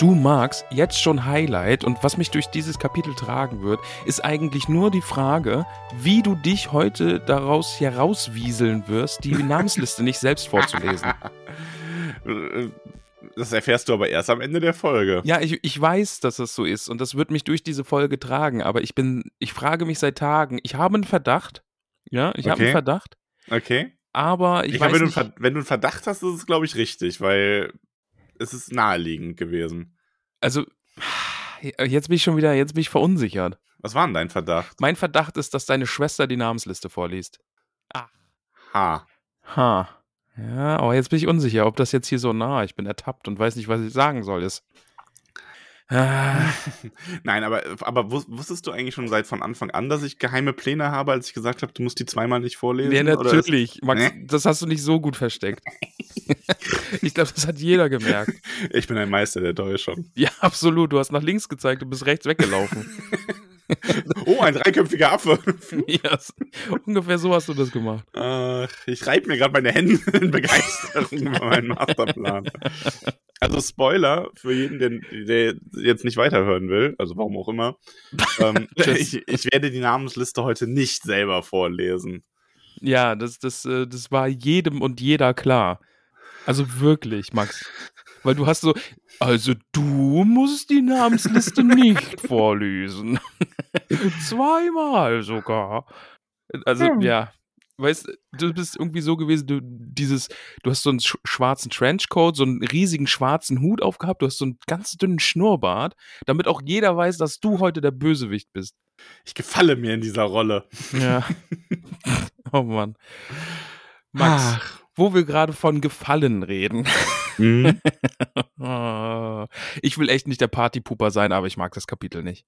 Du magst jetzt schon Highlight und was mich durch dieses Kapitel tragen wird, ist eigentlich nur die Frage, wie du dich heute daraus herauswieseln wirst, die Namensliste nicht selbst vorzulesen. Das erfährst du aber erst am Ende der Folge. Ja, ich, ich weiß, dass es so ist und das wird mich durch diese Folge tragen, aber ich bin, ich frage mich seit Tagen, ich habe einen Verdacht, ja, ich habe Okay. einen Verdacht, Okay. aber ich, Ich weiß glaube, wenn, du nicht, Ver- wenn du einen Verdacht hast, ist es, glaube ich, richtig, weil es ist naheliegend gewesen. also jetzt bin ich schon wieder, jetzt bin ich verunsichert. Was war denn dein Verdacht? Mein Verdacht ist, dass deine Schwester die Namensliste vorliest. Ha. Ha. Ja, aber jetzt bin ich unsicher, ob das jetzt hier so nah, ich bin ertappt und weiß nicht, was ich sagen soll, ist. Nein, aber, aber wus- wusstest du eigentlich schon seit von Anfang an, dass ich geheime Pläne habe, als ich gesagt habe, du musst die zweimal nicht vorlesen? ja, Oder ist- natürlich. Max, Nee? das hast du nicht so gut versteckt. ich glaube, das hat jeder gemerkt. Ich bin ein Meister der Täuschung. Ja, absolut. Du hast nach links gezeigt und bist rechts weggelaufen. Oh, ein dreiköpfiger Affe. ja, s- ungefähr so hast du das gemacht. Ach, ich reibe mir gerade meine Hände in Begeisterung über meinen Masterplan. Also Spoiler für jeden, der, der jetzt nicht weiterhören will, also warum auch immer. Ähm, ich, ich werde die Namensliste heute nicht selber vorlesen. Ja, das, das, äh, das war jedem und jeder klar. Also wirklich, Max. Weil du hast so, also du musst die Namensliste nicht vorlesen. Zweimal sogar. Also, Hm. ja. Weißt du, bist irgendwie so gewesen, du, dieses, du hast so einen sch schwarzen Trenchcoat, so einen riesigen schwarzen Hut aufgehabt, du hast so einen ganz dünnen Schnurrbart, damit auch jeder weiß, dass du heute der Bösewicht bist. Ich gefalle mir in dieser Rolle. Ja. oh Mann. Max, wo wir gerade von Gefallen reden. Mhm. Ich will echt nicht der Partypuper sein, aber ich mag das Kapitel nicht.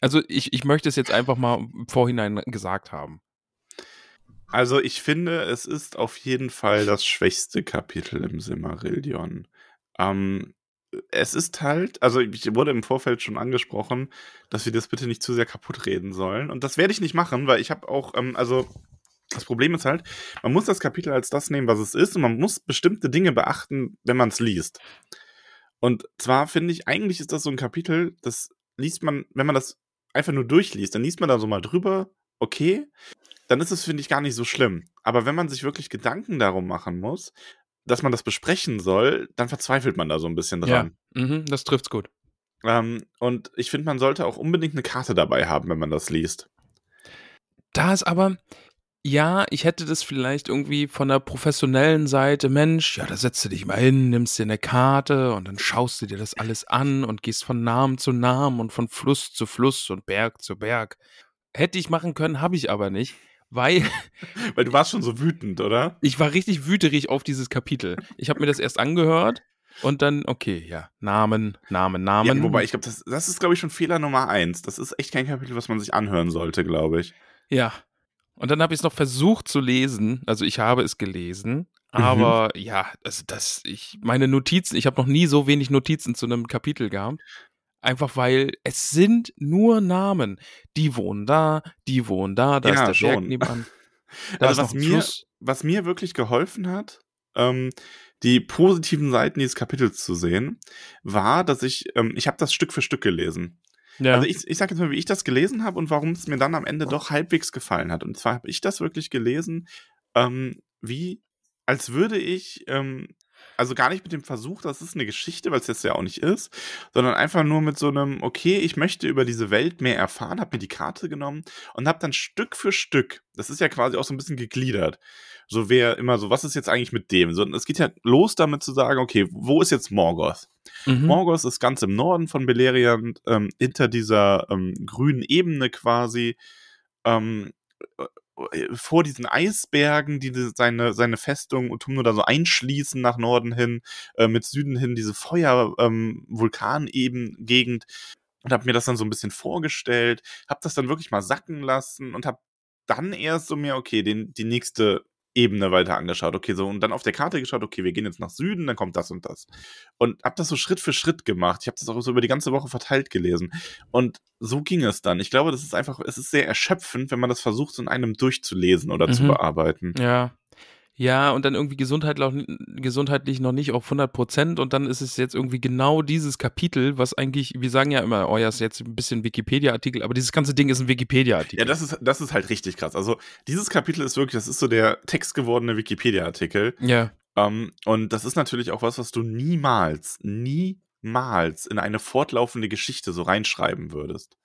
Also ich, ich möchte es jetzt einfach mal im Vorhinein gesagt haben. Also ich finde, es ist auf jeden Fall das schwächste Kapitel im Silmarillion. Ähm, es ist halt, also ich wurde im Vorfeld schon angesprochen, dass wir das bitte nicht zu sehr kaputt reden sollen. Und das werde ich nicht machen, weil ich habe auch, ähm, also das Problem ist halt, man muss das Kapitel als das nehmen, was es ist, und man muss bestimmte Dinge beachten, wenn man es liest. Und zwar finde ich, eigentlich ist das so ein Kapitel, das liest man, wenn man das einfach nur durchliest, dann liest man da so mal drüber, okay, dann ist es, finde ich, gar nicht so schlimm. Aber wenn man sich wirklich Gedanken darum machen muss, dass man das besprechen soll, dann verzweifelt man da so ein bisschen dran. Mhm, das trifft's gut. Ähm, und ich finde, man sollte auch unbedingt eine Karte dabei haben, wenn man das liest. Da ist aber, ja, ich hätte das vielleicht irgendwie von der professionellen Seite, Mensch, ja, da setzt du dich mal hin, nimmst dir eine Karte und dann schaust du dir das alles an und gehst von Namen zu Namen und von Fluss zu Fluss und Berg zu Berg. Hätte ich machen können, habe ich aber nicht, weil Weil du warst schon so wütend, oder? ich war richtig wüterig auf dieses Kapitel. Ich habe mir das erst angehört und dann, okay, ja, Namen, Namen, Namen. Ja, wobei, ich glaube, das, das ist, glaube ich, schon Fehler Nummer eins. Das ist echt kein Kapitel, was man sich anhören sollte, glaube ich. Ja. Und dann habe ich es noch versucht zu lesen. Also ich habe es gelesen. Mhm. Aber ja, also das, ich, meine Notizen, ich habe noch nie so wenig Notizen zu einem Kapitel gehabt. Einfach weil es sind nur Namen. Die wohnen da, die wohnen da, da Ja, ist der Berg schon. nebenan. Da Also was mir, Fluss. was mir wirklich geholfen hat, ähm, die positiven Seiten dieses Kapitels zu sehen, war, dass ich, ähm, ich habe das Stück für Stück gelesen. Ja. Also ich, ich sage jetzt mal, wie ich das gelesen habe und warum es mir dann am Ende doch halbwegs gefallen hat. Und zwar habe ich das wirklich gelesen, ähm, wie, als würde ich ähm, also gar nicht mit dem Versuch, das ist eine Geschichte, weil es jetzt ja auch nicht ist, sondern einfach nur mit so einem, okay, ich möchte über diese Welt mehr erfahren, habe mir die Karte genommen und habe dann Stück für Stück, das ist ja quasi auch so ein bisschen gegliedert, so wer immer so, was ist jetzt eigentlich mit dem? So, es geht ja los damit zu sagen, okay, wo ist jetzt Morgoth? Mhm. Morgoth ist ganz im Norden von Beleriand, ähm, hinter dieser ähm, grünen Ebene quasi. Ähm, äh, vor diesen Eisbergen, die seine, seine Festung Utumno da so einschließen nach Norden hin, äh, mit Süden hin diese Feuer-Vulkaneben-Gegend ähm, und habe mir das dann so ein bisschen vorgestellt, habe das dann wirklich mal sacken lassen und habe dann erst so mir, okay, den, die nächste Ebene weiter angeschaut. Okay, so und dann auf der Karte geschaut, okay, wir gehen jetzt nach Süden, dann kommt das und das. Und habe das so Schritt für Schritt gemacht. Ich habe das auch so über die ganze Woche verteilt gelesen. Und so ging es dann. Ich glaube, das ist einfach, es ist sehr erschöpfend, wenn man das versucht, so in einem durchzulesen oder mhm. zu bearbeiten. Ja, ja, und dann irgendwie gesundheitlich, gesundheitlich noch nicht auf 100 Prozent und dann ist es jetzt irgendwie genau dieses Kapitel, was eigentlich, wir sagen ja immer, oh ja, ist jetzt ein bisschen Wikipedia-Artikel, aber dieses ganze Ding ist ein Wikipedia-Artikel. Ja, das ist, das ist halt richtig krass. Also dieses Kapitel ist wirklich, das ist so der textgewordene Wikipedia-Artikel. Ja. Ähm, und das ist natürlich auch was, was du niemals, niemals in eine fortlaufende Geschichte so reinschreiben würdest.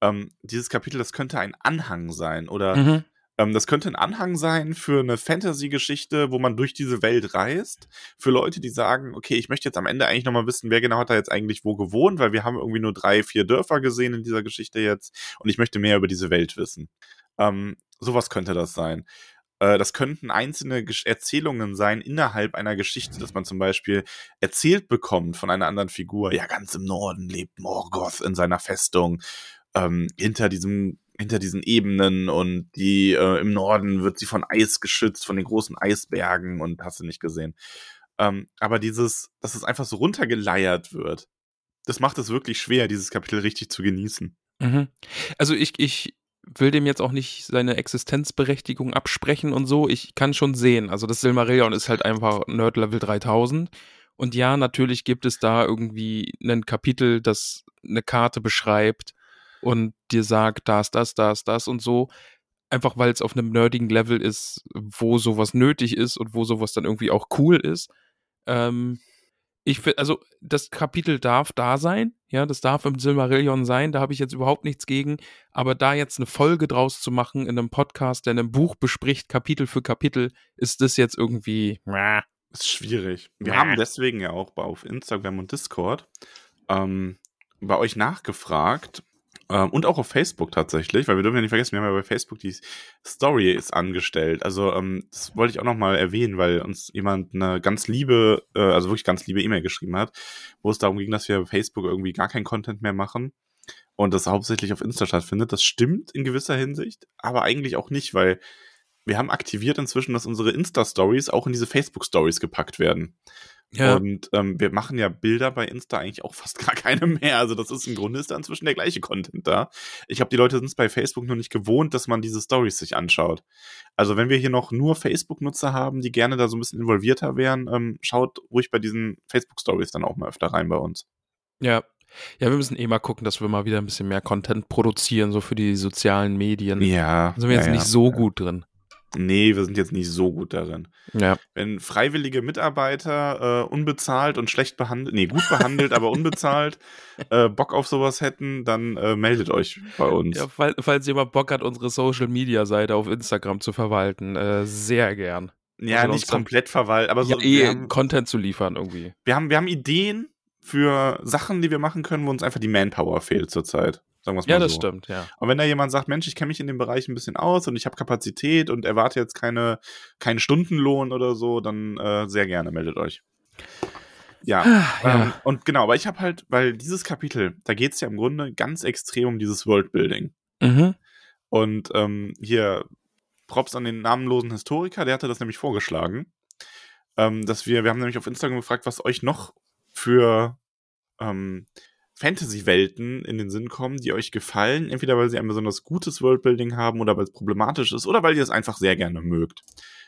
Ähm, dieses Kapitel, das könnte ein Anhang sein oder mhm. Ähm, das könnte ein Anhang sein für eine Fantasy-Geschichte, wo man durch diese Welt reist. Für Leute, die sagen, okay, ich möchte jetzt am Ende eigentlich nochmal wissen, wer genau hat da jetzt eigentlich wo gewohnt, weil wir haben irgendwie nur drei, vier Dörfer gesehen in dieser Geschichte jetzt und ich möchte mehr über diese Welt wissen. Ähm, sowas könnte das sein äh, das könnten einzelne Erzählungen sein innerhalb einer Geschichte, dass man zum Beispiel erzählt bekommt von einer anderen Figur. Ja, ganz im Norden lebt Morgoth in seiner Festung. Ähm, hinter diesem hinter diesen Ebenen und die äh, im Norden wird sie von Eis geschützt, von den großen Eisbergen und hast du nicht gesehen. Ähm, aber dieses, dass es einfach so runtergeleiert wird, das macht es wirklich schwer, dieses Kapitel richtig zu genießen. Mhm. Also ich, ich will dem jetzt auch nicht seine Existenzberechtigung absprechen und so. Ich kann schon sehen, also das Silmarillion ist halt einfach Nerd Level 3000. Und ja, natürlich gibt es da irgendwie ein Kapitel, das eine Karte beschreibt und dir sagt, das, das, das, das und so. Einfach weil es auf einem nerdigen Level ist, wo sowas nötig ist und wo sowas dann irgendwie auch cool ist. Ähm, ich finde, also das Kapitel darf da sein, ja, das darf im Silmarillion sein, da habe ich jetzt überhaupt nichts gegen, aber da jetzt eine Folge draus zu machen in einem Podcast, der ein Buch bespricht, Kapitel für Kapitel, ist das jetzt irgendwie. Ist schwierig. Wir haben deswegen ja auch auf Instagram und Discord ähm, bei euch nachgefragt, ähm, und auch auf Facebook tatsächlich, weil wir dürfen ja nicht vergessen, wir haben ja bei Facebook die Story ist angestellt. Also ähm, das wollte ich auch nochmal erwähnen, weil uns jemand eine ganz liebe, äh, also wirklich ganz liebe E-Mail geschrieben hat, wo es darum ging, dass wir bei Facebook irgendwie gar keinen Content mehr machen und das hauptsächlich auf Insta stattfindet. Das stimmt in gewisser Hinsicht, aber eigentlich auch nicht, weil wir haben aktiviert inzwischen, dass unsere Insta-Stories auch in diese Facebook-Stories gepackt werden. Ja. Und ähm, wir machen ja Bilder bei Insta eigentlich auch fast gar keine mehr. Also das ist im Grunde ist da inzwischen der gleiche Content da. Ich glaube, die Leute sind es bei Facebook noch nicht gewohnt, dass man diese Stories sich anschaut. Also wenn wir hier noch nur Facebook-Nutzer haben, die gerne da so ein bisschen involvierter wären, ähm, schaut ruhig bei diesen Facebook-Stories dann auch mal öfter rein bei uns. Ja. Ja, wir müssen eh mal gucken, dass wir mal wieder ein bisschen mehr Content produzieren, so für die sozialen Medien. Ja. Da sind wir jetzt ja, nicht so gut drin. Nee, wir sind jetzt nicht so gut darin. Ja. Wenn freiwillige Mitarbeiter äh, unbezahlt und schlecht behandelt, nee, gut behandelt, aber unbezahlt, äh, Bock auf sowas hätten, dann äh, meldet euch bei uns. Ja, falls, falls jemand Bock hat, unsere Social Media Seite auf Instagram zu verwalten, äh, sehr gern. Ja, also nicht komplett verwalten, aber so ja, eh haben, Content zu liefern irgendwie. Wir haben, wir haben Ideen für Sachen, die wir machen können, wo uns einfach die Manpower fehlt zurzeit. Sagen wir es mal ja, das so. stimmt, ja. Und wenn da jemand sagt, Mensch, ich kenne mich in dem Bereich ein bisschen aus und ich habe Kapazität und erwarte jetzt keine, keinen Stundenlohn oder so, dann äh, sehr gerne meldet euch. Ja, ah, ja. Ähm, und genau, aber ich habe halt, weil dieses Kapitel, da geht es ja im Grunde ganz extrem um dieses Worldbuilding. Mhm. Und ähm, hier Props an den namenlosen Historiker, der hatte das nämlich vorgeschlagen, ähm, dass wir, wir haben nämlich auf Instagram gefragt, was euch noch für ähm, Fantasy-Welten in den Sinn kommen, die euch gefallen, entweder weil sie ein besonders gutes Worldbuilding haben oder weil es problematisch ist oder weil ihr es einfach sehr gerne mögt.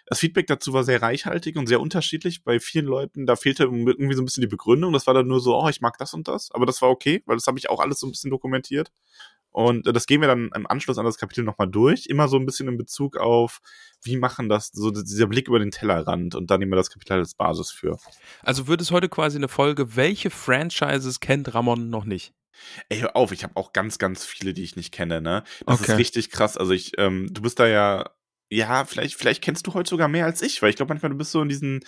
Das Feedback dazu war sehr reichhaltig und sehr unterschiedlich. Bei vielen Leuten, da fehlte irgendwie so ein bisschen die Begründung. Das war dann nur so, oh, ich mag das und das. Aber das war okay, weil das habe ich auch alles so ein bisschen dokumentiert. Und das gehen wir dann im Anschluss an das Kapitel nochmal durch. Immer so ein bisschen in Bezug auf, wie machen das, so dieser Blick über den Tellerrand und dann nehmen wir das Kapitel als Basis für. Also wird es heute quasi eine Folge, welche Franchises kennt Ramon noch nicht? Ey, hör auf, ich habe auch ganz, ganz viele, die ich nicht kenne, ne? Das Okay. ist richtig krass. Also ich, ähm, du bist da ja, ja, vielleicht, vielleicht kennst du heute sogar mehr als ich, weil ich glaube manchmal, du bist so in diesen,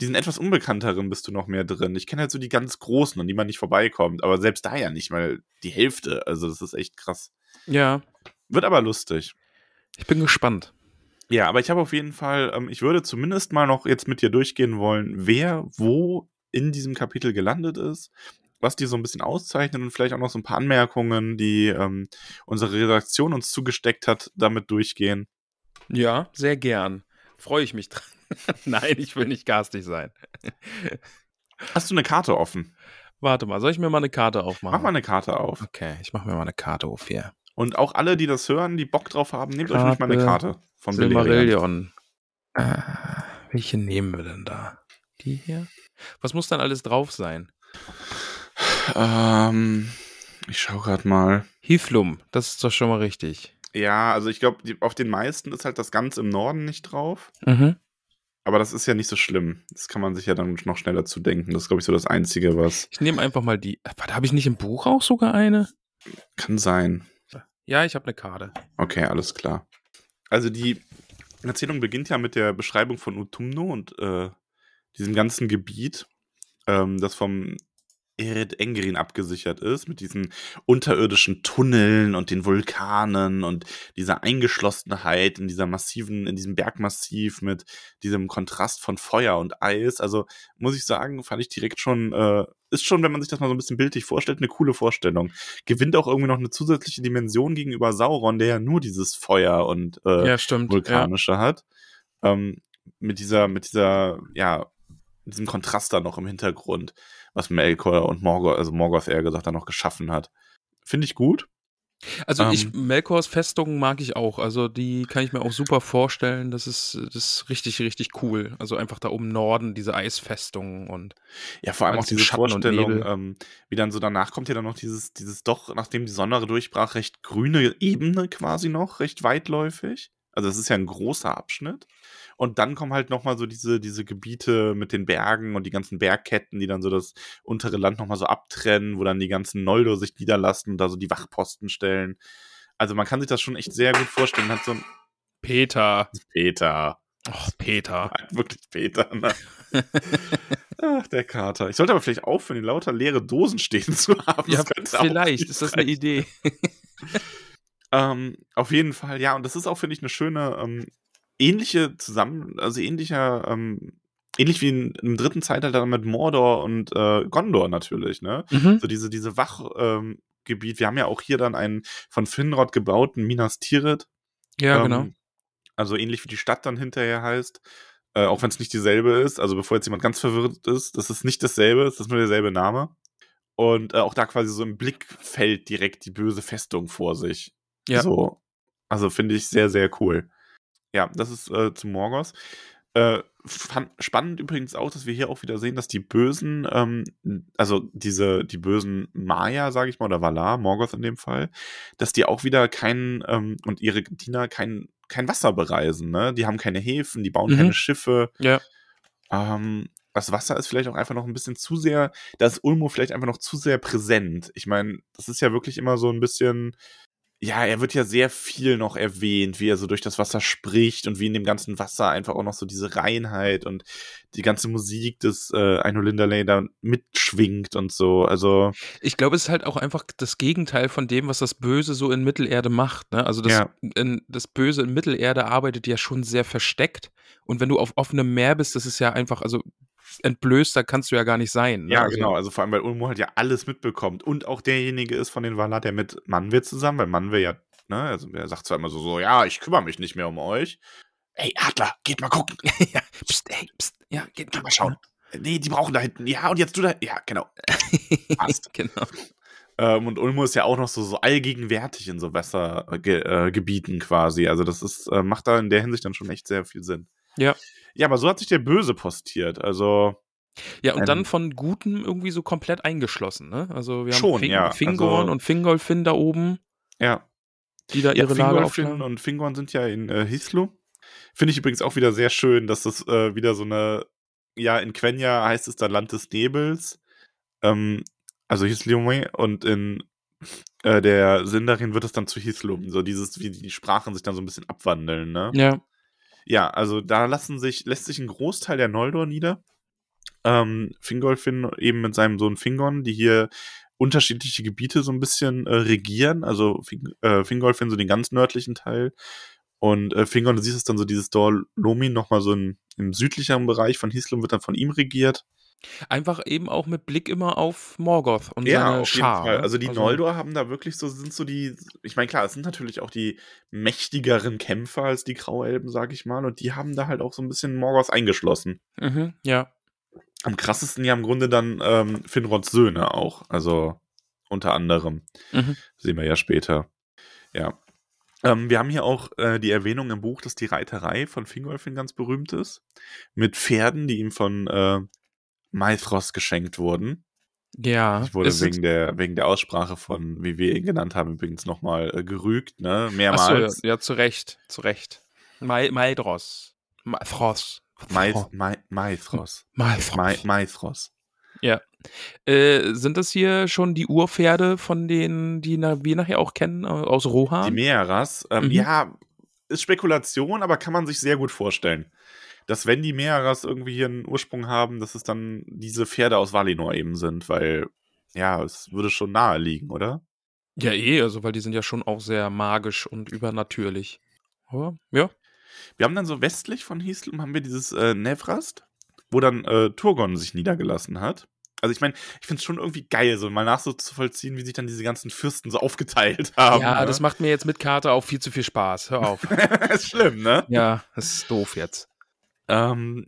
diesen etwas unbekannteren bist du noch mehr drin. Ich kenne halt so die ganz großen, an die man nicht vorbeikommt, aber selbst da ja nicht mal die Hälfte. Also das ist echt krass. Ja, Wird aber lustig. ich bin gespannt. Ja, aber ich habe auf jeden Fall, ähm, ich würde zumindest mal noch jetzt mit dir durchgehen wollen, wer wo in diesem Kapitel gelandet ist, was die so ein bisschen auszeichnet und vielleicht auch noch so ein paar Anmerkungen, die ähm, unsere Redaktion uns zugesteckt hat, damit durchgehen. Ja, sehr gern. Freue ich mich dran. Nein, ich will nicht garstig sein. Hast du eine Karte offen? Warte mal, soll ich mir mal eine Karte aufmachen? Mach mal eine Karte auf. Okay, ich mache mir mal eine Karte auf hier. Und auch alle, die das hören, die Bock drauf haben, nehmt euch ruhig mal eine Karte. Karte von. Silmarillion. Äh, welche nehmen wir denn da? Die hier? Was muss dann alles drauf sein? Ähm, ich schau grad mal. Hiflum, das ist doch schon mal richtig. Ja, also ich glaube, auf den meisten ist halt das Ganze im Norden nicht drauf. Mhm. Aber das ist ja nicht so schlimm. Das kann man sich ja dann noch schneller zu denken. Das ist, glaube ich, so das Einzige, was Ich nehme einfach mal die. Warte, habe ich nicht im Buch auch sogar eine? kann sein. Ja, ich habe eine Karte. Okay, alles klar. Also die Erzählung beginnt ja mit der Beschreibung von Utumno und äh, diesem ganzen Gebiet, ähm, das vom Eret Engerin abgesichert ist, mit diesen unterirdischen Tunneln und den Vulkanen und dieser Eingeschlossenheit in dieser massiven, in diesem Bergmassiv mit diesem Kontrast von Feuer und Eis. Also muss ich sagen, fand ich direkt schon, äh, ist schon, wenn man sich das mal so ein bisschen bildlich vorstellt, eine coole Vorstellung. Gewinnt auch irgendwie noch eine zusätzliche Dimension gegenüber Sauron, der ja nur dieses Feuer und äh, ja, stimmt. vulkanische hat. Ähm, mit dieser, mit dieser, ja, mit diesem Kontrast da noch im Hintergrund, was Melkor und Morgoth, also Morgoth eher gesagt, da noch geschaffen hat. Finde ich gut. Also ich, Ähm. Melkors Festung mag ich auch. Also die kann ich mir auch super vorstellen. Das ist, das ist richtig, richtig cool. Also einfach da oben im Norden, diese Eisfestung und Ja, vor allem auch diese Schatten und Vorstellung, Nebel. ähm, wie dann so danach kommt ja dann noch dieses, dieses doch, nachdem die Sonne durchbrach, recht grüne Ebene quasi noch, recht weitläufig. Also es ist ja ein großer Abschnitt. Und dann kommen halt nochmal so diese, diese Gebiete mit den Bergen und die ganzen Bergketten, die dann so das untere Land nochmal so abtrennen, wo dann die ganzen Noldor sich niederlassen und da so die Wachposten stellen. Also man kann sich das schon echt sehr gut vorstellen. Hat so ein Peter. Peter. Och, Peter. Wirklich Peter, ne? Ach, der Kater. Ich sollte aber vielleicht aufhören, in lauter leere Dosen stehen zu haben. Ja, vielleicht ist das eine Idee. Ähm, auf jeden Fall, ja, und das ist auch, finde ich, eine schöne, ähm, ähnliche Zusammen-, also ähnlicher, ähm, ähnlich wie in, im dritten Zeitalter mit Mordor und äh, Gondor natürlich, ne? Mhm. So diese, diese Wachgebiet. Ähm. Wir haben ja auch hier dann einen von Finrod gebauten Minas Tirith. Ja, Ähm, genau. Also ähnlich wie die Stadt dann hinterher heißt. Äh, auch wenn es nicht dieselbe ist. Also bevor jetzt jemand ganz verwirrt ist, das ist nicht dasselbe, das ist nur derselbe Name. Und äh, auch da quasi so im Blickfeld direkt die böse Festung vor sich. Ja. So. Also finde ich sehr, sehr cool. Ja, das ist äh, zu Morgos. Äh, fand, spannend übrigens auch, dass wir hier auch wieder sehen, dass die Bösen, ähm, also diese, die bösen Maya, sage ich mal, oder Valar, Morgoth in dem Fall, dass die auch wieder kein, ähm, und ihre Diener kein, kein Wasser bereisen, ne? Die haben keine Häfen, die bauen Mhm. keine Schiffe. Ja. Ähm, das Wasser ist vielleicht auch einfach noch ein bisschen zu sehr, da ist Ulmo vielleicht einfach noch zu sehr präsent. Ich meine, das ist ja wirklich immer so ein bisschen, ja, er wird ja sehr viel noch erwähnt, wie er so durch das Wasser spricht und wie in dem ganzen Wasser einfach auch noch so diese Reinheit und die ganze Musik des äh, Eino Linderley da mitschwingt und so. Also, Ich glaube, es ist halt auch einfach das Gegenteil von dem, was das Böse so in Mittelerde macht. Ne? Also das, Ja. in, das Böse in Mittelerde arbeitet ja schon sehr versteckt. Und wenn du auf offenem Meer bist, das ist ja einfach, also entblößter kannst du ja gar nicht sein. Ne? ja, also, genau. Also vor allem, weil Ulmo halt ja alles mitbekommt und auch derjenige ist von den Valar, der mit Manwe zusammen, weil Manwe ja, ne, also er sagt zwar immer so, so, ja, ich kümmere mich nicht mehr um euch. Ey, Adler, geht mal gucken. ja, pst, hey, pst, ja, geht, Geh mal schauen. Nee, die brauchen da hinten. Ja, und jetzt du da. Ja, genau. Passt. genau. Ähm, und Ulmo ist ja auch noch so, so allgegenwärtig in so Wassergebieten äh, quasi. Also das ist, äh, macht da in der Hinsicht dann schon echt sehr viel Sinn. Ja. Ja, aber so hat sich der Böse postiert. Also, Ja, und Ähm, dann von Guten irgendwie so komplett eingeschlossen, ne? Also wir haben Schon, Fing ja, Fingorn also- und Fingolfin da oben. Ja. die da Ja, ihre Lager Fingolfin und Fingorn sind ja in äh, Hislo. Finde ich übrigens auch wieder sehr schön, dass das äh, wieder so eine, ja, in Quenya heißt es dann Land des Nebels. Ähm, also Hislome und in äh, der Sindarin wird es dann zu Hislum. So dieses, wie die Sprachen sich dann so ein bisschen abwandeln, ne? Ja. Ja, also da lassen sich, lässt sich ein Großteil der Noldor nieder. Ähm, Fingolfin eben mit seinem Sohn Fingon, die hier unterschiedliche Gebiete so ein bisschen äh, regieren. Also Fing, äh, Fingolfin so den ganz nördlichen Teil. Und äh, Fingon, du siehst es dann so, dieses Dor Lomin nochmal so in, im südlicheren Bereich von Hislum wird dann von ihm regiert. Einfach eben auch mit Blick immer auf Morgoth und Ja, seine auf jeden Schar. Fall. ne? Also die Noldor haben da wirklich so, sind so die, ich meine, klar, es sind natürlich auch die mächtigeren Kämpfer als die Grauelben, sag ich mal, und die haben da halt auch so ein bisschen Morgoth eingeschlossen. Mhm, ja. Am krassesten ja im Grunde dann ähm, Finrods Söhne auch, also unter anderem. Mhm. Sehen wir ja später. Ja. Ähm, wir haben hier auch äh, die Erwähnung im Buch, dass die Reiterei von Fingolfin ganz berühmt ist. Mit Pferden, die ihm von äh, Maithros geschenkt wurden. Ja. Ich wurde wegen der, wegen der Aussprache von, wie wir ihn genannt haben, übrigens nochmal äh, gerügt, ne? Ach so, Mehrmals. ja, zu Recht, zu Recht. Mai- Maidros. Maithros. Maith, Mai- Maithros. Maithros. Mai- Maithros. Äh, sind das hier schon die Urpferde von denen, die na, wir nachher auch kennen, äh, aus Rohan? Die Meeras. Ähm, Mhm. Ja, ist Spekulation, aber kann man sich sehr gut vorstellen. Dass wenn die Meeras irgendwie hier einen Ursprung haben, dass es dann diese Pferde aus Valinor eben sind, weil, ja, es würde schon nahe liegen, oder? Ja, eh, also weil die sind ja schon auch sehr magisch und übernatürlich. Aber, ja. Wir haben dann so westlich von Hislum haben wir dieses äh, Nevrast, wo dann äh, Turgon sich niedergelassen hat. Also ich meine, ich finde es schon irgendwie geil, so mal nach so wie sich dann diese ganzen Fürsten so aufgeteilt haben. ja, ne? das macht mir jetzt mit Karte auch viel zu viel Spaß. Hör auf. ist schlimm, ne? ja, das ist doof jetzt. Ähm,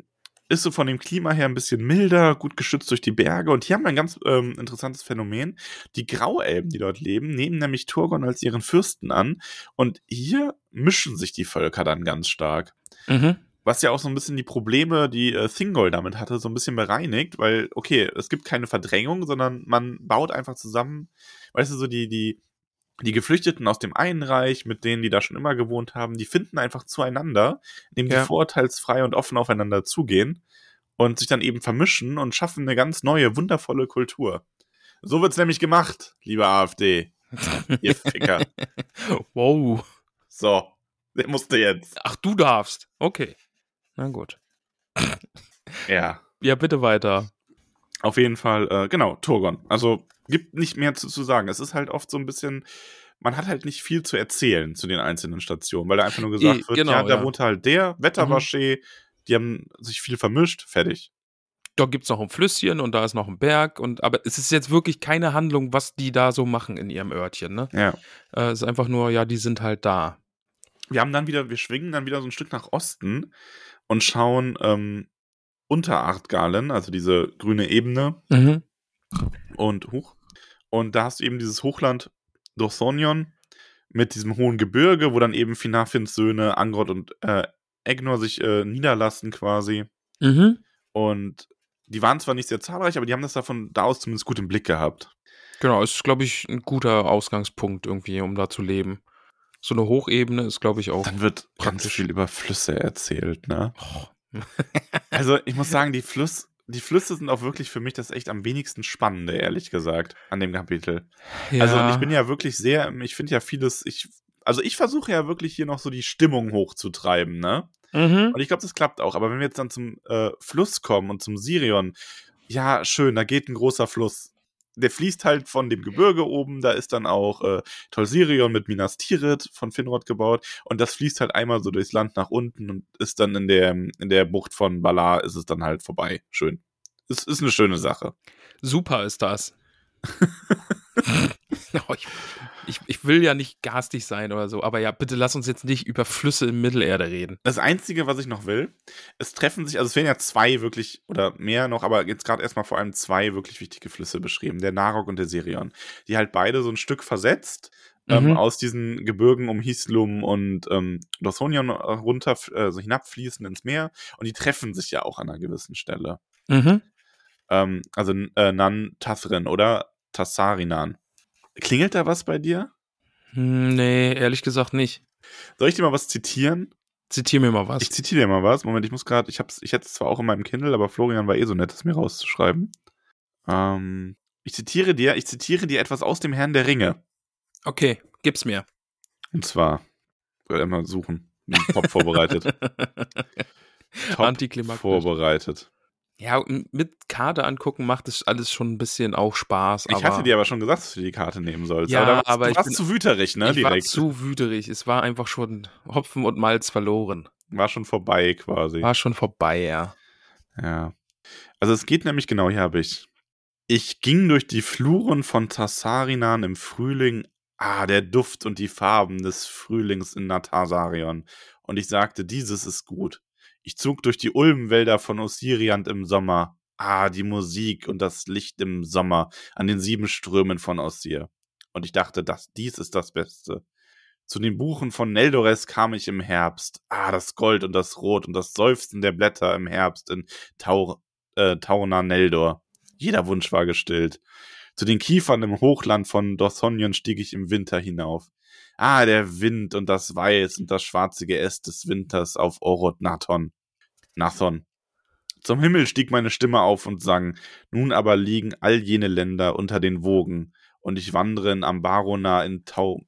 ist so von dem Klima her ein bisschen milder, gut geschützt durch die Berge. Und hier haben wir ein ganz ähm, interessantes Phänomen. Die Grauelben, die dort leben, nehmen nämlich Turgon als ihren Fürsten an. Und hier mischen sich die Völker dann ganz stark. Mhm. Was ja auch so ein bisschen die Probleme, die äh, Thingol damit hatte, so ein bisschen bereinigt, weil, okay, es gibt keine Verdrängung, sondern man baut einfach zusammen, weißt du, so die, die, die Geflüchteten aus dem einen Reich mit denen, die da schon immer gewohnt haben, die finden einfach zueinander, indem Ja. die vorurteilsfrei und offen aufeinander zugehen und sich dann eben vermischen und schaffen eine ganz neue, wundervolle Kultur. So wird's nämlich gemacht, liebe AfD. Ihr Ficker. Wow. So, der musste jetzt. Ach, du darfst. Okay. Na gut. Ja. Ja, bitte weiter. Auf jeden Fall, äh, genau, Turgon. Also gibt nicht mehr zu, zu sagen. Es ist halt oft so ein bisschen, man hat halt nicht viel zu erzählen zu den einzelnen Stationen, weil da einfach nur gesagt Eh, wird, genau, ja, da ja. wohnt halt der, Wetter Mhm. war die haben sich viel vermischt, fertig. Da gibt's noch ein Flüsschen und da ist noch ein Berg. Und, aber es ist jetzt wirklich keine Handlung, was die da so machen in ihrem Örtchen. Ne? Ja. Äh, es ist einfach nur, ja, die sind halt da. Wir haben dann wieder, wir schwingen dann wieder so ein Stück nach Osten und schauen ähm, unter Artgalen, also diese grüne Ebene, Mhm. und hoch. Und da hast du eben dieses Hochland Dorsonion mit diesem hohen Gebirge, wo dann eben Finafins Söhne Angrod und äh, Egnor sich äh, niederlassen quasi. Mhm. Und die waren zwar nicht sehr zahlreich, aber die haben das davon da aus zumindest gut im Blick gehabt. Genau, ist, glaube ich, ein guter Ausgangspunkt irgendwie, um da zu leben. So eine Hochebene ist, glaube ich, auch. Dann wird ganz Praktisch. viel über Flüsse erzählt, ne? Oh. Also ich muss sagen, die, Fluss, die Flüsse sind auch wirklich für mich das echt am wenigsten Spannende, ehrlich gesagt, an dem Kapitel. ja. Also ich bin ja wirklich sehr, ich finde ja vieles, ich, also ich versuche ja wirklich hier noch so die Stimmung hochzutreiben, ne? Mhm. Und ich glaube, das klappt auch. Aber wenn wir jetzt dann zum äh, Fluss kommen und zum Sirion, ja, schön, da geht ein großer Fluss. Der fließt halt von dem Gebirge oben, da ist dann auch äh, Tolsirion mit Minas Tirith von Finrod gebaut und das fließt halt einmal so durchs Land nach unten und ist dann in der, in der Bucht von Balar ist es dann halt vorbei. Schön. Es ist eine schöne Sache. Super ist das. Oh, ich, ich, ich will ja nicht garstig sein oder so, aber ja, bitte lass uns jetzt nicht über Flüsse in Mittelerde reden. Das Einzige, was ich noch will, es treffen sich, also es werden ja zwei wirklich, oder mehr noch, aber jetzt gerade erstmal vor allem zwei wirklich wichtige Flüsse beschrieben, der Narok und der Sirion, die halt beide so ein Stück versetzt ähm, Mhm. aus diesen Gebirgen um Hislum und ähm, Dothonion runter, also hinabfließen ins Meer und die treffen sich ja auch an einer gewissen Stelle. Mhm. Ähm, also äh, Nan Tathrin oder Tassarinan. Klingelt da was bei dir? Hm, nee, ehrlich gesagt nicht. Soll ich dir mal was zitieren? Zitier mir mal was. Ich zitiere dir mal was. Moment, ich muss gerade, ich hab's, ich hätte es zwar auch in meinem Kindle, aber Florian war eh so nett, es mir rauszuschreiben. Ähm, ich zitiere dir, ich zitiere dir etwas aus dem Herrn der Ringe. okay, gib's mir. Und zwar, werde immer suchen. Top vorbereitet. Top Antiklimaktisch. vorbereitet. Ja, mit Karte angucken macht es alles schon ein bisschen auch Spaß. Ich hatte dir aber schon gesagt, dass du die Karte nehmen sollst. Ja, aber, warst, aber ich warst bin- zu wüterig, ne? ich war Direkt. zu wüterig. Es war einfach schon Hopfen und Malz verloren. War schon vorbei quasi. War schon vorbei, ja. Ja. Also es geht nämlich genau, hier habe ich. Ich ging durch die Fluren von Tassarinan im Frühling. Ah, der Duft und die Farben des Frühlings in Natasarion. Und ich sagte, dieses ist gut. Ich zog durch die Ulmenwälder von Osiriant im Sommer. Ah, die Musik und das Licht im Sommer an den sieben Strömen von Osir. Und ich dachte, das, dies ist das Beste. Zu den Buchen von Neldores kam ich im Herbst. Ah, das Gold und das Rot und das Seufzen der Blätter im Herbst in Taur, äh, Taurna Neldor. Jeder Wunsch war gestillt. Zu den Kiefern im Hochland von Dothonion stieg ich im Winter hinauf. Ah, der Wind und das Weiß und das schwarze Geäst des Winters auf Oroth Nathon. Nathon. Zum Himmel stieg meine Stimme auf und sang, nun aber liegen all jene Länder unter den Wogen, und ich wandere in Ambarona, in Tau,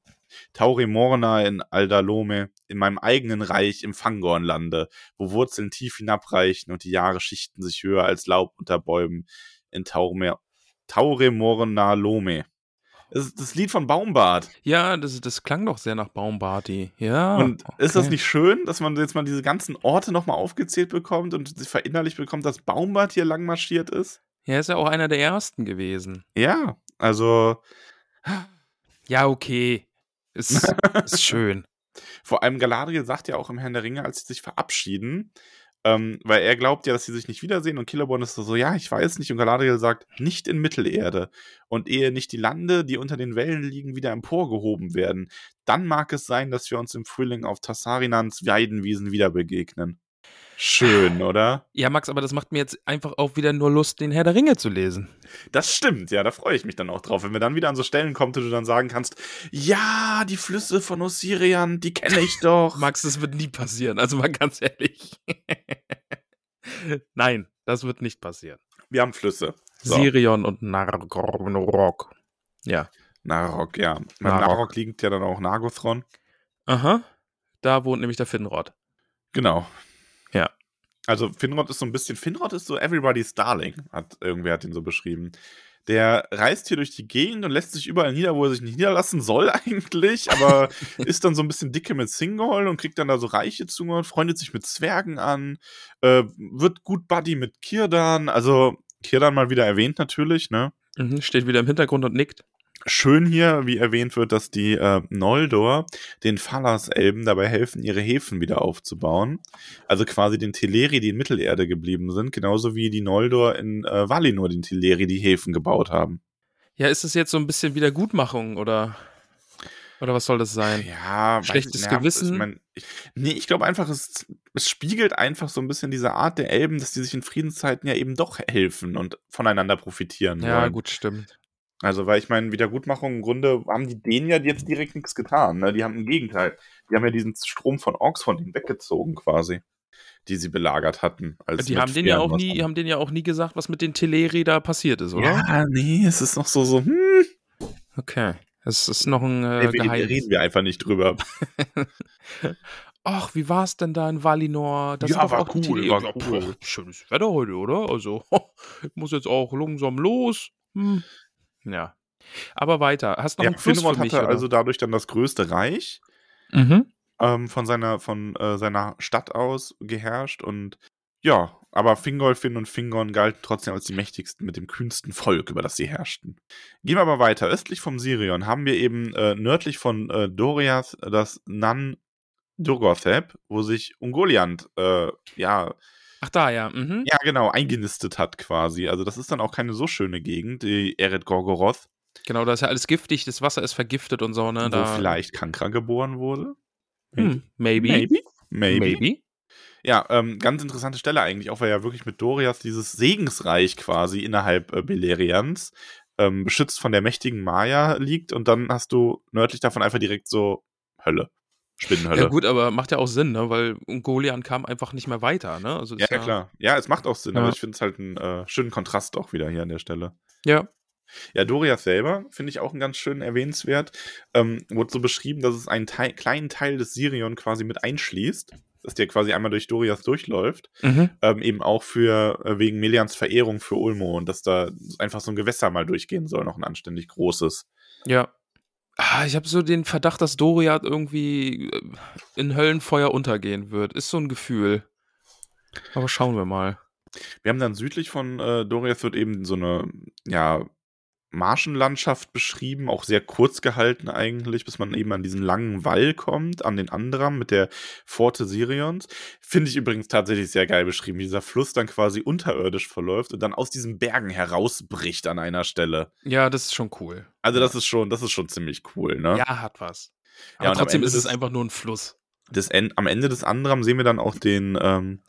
Taurimorna, in Aldalome, in meinem eigenen Reich im Fangornlande, wo Wurzeln tief hinabreichen und die Jahre schichten sich höher als Laub unter Bäumen, in Taume, Tauremorna Lome. Das ist das Lied von Baumbart. Ja, das, das klang doch sehr nach Baumbarty. Ja. Und ist das okay. nicht schön, dass man jetzt mal diese ganzen Orte nochmal aufgezählt bekommt und sich verinnerlicht bekommt, dass Baumbart hier lang marschiert ist? Ja, ist ja auch einer der ersten gewesen. Ja, also Ja, okay. Ist, ist schön. vor allem Galadriel sagt ja auch im Herrn der Ringe, als sie sich verabschieden, ähm, weil er glaubt ja, dass sie sich nicht wiedersehen und Celeborn ist so, ja, ich weiß nicht und Galadriel sagt, nicht in Mittelerde und ehe nicht die Lande, die unter den Wellen liegen, wieder emporgehoben werden, dann mag es sein, dass wir uns im Frühling auf Tassarinans Weidenwiesen wieder begegnen. Schön, oder? Ja, Max, aber das macht mir jetzt einfach auch wieder nur Lust, den Herr der Ringe zu lesen. Das stimmt, ja, da freue ich mich dann auch drauf, wenn wir dann wieder an so Stellen kommen, wo du dann sagen kannst, ja, die Flüsse von Osirian, die kenne ich doch. Max, das wird nie passieren. Also mal ganz ehrlich. Nein, das wird nicht passieren. Wir haben Flüsse. So. Sirion und Nargorok. Ja. Narok, ja. Narok. Narok liegt ja dann auch Nagothron. Aha. Da wohnt nämlich der Finrod. Genau. Also Finrod ist so ein bisschen, Finrod ist so everybody's darling, hat irgendwer hat ihn so beschrieben. Der reist hier durch die Gegend und lässt sich überall nieder, wo er sich nicht niederlassen soll eigentlich, aber ist dann so ein bisschen dicke mit Singol und kriegt dann da so Reiche zu und freundet sich mit Zwergen an, äh, wird gut Buddy mit Kirdan, also Kirdan mal wieder erwähnt natürlich, ne? Mhm, steht wieder im Hintergrund und nickt. Schön hier, wie erwähnt wird, dass die äh, Noldor den Falas-Elben dabei helfen, ihre Häfen wieder aufzubauen. Also quasi den Teleri, die in Mittelerde geblieben sind, genauso wie die Noldor in äh, Valinor den Teleri die Häfen gebaut haben. Ja, ist es jetzt so ein bisschen Wiedergutmachung oder, oder was soll das sein? Ja, weiß Schlechtes ich- ja, Gewissen? Ich mein, ich, nee, ich glaube einfach, es, es spiegelt einfach so ein bisschen diese Art der Elben, dass die sich in Friedenszeiten ja eben doch helfen und voneinander profitieren Ja, wollen. gut, stimmt. Also, weil ich meine, Wiedergutmachung im Grunde haben die denen ja jetzt direkt nichts getan. Ne? Die haben im Gegenteil. Die haben ja diesen Strom von Orks von denen weggezogen, quasi. Die sie belagert hatten. Die haben denen ja auch nie, haben denen ja auch nie gesagt, was mit den Teleri da passiert ist, oder? Ja, nee, es ist noch so, so, hm, Okay. Es ist noch ein äh, nee, wir, Geheimnis. reden wir einfach nicht drüber. Ach, wie war's denn da in Valinor? Das Ja, war cool, war cool. pff, Schönes Wetter heute, oder? Also, ich muss jetzt auch langsam los. Hm. Ja. Aber weiter. Hast noch Ja, einen Fluss Finrod für mich, hatte oder? also dadurch dann das größte Reich Mhm. ähm, von seiner, von äh, seiner Stadt aus geherrscht und ja, aber Fingolfin und Fingon galten trotzdem als die mächtigsten mit dem kühnsten Volk, über das sie herrschten. Gehen wir aber weiter. Östlich vom Sirion haben wir eben äh, nördlich von äh, Doriath das Nan Durgothep, wo sich Ungoliant, äh, ja, Ach da, ja. Mhm. ja genau, eingenistet hat quasi. Also das ist dann auch keine so schöne Gegend, die Eret Gorgoroth, Genau, da ist ja alles giftig, das Wasser ist vergiftet und so, ne? wo Da, vielleicht Kankra geboren wurde. Hm, maybe. Maybe. Maybe. Maybe. Ja, ähm, ganz interessante Stelle eigentlich, auch weil ja wirklich mit Doriath dieses Segensreich quasi innerhalb äh, Beleriands ähm, beschützt von der mächtigen Maya liegt und dann hast du nördlich davon einfach direkt so Hölle. Spinnenhölle. Ja gut, aber macht ja auch Sinn, ne? Weil Ungolian kam einfach nicht mehr weiter, ne? Also Ja, ja, klar. Ja, es macht auch Sinn, Ja. aber ich finde es halt einen äh, schönen Kontrast auch wieder hier an der Stelle. Ja. Ja, Doriath selber finde ich auch einen ganz schönen erwähnenswert. Ähm, wurde so beschrieben, dass es einen Teil, kleinen Teil des Sirion quasi mit einschließt, dass der quasi einmal durch Doriath durchläuft. Mhm. Ähm, eben auch für äh, wegen Melians Verehrung für Ulmo und dass da einfach so ein Gewässer mal durchgehen soll, noch ein anständig großes. Ja. Ah, ich habe so den Verdacht, dass Doriath irgendwie äh, in Höllenfeuer untergehen wird. Ist so ein Gefühl. Aber schauen wir mal. Wir haben dann südlich von äh, Doriath wird eben so eine, ja, Marschenlandschaft beschrieben, auch sehr kurz gehalten eigentlich, bis man eben an diesen langen Wall kommt, an den Andram mit der Pforte Sirions. Finde ich übrigens tatsächlich sehr geil beschrieben, wie dieser Fluss dann quasi unterirdisch verläuft und dann aus diesen Bergen herausbricht an einer Stelle. Ja, das ist schon cool. Also das ist schon, das ist schon ziemlich cool, ne? Ja, hat was. Ja, Aber und am trotzdem ist es des- einfach nur ein Fluss. En am Ende des Andram sehen wir dann auch den ähm,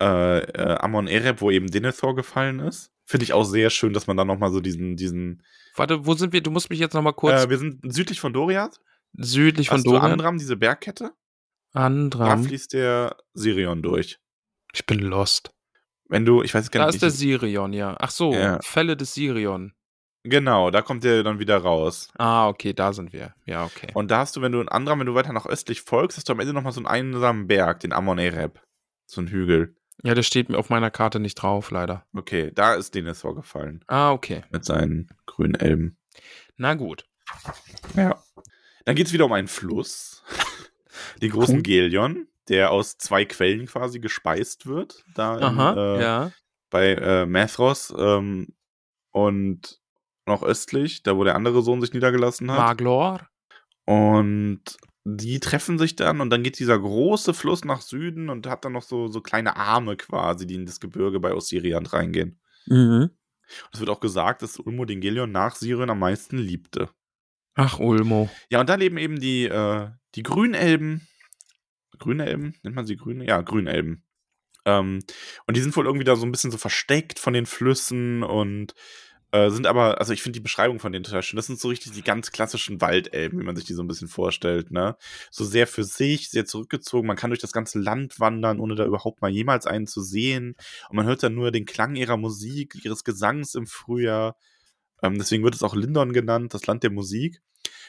äh, äh, Amon Ereb, wo eben Denethor gefallen ist. Finde ich auch sehr schön, dass man dann nochmal so diesen, diesen Warte, wo sind wir? Du musst mich jetzt noch mal kurz Äh, wir sind südlich von Doriath. südlich von Hast du Doriath. Andram, diese Bergkette? Da Andram. fließt der Sirion durch. Ich bin lost. Wenn du, ich weiß gar Da nicht. ist der Sirion, ja. Ach so, Ja. Fälle des Sirion. genau, da kommt der dann wieder raus. Ah, okay, da sind wir. Ja, okay. Und da hast du, wenn du in Andram, wenn du weiter nach östlich folgst, hast du am Ende nochmal so einen einsamen Berg, den Amon Ereb. So ein Hügel. Ja, das steht mir auf meiner Karte nicht drauf, leider. Okay, da ist Denethor gefallen. Ah, okay. Mit seinen grünen Elben. Na gut. Ja. Dann geht es wieder um einen Fluss. Den großen Punkt. Gelion, der aus zwei Quellen quasi gespeist wird. Da in, Aha, äh, ja. bei äh, Mathros ähm, und noch östlich, da wo der andere Sohn sich niedergelassen hat. Maglor. Und die treffen sich dann und dann geht dieser große Fluss nach Süden und hat dann noch so, so kleine Arme quasi, die in das Gebirge bei Osiriant reingehen. Mhm. Es wird auch gesagt, dass Ulmo den Gelion nach Sirion am meisten liebte. Ach, Ulmo. Ja, und da leben eben die, äh, die Grünelben. Grünelben? Nennt man sie Grüne? Ja, Grünelben. Ähm, und die sind wohl irgendwie da so ein bisschen so versteckt von den Flüssen und äh, sind aber, also ich finde die Beschreibung von denen total schön. Das sind so richtig die ganz klassischen Waldelben, wie man sich die so ein bisschen vorstellt, ne? So sehr für sich, sehr zurückgezogen. Man kann durch das ganze Land wandern, ohne da überhaupt mal jemals einen zu sehen. Und man hört dann nur den Klang ihrer Musik, ihres Gesangs im Frühjahr. Ähm, deswegen wird es auch Lindon genannt, das Land der Musik.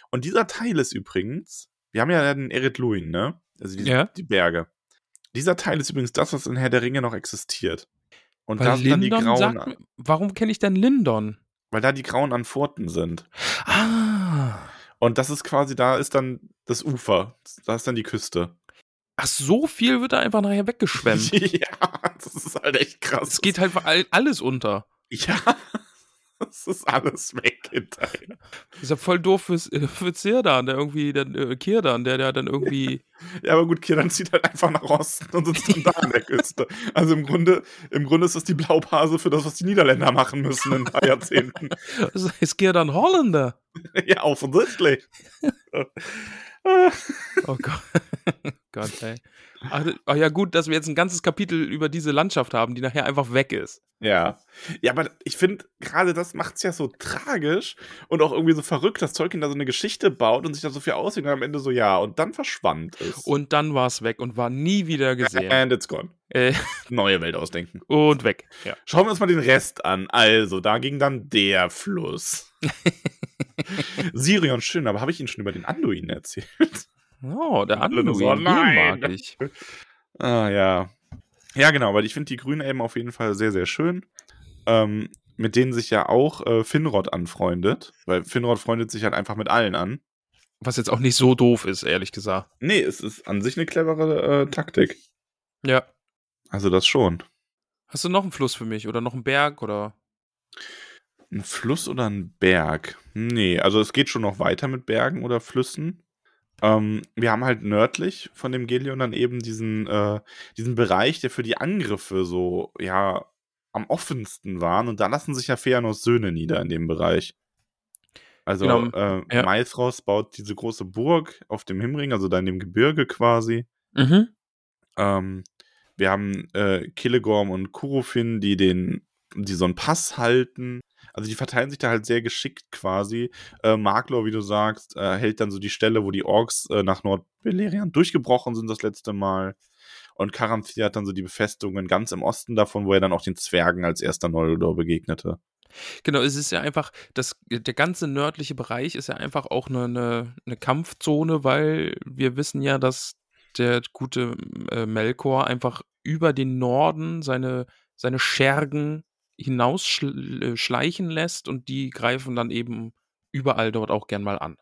Und dieser Teil ist übrigens, wir haben ja den Erit Luin, ne? Also die, Ja. die Berge. Dieser Teil ist übrigens das, was in Herr der Ringe noch existiert. Und Weil da sind dann die Lindon grauen, sagt warum kenne ich denn Lindon? weil da die grauen Anforten sind. Ah. Und das ist quasi, da ist dann das Ufer. Da ist dann die Küste. Ach, so viel wird da einfach nachher weggeschwemmt. ja, das ist halt echt krass. es geht halt all- alles unter. Ja, das ist alles weg hinterher. Ist ja voll doof fürs, äh, für Zirdan, der irgendwie, dann, äh, Kirdan, der, der dann irgendwie. Ja, aber gut, Kiran zieht halt einfach nach Osten und sitzt dann da an der Küste. Also im Grunde, im Grunde ist das die Blaupause für das, was die Niederländer machen müssen in ein paar Jahrzehnten. Das ist Kirdan Holländer. ja, offensichtlich. Oh Gott. Gott, ey. Ach, ach ja, gut, dass wir jetzt ein ganzes Kapitel über diese Landschaft haben, die nachher einfach weg ist. ja. Ja, aber ich finde, gerade das macht es ja so tragisch und auch irgendwie so verrückt, dass Tolkien da so eine Geschichte baut und sich da so viel aussieht und am Ende so, ja, und dann verschwand es. Und dann war es weg und war nie wieder gesehen. And it's gone. Äh, Neue Welt ausdenken. und weg. Ja. Schauen wir uns mal den Rest an. Also, da ging dann der Fluss. Sirion, schön, aber habe ich Ihnen schon über den Anduin erzählt? Oh, der Anduin, so, nein. mag ich. Ah, ja. Ja, genau, weil ich finde die Grünen eben auf jeden Fall sehr, sehr schön. Ähm, mit denen sich ja auch äh, Finrod anfreundet, weil Finrod freundet sich halt einfach mit allen an. Was jetzt auch nicht so doof ist, ehrlich gesagt. Nee, es ist an sich eine clevere äh, Taktik. Ja. Also das schon. Hast du noch einen Fluss für mich oder noch einen Berg oder? Ein Fluss oder ein Berg? Nee, also es geht schon noch weiter mit Bergen oder Flüssen. Ähm, wir haben halt nördlich von dem Gelion dann eben diesen, äh, diesen Bereich, der für die Angriffe so, ja, am offensten waren. Und da lassen sich ja Feanos Söhne nieder in dem Bereich. Also, Genau, äh, ja. Maelthros baut diese große Burg auf dem Himring, also da in dem Gebirge quasi. Mhm. Ähm, wir haben äh, Killegorm und Kurofin, die den die so einen Pass halten. Also die verteilen sich da halt sehr geschickt quasi. Äh, Marklor, wie du sagst, äh, hält dann so die Stelle, wo die Orks äh, nach Nordbeleriand durchgebrochen sind das letzte Mal. Und Karamthir hat dann so die Befestigungen ganz im Osten davon, wo er dann auch den Zwergen als erster Noldor begegnete. Genau, es ist ja einfach, das, der ganze nördliche Bereich ist ja einfach auch eine, eine, eine Kampfzone, weil wir wissen ja, dass der gute äh, Melkor einfach über den Norden seine, seine Schergen hinausschleichen lässt und die greifen dann eben überall dort auch gern mal an.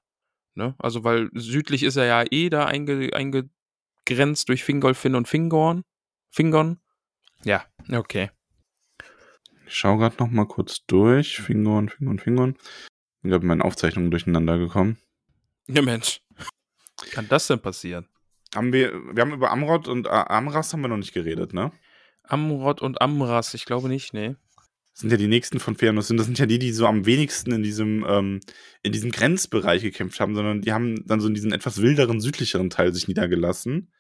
Ne? Also, weil südlich ist er ja eh da einge, eingegrenzt durch Fingolfin und Fingorn. Fingorn. Ja, okay. Ich schaue gerade noch mal kurz durch. Fingorn, Fingorn, Fingorn. Ich habe meine Aufzeichnungen durcheinander gekommen. Ja, Mensch. Kann das denn passieren? Haben wir, wir haben über Amrod und Amras haben wir noch nicht geredet, ne? Amrod und Amras, ich glaube nicht, nee. Das sind ja die nächsten von Feanus und das sind ja die, die so am wenigsten in diesem, ähm, in diesem Grenzbereich gekämpft haben, sondern die haben dann so in diesen etwas wilderen, südlicheren Teil sich niedergelassen.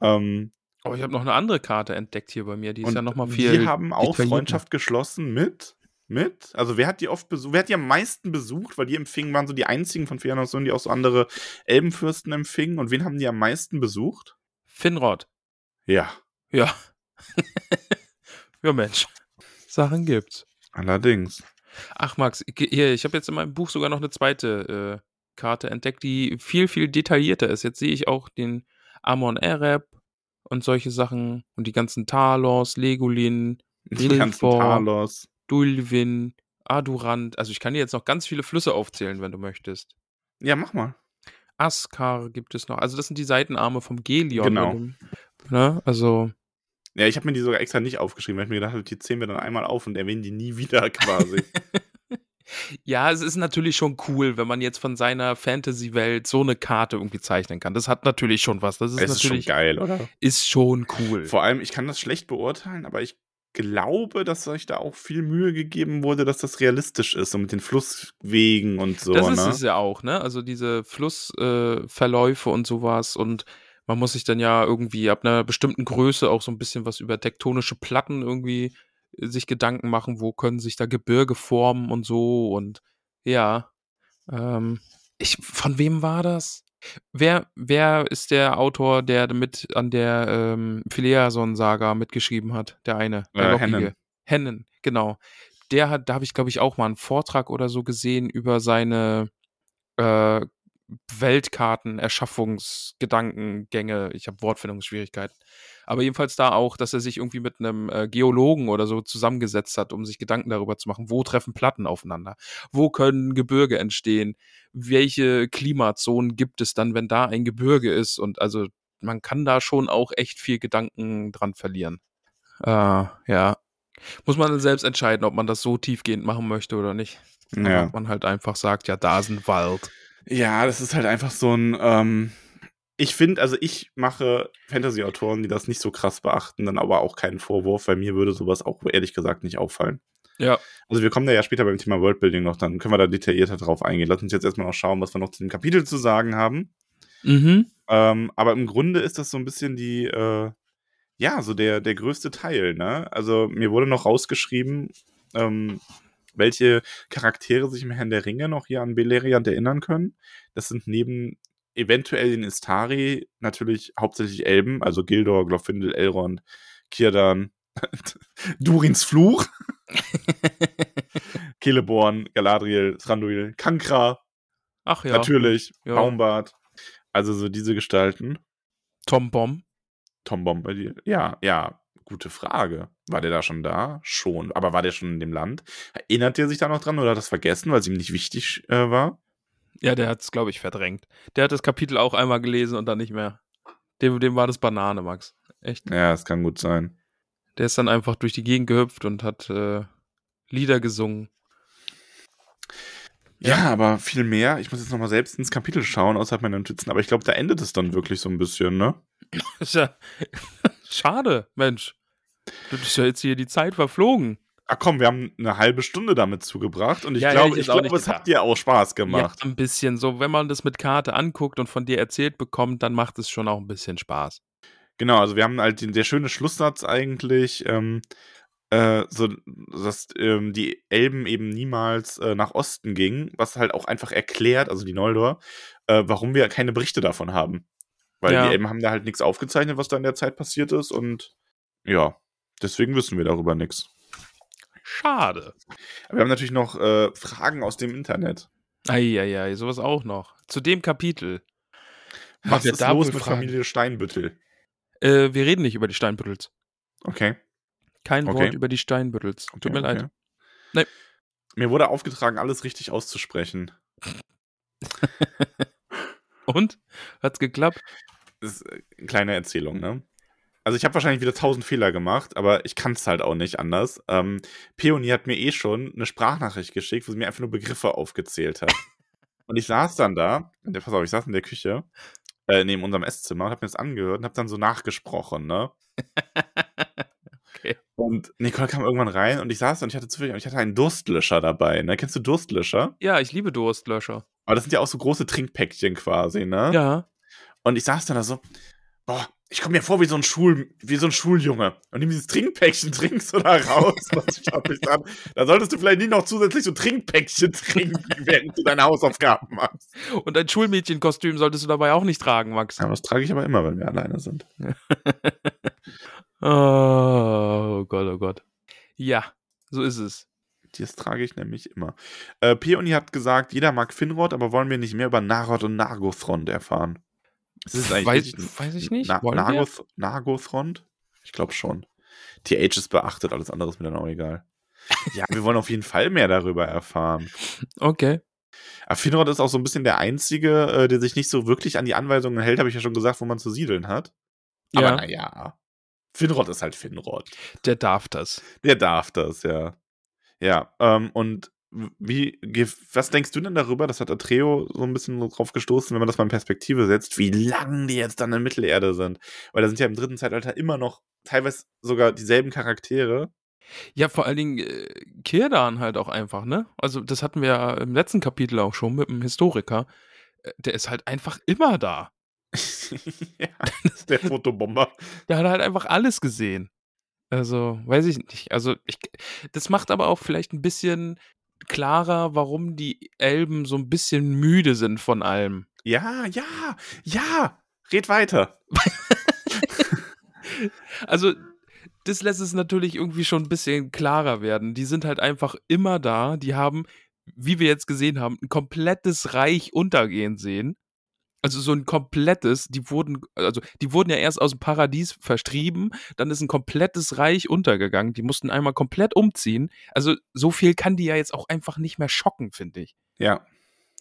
Ähm, oh, ich habe noch eine andere Karte entdeckt hier bei mir, die ist ja nochmal viel. Die haben auch Freundschaft geschlossen mit, mit, also wer hat die oft besucht, wer hat die am meisten besucht, weil die empfingen, waren so die einzigen von Feanus, die auch so andere Elbenfürsten empfingen und wen haben die am meisten besucht? Finrod. Ja. Ja. ja, Mensch. Sachen gibt's. Allerdings. Ach, Max, hier, ich habe jetzt in meinem Buch sogar noch eine zweite äh, Karte entdeckt, die viel, viel detaillierter ist. Jetzt sehe ich auch den Amon Ereb und solche Sachen und die ganzen Talos, Legolin, Talos. Dulvin, Adurand. Also ich kann dir jetzt noch ganz viele Flüsse aufzählen, wenn du möchtest. Ja, mach mal. Askar gibt es noch. Also das sind die Seitenarme vom Gelion. Genau. Dem, ne? Also ja, ich habe mir die sogar extra nicht aufgeschrieben, weil ich mir gedacht habe, die zählen wir dann einmal auf und erwähnen die nie wieder quasi. ja, es ist natürlich schon cool, wenn man jetzt von seiner Fantasy-Welt so eine Karte irgendwie zeichnen kann. Das hat natürlich schon was. Das ist, es natürlich, ist schon geil, oder? Ist schon cool. Vor allem, ich kann das schlecht beurteilen, aber ich glaube, dass euch da auch viel Mühe gegeben wurde, dass das realistisch ist, so mit den Flusswegen und so. Das ist ne? es ja auch, ne? Also diese Flussverläufe äh, und sowas und man muss sich dann ja irgendwie ab einer bestimmten Größe auch so ein bisschen was über tektonische Platten irgendwie äh, sich Gedanken machen, wo können sich da Gebirge formen und so und ja. Ähm, ich, von wem war das? Wer, wer ist der Autor, der mit an der ähm, Phileason-Saga mitgeschrieben hat? Der eine, der äh, Hennen. Hennen, genau. Der hat, da habe ich, glaube ich, auch mal einen Vortrag oder so gesehen über seine äh, Weltkarten, Erschaffungsgedankengänge. Ich habe Wortfindungsschwierigkeiten. Aber jedenfalls da auch, dass er sich irgendwie mit einem äh, Geologen oder so zusammengesetzt hat, um sich Gedanken darüber zu machen, wo treffen Platten aufeinander? Wo können Gebirge entstehen? Welche Klimazonen gibt es dann, wenn da ein Gebirge ist? Und also man kann da schon auch echt viel Gedanken dran verlieren. Äh, ja. Muss man dann selbst entscheiden, ob man das so tiefgehend machen möchte oder nicht. Ja. Ob man halt einfach sagt, ja, da ist ein Wald. Ja, das ist halt einfach so ein. Ähm, ich finde, also ich mache Fantasy-Autoren, die das nicht so krass beachten, dann aber auch keinen Vorwurf, weil mir würde sowas auch ehrlich gesagt nicht auffallen. Ja. Also wir kommen da ja später beim Thema Worldbuilding noch, dann können wir da detaillierter drauf eingehen. Lass uns jetzt erstmal noch schauen, was wir noch zu dem Kapitel zu sagen haben. Mhm. Ähm, aber im Grunde ist das so ein bisschen die, äh, ja, so der, der größte Teil, ne? Also mir wurde noch rausgeschrieben, ähm, welche Charaktere sich im Herrn der Ringe noch hier an Beleriand erinnern können. Das sind neben eventuell den Istari natürlich hauptsächlich Elben, also Gildor, Glorfindel, Elrond, Kirdan, Durins Fluch, Celeborn, Galadriel, Thranduil, Kankra, Ach ja. natürlich, Ja. Baumbart. Also so diese Gestalten. Tom Bomb. Tom Bombadil. Ja, ja, gute Frage. War der da schon da? Schon. Aber war der schon in dem Land? Erinnert er sich da noch dran oder hat das vergessen, weil es ihm nicht wichtig äh, war? Ja, der hat es, glaube ich, verdrängt. Der hat das Kapitel auch einmal gelesen und dann nicht mehr. Dem, dem war das Banane, Max. Echt. Ja, es kann gut sein. Der ist dann einfach durch die Gegend gehüpft und hat äh, Lieder gesungen. Ja, aber viel mehr. Ich muss jetzt nochmal selbst ins Kapitel schauen, außerhalb meiner Notizen. Aber ich glaube, da endet es dann wirklich so ein bisschen, ne? Ja schade, Mensch. Du bist ja jetzt hier die Zeit verflogen. Ach komm, wir haben eine halbe Stunde damit zugebracht und ich Ja, glaube, ich ich glaube, es hat dir auch Spaß gemacht. Ja, ein bisschen so. Wenn man das mit Karte anguckt und von dir erzählt bekommt, dann macht es schon auch ein bisschen Spaß. Genau, also wir haben halt den, der schöne Schlusssatz eigentlich. Ähm, äh, so, dass ähm, die Elben eben niemals äh, nach Osten gingen, was halt auch einfach erklärt, also die Noldor, äh, warum wir keine Berichte davon haben. Weil Ja. die Elben haben da halt nichts aufgezeichnet, was da in der Zeit passiert ist und ja, deswegen wissen wir darüber nichts. Schade. Aber wir haben natürlich noch äh, Fragen aus dem Internet. Eieiei, sowas auch noch. Zu dem Kapitel. Was ist da los mit Fragen? Familie Steinbüttel? Äh, wir reden nicht über die Steinbüttels. Okay. Kein Okay. Wort über die Steinbüttels. Tut okay, mir leid. okay. Nee. Mir wurde aufgetragen, alles richtig auszusprechen. Und? Hat's geklappt? Das ist äh, eine kleine Erzählung, ne? Also ich habe wahrscheinlich wieder tausend Fehler gemacht, aber ich kann es halt auch nicht anders. Ähm, Peony hat mir eh schon eine Sprachnachricht geschickt, wo sie mir einfach nur Begriffe aufgezählt hat. und ich saß dann da, pass auf, ich saß in der Küche, äh, neben unserem Esszimmer und habe mir das angehört und habe dann so nachgesprochen, ne? Okay. Und Nicole kam irgendwann rein und ich saß und ich hatte zufällig, ich hatte einen Durstlöscher dabei, ne? Kennst du Durstlöscher? Ja, ich liebe Durstlöscher. Aber das sind ja auch so große Trinkpäckchen quasi, ne? Ja. Und ich saß dann da so, boah, ich komme mir vor wie so ein Schul, wie so ein Schuljunge. Und nimm dieses Trinkpäckchen, trinkst du da raus. Was ich hab mich dran. Da solltest du vielleicht nicht noch zusätzlich so Trinkpäckchen trinken, während du deine Hausaufgaben machst. Und ein Schulmädchenkostüm solltest du dabei auch nicht tragen, Max. Ja, das trage ich aber immer, wenn wir alleine sind. Oh Gott, oh Gott. Ja, so ist es. Das trage ich nämlich immer. Äh, Peony hat gesagt, jeder mag Finrod, aber wollen wir nicht mehr über Narod und Nargothrond erfahren? Das ist eigentlich Weiß- richtig- weiß ich nicht. Na, Nargothrond? Ich glaube schon. TH ist beachtet, alles andere ist mir dann auch egal. Ja, wir wollen auf jeden Fall mehr darüber erfahren. Okay. Aber Finrod ist auch so ein bisschen der Einzige, äh, der sich nicht so wirklich an die Anweisungen hält, habe ich ja schon gesagt, wo man zu siedeln hat. Aber Ja. naja, Finrod ist halt Finrod. Der darf das. Der darf das, ja. Ja, ähm, und wie, was denkst du denn darüber? Das hat Atreo so ein bisschen drauf gestoßen, wenn man das mal in Perspektive setzt, wie lang die jetzt dann in Mittelerde sind. Weil da sind ja im dritten Zeitalter immer noch teilweise sogar dieselben Charaktere. Ja, vor allen Dingen äh, Kirdan halt auch einfach, ne? Also, das hatten wir ja im letzten Kapitel auch schon mit dem Historiker. Äh, Der ist halt einfach immer da. ja, der Fotobomber. Der hat halt einfach alles gesehen. Also, weiß ich nicht. Also, ich, das macht aber auch vielleicht ein bisschen klarer, warum die Elben so ein bisschen müde sind von allem. Ja, ja, ja. Red weiter. Also, das lässt es natürlich irgendwie schon ein bisschen klarer werden. Die sind halt einfach immer da. Die haben, wie wir jetzt gesehen haben, ein komplettes Reich untergehen sehen. Also so ein komplettes, die wurden, also die wurden ja erst aus dem Paradies verstrieben, dann ist ein komplettes Reich untergegangen. Die mussten einmal komplett umziehen. Also so viel kann die ja jetzt auch einfach nicht mehr schocken, finde ich. Ja.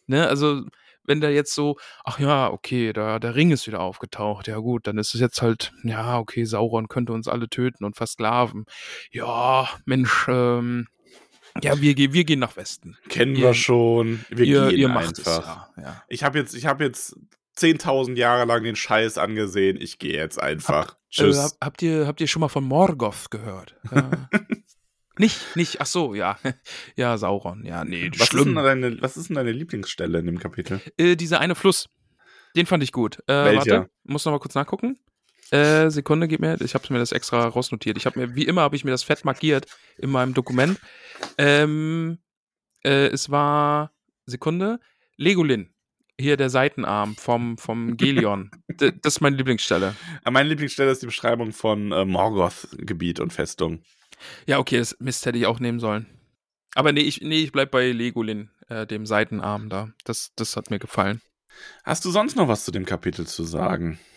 Ne, also wenn da jetzt so, ach ja, okay, da, der Ring ist wieder aufgetaucht, ja gut, dann ist es jetzt halt, ja, okay, Sauron könnte uns alle töten und versklaven. Ja, Mensch, ähm, ja, wir, gehen wir gehen nach Westen. Kennen Ihr- wir schon. Wir ihr, gehen ihr macht einfach. es, ja. ja. Ich habe jetzt, ich habe jetzt 10.000 Jahre lang den Scheiß angesehen. Ich gehe jetzt einfach. Äh, Tschüss. hab, habt, ihr, habt ihr schon mal von Morgoth gehört? Ja. nicht, nicht, ach so, ja. Ja, Sauron, ja, nee, was, ist schlimm. denn deine, was ist denn deine Lieblingsstelle in dem Kapitel? Äh, dieser eine Fluss, den fand ich gut. Äh, Welcher? Warte, muss noch mal kurz nachgucken. Äh, Sekunde, gib mir, ich habe mir das extra rausnotiert. Ich habe mir, wie immer, habe ich mir das fett markiert in meinem Dokument. Ähm, äh, es war, Sekunde, Legolin. Hier der Seitenarm vom, vom Gelion. Das ist meine Lieblingsstelle. Äh, Meine Lieblingsstelle ist die Beschreibung von äh, Morgoth-Gebiet und Festung. Ja, okay, das Mist hätte ich auch nehmen sollen. Aber nee, ich, nee, ich bleib bei Legolin, äh, dem Seitenarm da. Das, das hat mir gefallen. Hast du sonst noch was zu dem Kapitel zu sagen? Äh,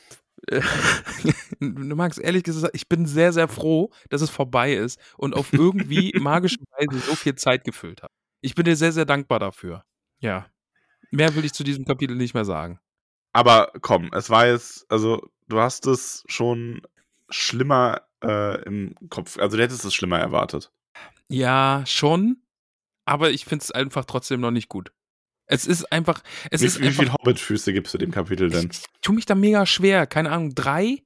du magst ehrlich gesagt, ich bin sehr, sehr froh, dass es vorbei ist und auf irgendwie magische Weise so viel Zeit gefüllt hat. Ich bin dir sehr, sehr dankbar dafür. Ja. Mehr will ich zu diesem Kapitel nicht mehr sagen. Aber komm, es war jetzt, also du hast es schon schlimmer äh, im Kopf, also du hättest es schlimmer erwartet. Ja, schon, aber ich finde es einfach trotzdem noch nicht gut. Es ist einfach, es wie ist wie viele Hobbit-Füße gibst du dem Kapitel denn? ich tue mich da mega schwer. Keine Ahnung, drei?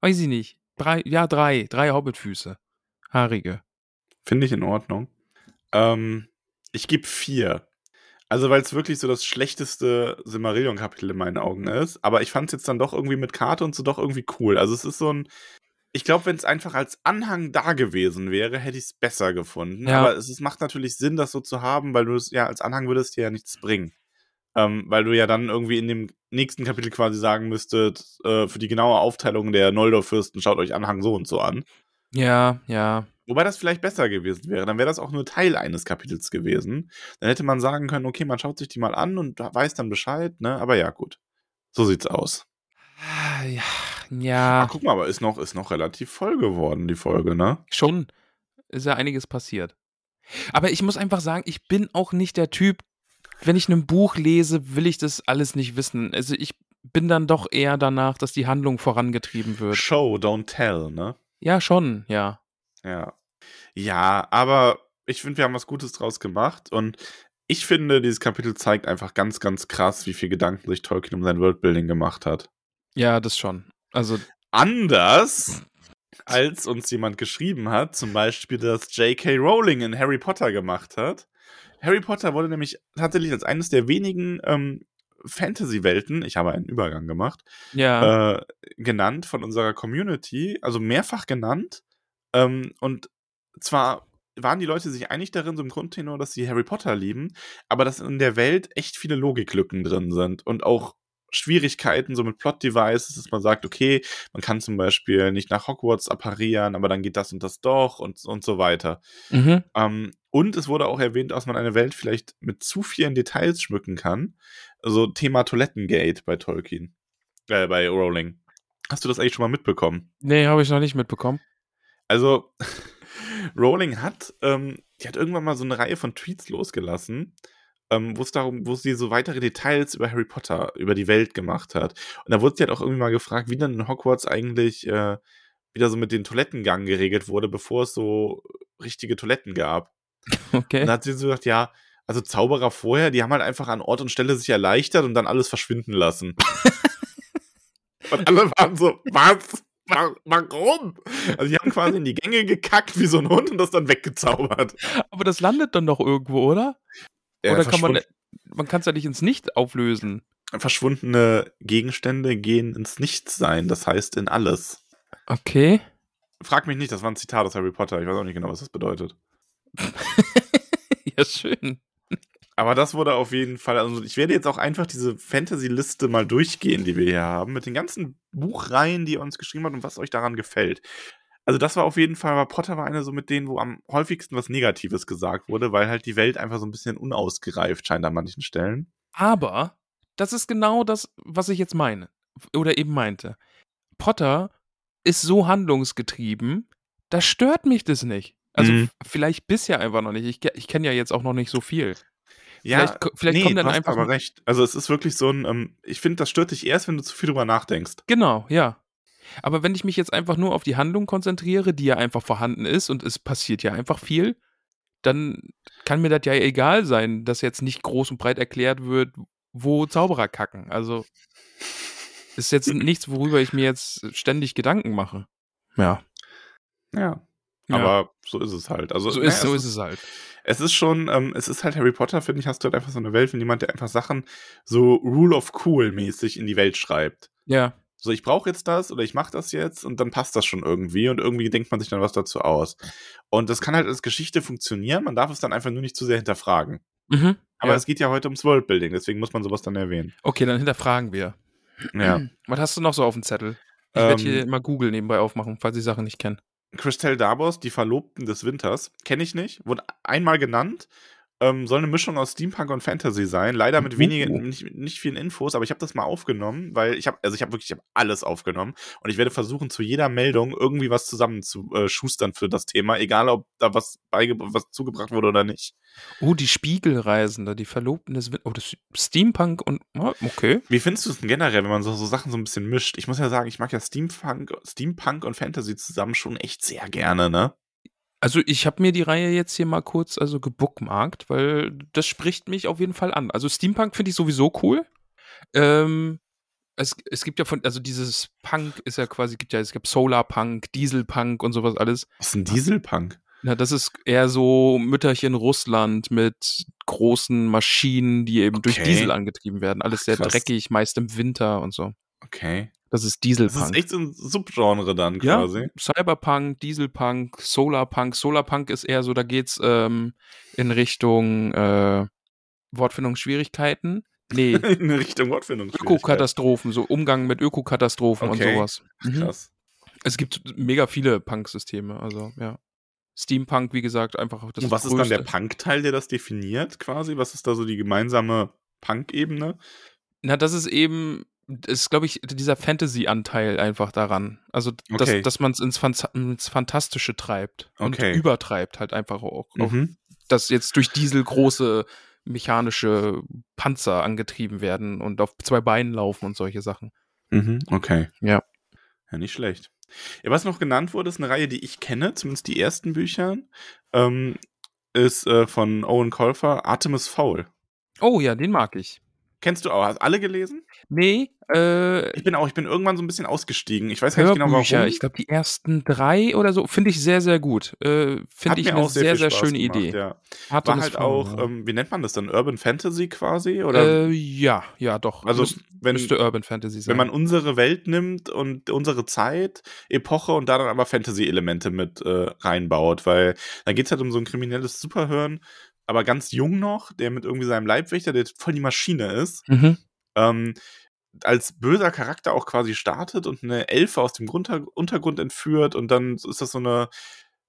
Weiß ich nicht. Drei, ja, drei. Drei Hobbitfüße. Haarige. Finde ich in Ordnung. Ähm, ich gebe vier. Also, weil es wirklich so das schlechteste Silmarillion-Kapitel in meinen Augen ist. Aber ich fand es jetzt dann doch irgendwie mit Karte und so doch irgendwie cool. Also, es ist so ein. Ich glaube, wenn es einfach als Anhang da gewesen wäre, hätte ich es besser gefunden. Ja. Aber es, es macht natürlich Sinn, das so zu haben, weil du es ja als Anhang würdest dir ja nichts bringen. Ähm, weil du ja dann irgendwie in dem nächsten Kapitel quasi sagen müsstest, äh, für die genaue Aufteilung der Noldor-Fürsten schaut euch Anhang so und so an. Ja, ja. Wobei das vielleicht besser gewesen wäre. Dann wäre das auch nur Teil eines Kapitels gewesen. Dann hätte man sagen können, okay, man schaut sich die mal an und weiß dann Bescheid, ne? Aber ja, gut. So sieht's aus. Ah, Ja, Ach, guck mal, aber ist noch, ist noch relativ voll geworden, die Folge, ne? schon. Ist ja einiges passiert. Aber ich muss einfach sagen, ich bin auch nicht der Typ, wenn ich ein Buch lese, will ich das alles nicht wissen. Also ich bin dann doch eher danach, dass die Handlung vorangetrieben wird. Show, don't tell, ne? Ja, schon, ja. Ja. Ja, aber ich finde, wir haben was Gutes draus gemacht und ich finde, dieses Kapitel zeigt einfach ganz, ganz krass, wie viel Gedanken sich Tolkien um sein Worldbuilding gemacht hat. Ja, das schon. Also, Anders als uns jemand geschrieben hat, zum Beispiel, dass J.K. Rowling in Harry Potter gemacht hat. Harry Potter wurde nämlich tatsächlich als eines der wenigen ähm, Fantasy-Welten, ich habe einen Übergang gemacht, ja. äh, genannt von unserer Community, also mehrfach genannt. Ähm, und zwar waren die Leute sich einig darin, so im Grundtenor, dass sie Harry Potter lieben, aber dass in der Welt echt viele Logiklücken drin sind und auch Schwierigkeiten so mit Plot-Devices, dass man sagt, okay, man kann zum Beispiel nicht nach Hogwarts apparieren, aber dann geht das und das doch und, und so weiter. mhm. Ähm, und es wurde auch erwähnt, dass man eine Welt vielleicht mit zu vielen Details schmücken kann. Also Thema Toilettengate bei Tolkien, äh, bei Rowling. Hast du das eigentlich schon mal mitbekommen? Nee, habe ich noch nicht mitbekommen. Also, Rowling hat, ähm, die hat irgendwann mal so eine Reihe von Tweets losgelassen, ähm, wo es darum, wo sie so weitere Details über Harry Potter, über die Welt gemacht hat. Und da wurde sie halt auch irgendwie mal gefragt, wie dann in Hogwarts eigentlich äh, wieder so mit den Toilettengang geregelt wurde, bevor es so richtige Toiletten gab. Okay. Und dann hat sie so gesagt, ja, also Zauberer vorher, die haben halt einfach an Ort und Stelle sich erleichtert und dann alles verschwinden lassen. und alle waren so, was? Wa- Warum? Also die haben quasi in die Gänge gekackt wie so ein Hund und das dann weggezaubert. Aber das landet dann doch irgendwo, oder? Ja, oder kann man, man kann es ja nicht ins Nicht auflösen. verschwundene Gegenstände gehen ins Nichtsein, das heißt in alles. Okay. Frag mich nicht, das war ein Zitat aus Harry Potter, ich weiß auch nicht genau, was das bedeutet. ja, schön. Aber das wurde auf jeden Fall, also ich werde jetzt auch einfach diese Fantasy-Liste mal durchgehen, die wir hier haben, mit den ganzen Buchreihen, die ihr uns geschrieben habt und was euch daran gefällt. Also das war auf jeden Fall, aber Potter war einer so mit denen, wo am häufigsten was Negatives gesagt wurde, weil halt die Welt einfach so ein bisschen unausgereift scheint an manchen Stellen. Aber das ist genau das, was ich jetzt meine. Oder eben meinte. Potter ist so handlungsgetrieben, da stört mich das nicht. Also Mhm. vielleicht bisher einfach noch nicht. Ich, ich kenne ja jetzt auch noch nicht so viel. Ja, Vielleicht vielleicht kommt dann du hast einfach- aber recht. Also es ist wirklich so ein, ähm, ich finde, das stört dich erst, wenn du zu viel drüber nachdenkst. Genau, ja. Aber wenn ich mich jetzt einfach nur auf die Handlung konzentriere, die ja einfach vorhanden ist und es passiert ja einfach viel, dann kann mir das ja egal sein, dass jetzt nicht groß und breit erklärt wird, wo Zauberer kacken. Also ist jetzt nichts, worüber ich mir jetzt ständig Gedanken mache. Ja. Ja. Ja. Aber so ist es halt. Also, So naja, ist, so ist es halt. Es ist schon, ähm, es ist halt Harry Potter, finde ich, hast du halt einfach so eine Welt von jemand, der einfach Sachen so Rule of Cool mäßig in die Welt schreibt. Ja. So, ich brauche jetzt das oder ich mache das jetzt und dann passt das schon irgendwie und irgendwie denkt man sich dann was dazu aus. Und das kann halt als Geschichte funktionieren, man darf es dann einfach nur nicht zu sehr hinterfragen. Mhm. Aber ja. es geht ja heute ums Worldbuilding, deswegen muss man sowas dann erwähnen. Okay, dann hinterfragen wir. Ja. Was hast du noch so auf dem Zettel? Ich werde Ähm, hier immer Google nebenbei aufmachen, falls ich Sachen nicht kenne. Christelle Davos, die Verlobten des Winters, kenne ich nicht, wurde einmal genannt. Ähm, soll eine Mischung aus Steampunk und Fantasy sein. Leider mit Uh. wenigen, nicht, nicht vielen Infos, aber ich habe das mal aufgenommen, weil ich habe, also ich habe wirklich ich hab alles aufgenommen und ich werde versuchen, zu jeder Meldung irgendwie was zusammen zu äh, schustern für das Thema, egal ob da was, was zugebracht wurde oder nicht. Oh, die Spiegelreisende, die Verlobten des Win Oh, das Steampunk und. oh, Okay. Wie findest du es denn generell, wenn man so, so Sachen so ein bisschen mischt? Ich muss ja sagen, ich mag ja Steampunk, Steampunk und Fantasy zusammen schon echt sehr gerne, ne? Also ich habe mir die Reihe jetzt hier mal kurz also gebookmarkt, weil das spricht mich auf jeden Fall an. Also Steampunk finde ich sowieso cool. Ähm, es, es gibt ja von, also dieses Punk ist ja quasi, gibt ja, es gibt Solarpunk, Dieselpunk und sowas alles. Was ist ein Dieselpunk? Na, das ist eher so Mütterchen Russland mit großen Maschinen, die eben durch Okay. Diesel angetrieben werden. Alles sehr Krass. dreckig, meist im Winter und so. Okay. Das ist Das Dieselpunk. ist echt so ein Subgenre dann ja, quasi. Cyberpunk, Dieselpunk, Solarpunk. Solarpunk ist eher so, da geht's ähm, in Richtung äh, Wortfindungsschwierigkeiten. Nee, In Richtung Wortfindung. Ökokatastrophen, so Umgang mit Ökokatastrophen Okay. und sowas. Mhm. Krass. Es gibt mega viele Punk-Systeme, also ja. Steampunk, wie gesagt, einfach das Und was ist dann der. Punk-Teil, der das definiert quasi? Was ist da so die gemeinsame Punk-Ebene? Na, das ist eben, ist, glaube ich, dieser Fantasy-Anteil einfach daran. Also, dass, Okay. dass man es ins, ins Fantastische treibt und Okay. übertreibt halt einfach auch. auch Mhm. dass jetzt durch Diesel große mechanische Panzer angetrieben werden und auf zwei Beinen laufen und solche Sachen. Mhm. Okay. Ja. Ja, nicht schlecht. Ja, was noch genannt wurde, ist eine Reihe, die ich kenne, zumindest die ersten Bücher, ähm, ist äh, von Owen Colfer, Artemis Fowl. Oh ja, den mag ich. Kennst du auch? Hast alle gelesen? Nee, äh, Ich bin auch, ich bin irgendwann so ein bisschen ausgestiegen. Ich weiß gar nicht genau warum. ich glaube die ersten drei oder so, finde ich sehr, sehr gut. Äh, Hat finde ich mir eine auch sehr, sehr, Spaß schöne gemacht, Idee. Ja. Hatte War halt auch, ähm, wie nennt man das dann? Urban Fantasy quasi? Oder äh, ja, ja, doch. also Müs- wenn, müsste Urban Fantasy sein. wenn man unsere Welt nimmt und unsere Zeit, Epoche und da dann aber Fantasy-Elemente mit äh, reinbaut, weil dann geht es halt um so ein kriminelles Superhirn, aber ganz jung noch, der mit irgendwie seinem Leibwächter, der voll die Maschine ist, mhm. ähm, als böser Charakter auch quasi startet und eine Elfe aus dem Grunter Untergrund entführt und dann ist das so eine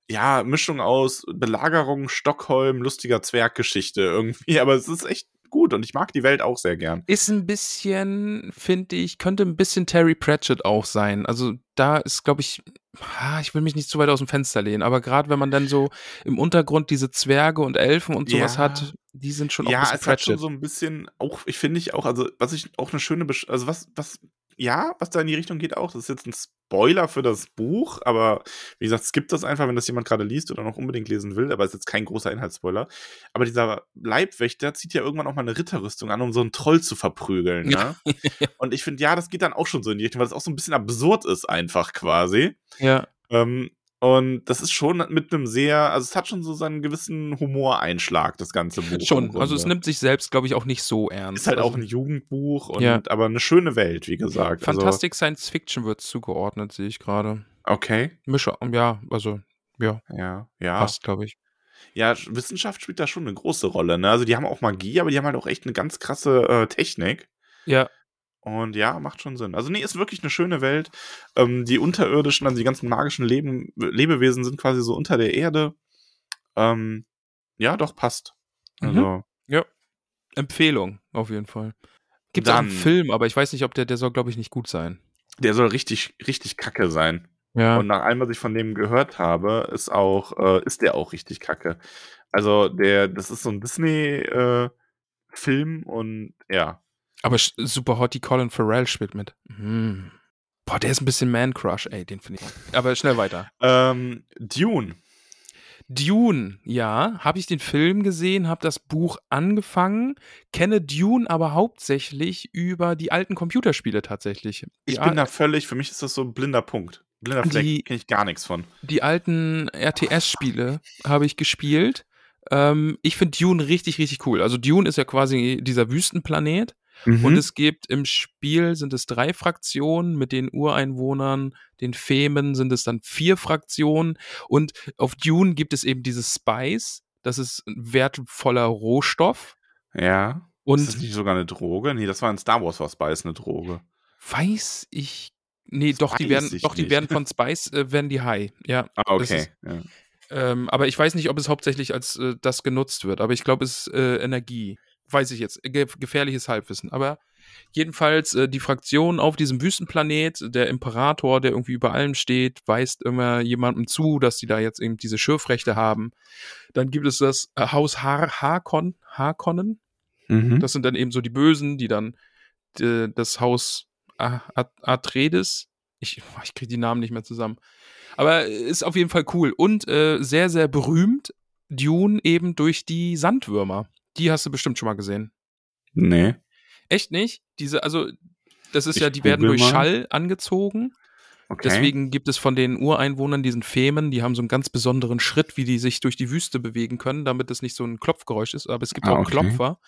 ja, Mischung aus Belagerung, Stockholm, lustiger Zwerggeschichte irgendwie, aber es ist echt gut und ich mag die Welt auch sehr gern. Ist ein bisschen, finde ich, könnte ein bisschen Terry Pratchett auch sein. Also da ist, glaube ich, ich will mich nicht zu weit aus dem Fenster lehnen, aber gerade wenn man dann so im Untergrund diese Zwerge und Elfen und sowas Ja. hat, die sind schon auch ein Ja, bisschen es hat schon Pratchett. so ein bisschen, auch, ich finde ich auch, also was ich auch eine schöne, Besch also was, was, ja, was da in die Richtung geht auch, das ist jetzt ein Spoiler für das Buch, aber wie gesagt, skippt das einfach, wenn das jemand gerade liest oder noch unbedingt lesen will, aber es ist jetzt kein großer Inhaltsspoiler. Aber dieser Leibwächter zieht ja irgendwann auch mal eine Ritterrüstung an, um so einen Troll zu verprügeln, ne? Und ich finde, ja, das geht dann auch schon so in die Richtung, weil das auch so ein bisschen absurd ist einfach quasi. Ja, Ähm, und das ist schon mit einem sehr, also es hat schon so seinen gewissen Humoreinschlag, das ganze Buch. schon. Also es nimmt sich selbst, glaube ich, auch nicht so ernst. Ist halt also, auch ein Jugendbuch und Ja. aber eine schöne Welt, wie gesagt. Fantastic Science Fiction wird zugeordnet, sehe ich gerade. Also, okay. Mische, ja, also, ja, Ja, ja. passt, glaube ich. Ja, Sch- Wissenschaft spielt da schon eine große Rolle. Ne? Also die haben auch Magie, aber die haben halt auch echt eine ganz krasse äh, Technik. Ja, Und ja, macht schon Sinn. Also nee, ist wirklich eine schöne Welt. Ähm, die unterirdischen, also die ganzen magischen Leben, Lebewesen sind quasi so unter der Erde. Ähm, ja, doch, passt. Mhm. Also, ja. Empfehlung, auf jeden Fall. Gibt auch einen Film, aber ich weiß nicht, ob der, der soll, glaube ich, nicht gut sein. der soll richtig, richtig kacke sein. Ja. Und nach allem, was ich von dem gehört habe, ist auch, äh, ist der auch richtig kacke. Also, der, das ist so ein Disney-Film und ja. Aber super hot, Colin Farrell spielt mit. Mhm. Boah, der ist ein bisschen Man-Crush, ey, den finde ich. Aber schnell weiter. Ähm, Dune. Dune, ja, habe ich den Film gesehen, habe das Buch angefangen, kenne Dune aber hauptsächlich über die alten Computerspiele tatsächlich. Ich bin al- da völlig, für mich ist das so ein blinder Punkt. Blinder Fleck, Die- kenne ich gar nichts von. die alten RTS-Spiele habe ich gespielt. Ähm, ich finde Dune richtig, richtig cool. Also Dune ist ja quasi dieser Wüstenplanet. Mhm. Und es gibt im Spiel sind es drei Fraktionen, mit den Ureinwohnern, den Femen sind es dann vier Fraktionen. Und auf Dune gibt es eben dieses Spice, das ist ein wertvoller Rohstoff. ja. Und ist das nicht sogar eine Droge? Nee, das war in Star Wars war Spice eine Droge. weiß ich. Nee, Das doch, die werden, doch, die nicht. werden von Spice, äh, werden die high. Ja. Ah, okay. ist- ja. Ähm, aber ich weiß nicht, ob es hauptsächlich als äh, das genutzt wird. Aber ich glaube, es ist äh, Energie. Weiß ich jetzt. Ge gefährliches Halbwissen. Aber jedenfalls äh, die Fraktion auf diesem Wüstenplanet, der Imperator, der irgendwie über allem steht, weist immer jemandem zu, dass sie da jetzt eben diese Schürfrechte haben. Dann gibt es das äh, Haus Har Harkon Harkonnen. Mhm. Das sind dann eben so die Bösen, die dann äh, das Haus A- A- Atreides, ich, ich kriege die Namen nicht mehr zusammen, aber ist auf jeden Fall cool und äh, sehr, sehr berühmt, Dune eben durch die Sandwürmer. Die hast du bestimmt schon mal gesehen. nee. Echt nicht? Diese, also, das ist Ich ja, die werden durch mal. Schall angezogen Okay. Deswegen gibt es von den Ureinwohnern diesen Femen, die haben so einen ganz besonderen Schritt, wie die sich durch die Wüste bewegen können, damit es nicht so ein Klopfgeräusch ist, aber es gibt Ah, auch okay. Klopfer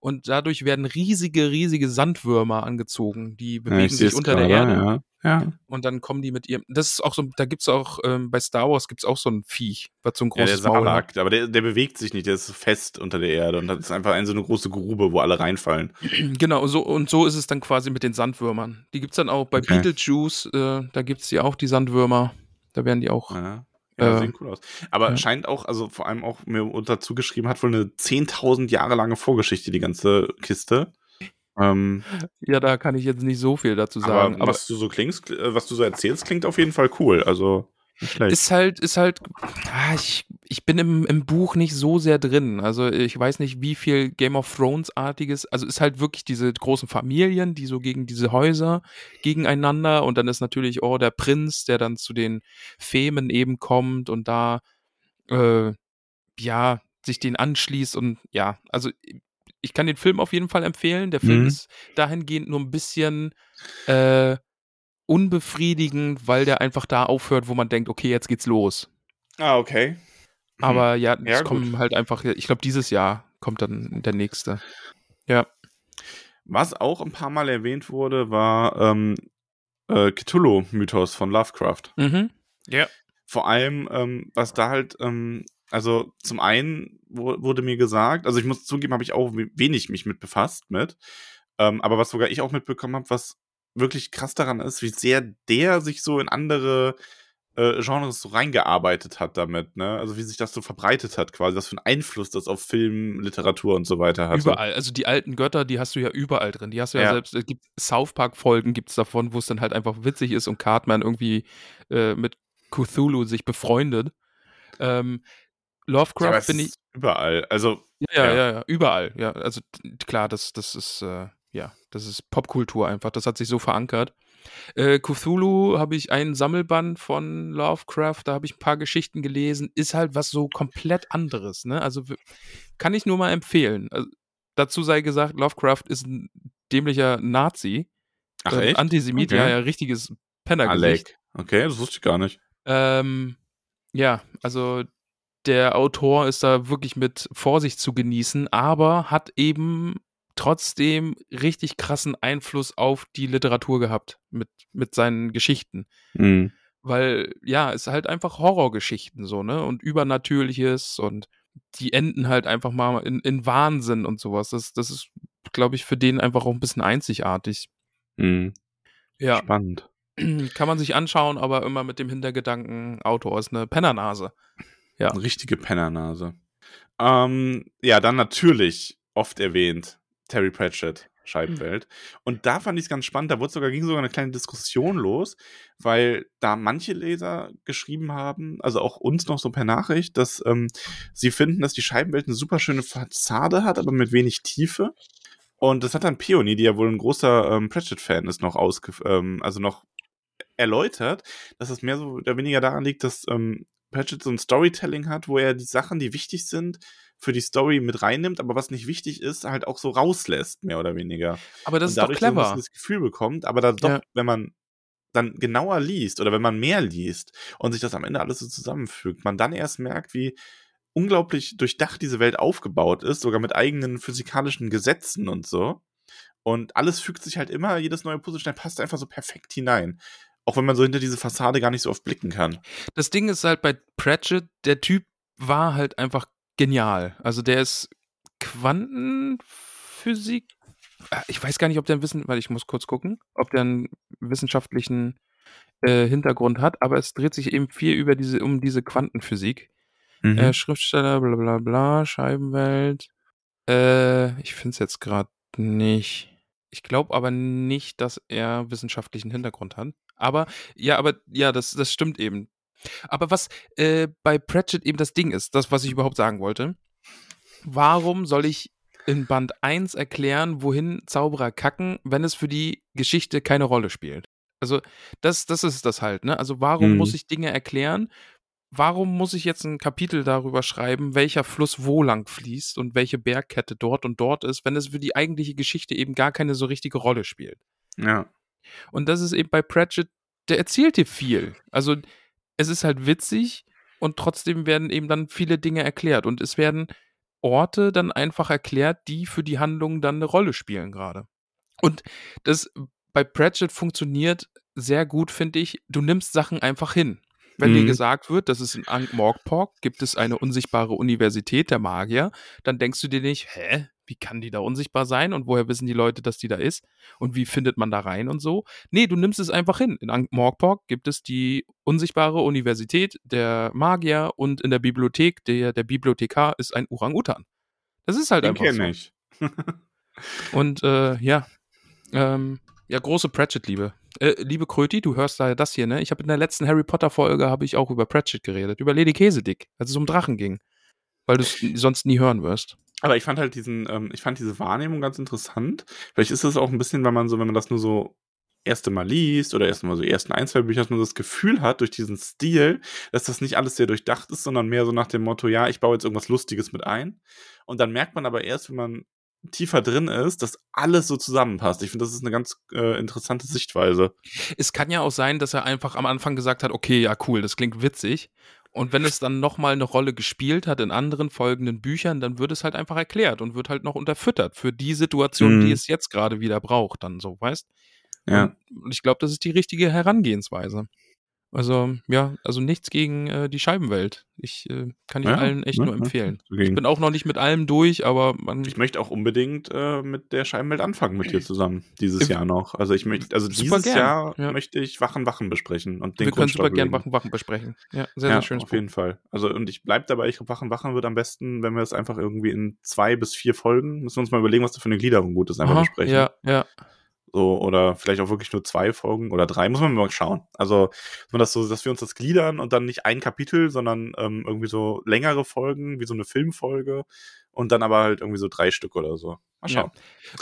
und dadurch werden riesige, riesige Sandwürmer angezogen, die ja, bewegen ich sich unter der Erde Ja. Ja. und dann kommen die mit ihrem, das ist auch so, da gibt's auch, ähm, bei Star Wars gibt's auch so ein Viech, was so ein Ja, der großes Maul hat. Aber der, der bewegt sich nicht, der ist fest unter der Erde und das ist einfach eine so eine große Grube, wo alle reinfallen. Genau, so, und so ist es dann quasi mit den Sandwürmern. Die gibt's dann auch bei Okay. Beetlejuice, äh, da gibt's die auch, die Sandwürmer, da werden die auch, Ja, ja Äh, sehen cool aus. Aber ja. scheint auch, also vor allem auch mir dazu geschrieben, hat wohl eine 10.000 Jahre lange Vorgeschichte, die ganze Kiste. Ähm, ja, da kann ich jetzt nicht so viel dazu sagen, aber, aber was du so klingst, äh, was du so erzählst, klingt auf jeden Fall cool. Also schlecht. Ist halt, ist halt, ah, ich, ich bin im, im Buch nicht so sehr drin. Also ich weiß nicht, wie viel Game of Thrones-artiges, also ist halt wirklich diese großen Familien, die so gegen diese Häuser gegeneinander und dann ist natürlich, oh, der Prinz, der dann zu den Femen eben kommt und da, äh, ja, sich den anschließt und ja, also ich kann den Film auf jeden Fall empfehlen. Der Film Mhm. ist dahingehend nur ein bisschen, äh, unbefriedigend, weil der einfach da aufhört, wo man denkt, okay, jetzt geht's los. ah, okay. Hm. Aber ja, es Ja, kommen halt einfach, ich glaube, dieses Jahr kommt dann der nächste. Ja. Was auch ein paar Mal erwähnt wurde, war ähm, äh, Cthulhu-Mythos von Lovecraft. Mhm. Ja. Vor allem, ähm, was da halt, ähm, also zum einen wurde mir gesagt, also ich muss zugeben, habe ich auch we- wenig mich mit befasst mit, ähm, aber was sogar ich auch mitbekommen habe, was wirklich krass daran ist, wie sehr der sich so in andere äh, Genres so reingearbeitet hat damit, ne? Also wie sich das so verbreitet hat, quasi, was für einen Einfluss das auf Film, Literatur und so weiter hatte. Überall. Also die alten Götter, die hast du ja überall drin. Die hast du ja, Ja. selbst, es gibt South Park-Folgen gibt es davon, wo es dann halt einfach witzig ist und Cartman irgendwie äh, mit Cthulhu sich befreundet. Ähm, Lovecraft es bin ich. überall. Also, Ja, ja, ja. ja, ja, überall. Ja, also klar, das, das ist, äh, ja, das ist Popkultur einfach. Das hat sich so verankert. Äh, Cthulhu habe ich einen Sammelband von Lovecraft, da habe ich ein paar Geschichten gelesen. Ist halt was so komplett anderes, ne? Also kann ich nur mal empfehlen. Also, dazu sei gesagt, Lovecraft ist ein dämlicher Nazi. ach ähm, echt? Antisemit, Okay. ja, ja, richtiges Pennergesicht. Alec. Okay, das wusste ich gar nicht. Ähm, ja, also der Autor ist da wirklich mit Vorsicht zu genießen, aber hat eben trotzdem richtig krassen Einfluss auf die Literatur gehabt mit, mit seinen Geschichten. Mhm. Weil, ja, es ist halt einfach Horrorgeschichten so, ne? Und Übernatürliches und die enden halt einfach mal in, in Wahnsinn und sowas. Das, das ist, glaube ich, für den einfach auch ein bisschen einzigartig. Mhm. Ja, Spannend. kann man sich anschauen, aber immer mit dem Hintergedanken, Autor ist eine Pennernase. Ja. Eine richtige Pennernase. Ähm, ja, dann natürlich oft erwähnt Terry Pratchett, Scheibenwelt. Und da fand ich es ganz spannend, da wurde sogar, ging sogar eine kleine Diskussion los, weil da manche Leser geschrieben haben, also auch uns noch so per Nachricht, dass ähm, sie finden, dass die Scheibenwelt eine super schöne Fassade hat, aber mit wenig Tiefe. Und das hat dann Peony, die ja wohl ein großer ähm, Pratchett-Fan ist, noch ausge ähm, also noch erläutert, dass es mehr so oder weniger daran liegt, dass ähm, Pratchett so ein Storytelling hat, wo er die Sachen, die wichtig sind, für die Story mit reinnimmt, aber was nicht wichtig ist, halt auch so rauslässt, mehr oder weniger. Aber das und ist doch dadurch so ein clever. das Gefühl bekommt, aber dann doch, Ja. wenn man dann genauer liest oder wenn man mehr liest und sich das am Ende alles so zusammenfügt, man dann erst merkt, wie unglaublich durchdacht diese Welt aufgebaut ist, sogar mit eigenen physikalischen Gesetzen und so. Und alles fügt sich halt immer, jedes neue Puzzlestein passt einfach so perfekt hinein. Auch wenn man so hinter diese Fassade gar nicht so oft blicken kann. Das Ding ist halt bei Pratchett, der Typ war halt einfach genial. Also der ist Quantenphysik. Ah, Ich weiß gar nicht, ob der einen Wissen, weil ich muss kurz gucken, ob der einen wissenschaftlichen äh, Hintergrund hat, aber es dreht sich eben viel über diese, um diese Quantenphysik. Mhm. Äh, Schriftsteller, bla bla bla, Scheibenwelt. Äh, ich finde es jetzt gerade nicht. Ich glaube aber nicht, dass er wissenschaftlichen Hintergrund hat. Aber, ja, aber, ja, das, das stimmt eben. Aber was äh, bei Pratchett eben das Ding ist, das, was ich überhaupt sagen wollte, warum soll ich in Band 1 erklären, wohin Zauberer kacken, wenn es für die Geschichte keine Rolle spielt? Also, das, das ist das halt, ne? Also, warum Mhm. muss ich Dinge erklären? Warum muss ich jetzt ein Kapitel darüber schreiben, welcher Fluss wo lang fließt und welche Bergkette dort und dort ist, wenn es für die eigentliche Geschichte eben gar keine so richtige Rolle spielt? ja. Und das ist eben bei Pratchett der erzählt dir viel. Also es ist halt witzig und trotzdem werden eben dann viele Dinge erklärt und es werden Orte dann einfach erklärt, die für die Handlung dann eine Rolle spielen gerade. Und das bei Pratchett funktioniert sehr gut, finde ich. Du nimmst Sachen einfach hin. Wenn dir Mhm. gesagt wird, dass es in Ankh-Morpork gibt es eine unsichtbare Universität der Magier, dann denkst du dir nicht, hä, wie kann die da unsichtbar sein und woher wissen die Leute, dass die da ist und wie findet man da rein und so. Nee, du nimmst es einfach hin. In Ankh-Morpork gibt es die unsichtbare Universität der Magier und in der Bibliothek, der, der Bibliothekar ist ein Orang-Utan. Das ist halt Den einfach so. kenne ich. Und äh, ja, ähm, ja, große Pratchett-Liebe. Äh, liebe Kröti, du hörst da das hier, ne? Ich habe in der letzten Harry Potter-Folge habe ich auch über Pratchett geredet, über Lady Käsedick, als es um Drachen ging. Weil du es sonst nie hören wirst. Aber ich fand halt diesen, ähm, ich fand diese Wahrnehmung ganz interessant. Vielleicht ist es auch ein bisschen, wenn man so, wenn man das nur so erste Mal liest oder erst mal so ersten ein, zwei Bücher, dass man das Gefühl hat, durch diesen Stil, dass das nicht alles sehr durchdacht ist, sondern mehr so nach dem Motto, ja, ich baue jetzt irgendwas Lustiges mit ein. Und dann merkt man aber erst, wenn man tiefer drin ist, dass alles so zusammenpasst. Ich finde, das ist eine ganz äh, interessante Sichtweise. Es kann ja auch sein, dass er einfach am Anfang gesagt hat, okay, ja, cool, das klingt witzig. Und wenn es dann nochmal eine Rolle gespielt hat in anderen folgenden Büchern, dann wird es halt einfach erklärt und wird halt noch unterfüttert für die Situation, die Mhm. es jetzt gerade wieder braucht, dann so, weißt? Ja. Und ich glaube, das ist die richtige Herangehensweise. Also, ja, also nichts gegen äh, die Scheibenwelt. Ich äh, kann ich Ja, allen echt ne, nur ne, empfehlen. dagegen. Ich bin auch noch nicht mit allem durch, aber man, Ich möchte auch unbedingt äh, mit der Scheibenwelt anfangen mit dir zusammen dieses Äh, Jahr noch. Also ich möchte, also dieses gern, Jahr ja. möchte ich Wachen Wachen besprechen und den wir können super Grundstock gern legen. Wachen Wachen besprechen. Ja, sehr, ja, sehr schönes auf Buch. jeden Fall. Also und ich bleib dabei, ich glaube, Wachen Wachen wird am besten, wenn wir es einfach irgendwie in zwei bis vier Folgen, müssen wir uns mal überlegen, was da für eine Gliederung gut ist, einfach Aha, besprechen. ja, ja. So, oder vielleicht auch wirklich nur zwei Folgen oder drei, muss man mal schauen. Also, dass man das so, dass wir uns das gliedern und dann nicht ein Kapitel, sondern ähm, irgendwie so längere Folgen, wie so eine Filmfolge und dann aber halt irgendwie so drei Stück oder so. Mal Ja. schauen.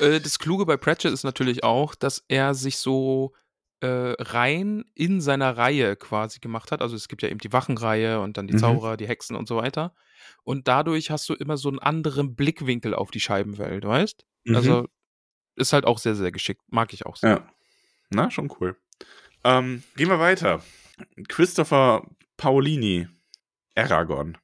Äh, das Kluge bei Pratchett ist natürlich auch, dass er sich so äh, rein in seiner Reihe quasi gemacht hat. Also es gibt ja eben die Wachenreihe und dann die Mhm. Zauberer, die Hexen und so weiter. Und dadurch hast du immer so einen anderen Blickwinkel auf die Scheibenwelt, weißt? Mhm. Also ist halt auch sehr, sehr geschickt. Mag ich auch sehr. Ja. Na, schon cool. Ähm, gehen wir weiter. Christopher Paolini, Aragon.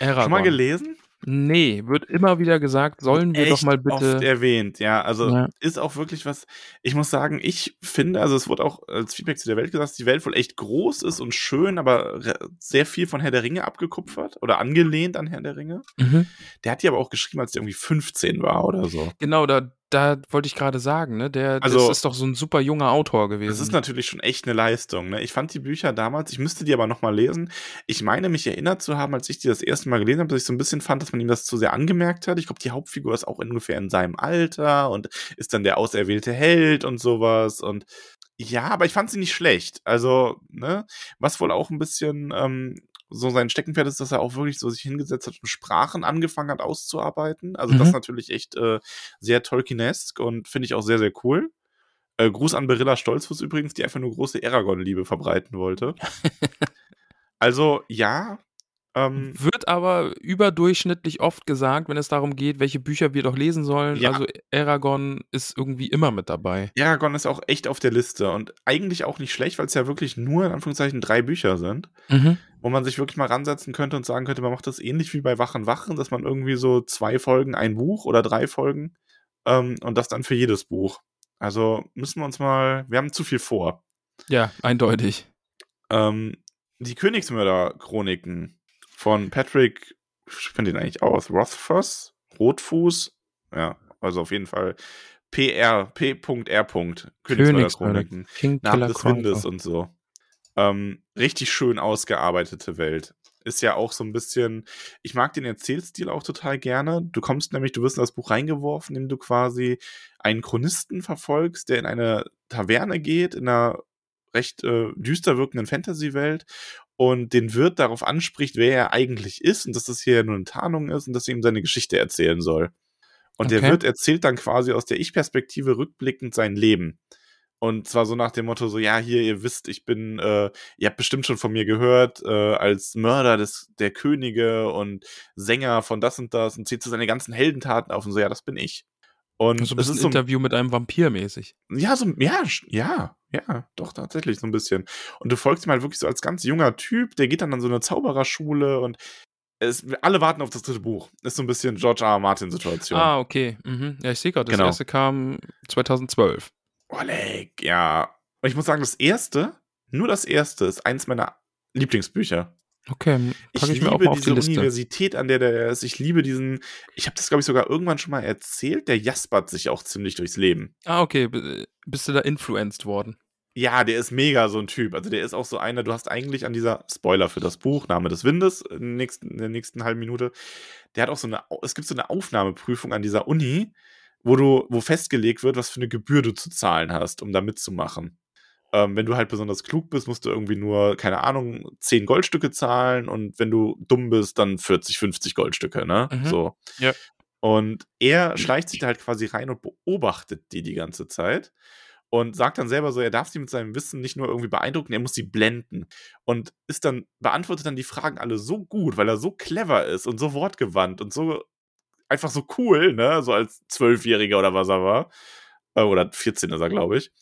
Aragorn. Schon mal gelesen? Nee, wird immer wieder gesagt, sollen wir doch mal oft bitte. erwähnt, ja. Also Ja. ist auch wirklich was. Ich muss sagen, ich finde, also es wurde auch als Feedback zu der Welt gesagt, dass die Welt wohl echt groß ist und schön, aber sehr viel von Herr der Ringe abgekupfert oder angelehnt an Herr der Ringe. Mhm. Der hat die aber auch geschrieben, als der irgendwie 15 war oder so. Genau, da, da wollte ich gerade sagen, ne? Der Also- das ist doch so ein super junger Autor gewesen. Das ist natürlich schon echt eine Leistung. Ne? Ich fand die Bücher damals, ich müsste die aber noch mal lesen. Ich meine, mich erinnert zu haben, als ich die das erste Mal gelesen habe, dass ich so ein bisschen fand, dass man ihm das zu sehr angemerkt hat. Ich glaube, die Hauptfigur ist auch ungefähr in seinem Alter und ist dann der auserwählte Held und sowas. Und ja, aber ich fand sie nicht schlecht. Also, ne, was wohl auch ein bisschen ähm, so sein Steckenpferd ist, dass er auch wirklich so sich hingesetzt hat und Sprachen angefangen hat auszuarbeiten. Also das Mhm. natürlich echt äh, sehr Tolkienesk und finde ich auch sehr, sehr cool. Äh, Gruß an Berilla Stolzfuß übrigens, die einfach nur große Aragon-Liebe verbreiten wollte. also, ja. Ähm, Wird aber überdurchschnittlich oft gesagt, wenn es darum geht, welche Bücher wir doch lesen sollen. Ja. Also Aragon ist irgendwie immer mit dabei. Aragon ist auch echt auf der Liste und eigentlich auch nicht schlecht, weil es ja wirklich nur in Anführungszeichen drei Bücher sind, wo man sich wirklich mal ransetzen könnte und sagen könnte, man macht das ähnlich wie bei Wachen Wachen, dass man irgendwie so zwei Folgen ein Buch oder drei Folgen ähm, und das dann für jedes Buch. Also müssen wir uns mal, wir haben zu viel vor. Ja, eindeutig. Ähm, die Königsmörder-Chroniken von Patrick, ich finde den eigentlich aus, Rothfuss, Rotfuß, ja, also auf jeden Fall PR, P.R. Königsmörder-Chroniken, King Killer des Windes und so. Ähm, richtig schön ausgearbeitete Welt. Ist ja auch so ein bisschen, ich mag den Erzählstil auch total gerne. Du kommst nämlich, du wirst in das Buch reingeworfen, indem du quasi einen Chronisten verfolgst, der in eine Taverne geht, in einer recht äh, düster wirkenden Fantasy-Welt und den Wirt darauf anspricht, wer er eigentlich ist und dass das hier nur eine Tarnung ist und dass er ihm seine Geschichte erzählen soll. Und der Okay. Wirt erzählt dann quasi aus der Ich-Perspektive rückblickend sein Leben. Und zwar so nach dem Motto, so, ja, hier, ihr wisst, ich bin, äh, ihr habt bestimmt schon von mir gehört, äh, als Mörder des, der Könige und Sänger von das und das und zählt so seine ganzen Heldentaten auf und so, ja, das bin ich. Und So ein es bisschen ist so, Interview mit einem Vampir mäßig. ja, so, ja, ja, ja, doch, tatsächlich so ein bisschen. Und du folgst ihm halt wirklich so als ganz junger Typ, der geht dann an so eine Zaubererschule und es, alle warten auf das dritte Buch. Ist so ein bisschen George R. R. Martin-Situation. Ah, okay. Mhm. Ja, ich sehe gerade, das Genau. erste kam 2012. Oleg, ja. Und ich muss sagen, das erste, nur das erste, ist eins meiner Lieblingsbücher. Okay, Ich ich, liebe die diese Liste. Universität, an der der ist. Ich liebe diesen. Ich habe das, glaube ich, sogar irgendwann schon mal erzählt. Der jaspert sich auch ziemlich durchs Leben. Ah, okay. Bist du da influenced worden? Ja, der ist mega so ein Typ. Also der ist auch so einer, du hast eigentlich an dieser Spoiler für das Buch, Name des Windes, in der nächsten, in der nächsten halben Minute, der hat auch so eine, es gibt so eine Aufnahmeprüfung an dieser Uni, wo du, wo festgelegt wird, was für eine Gebühr du zu zahlen hast, um da mitzumachen. Ähm, wenn du halt besonders klug bist, musst du irgendwie nur, keine Ahnung, 10 Goldstücke zahlen und wenn du dumm bist, dann 40, 50 Goldstücke, ne? Mhm. So. Ja. Und er schleicht sich da halt quasi rein und beobachtet die die ganze Zeit und sagt dann selber so, er darf sie mit seinem Wissen nicht nur irgendwie beeindrucken, er muss sie blenden. Und ist dann, beantwortet dann die Fragen alle so gut, weil er so clever ist und so wortgewandt und so einfach so cool, ne? So als Zwölfjähriger oder was er war. Äh, Oder 14 ist er, glaube ich.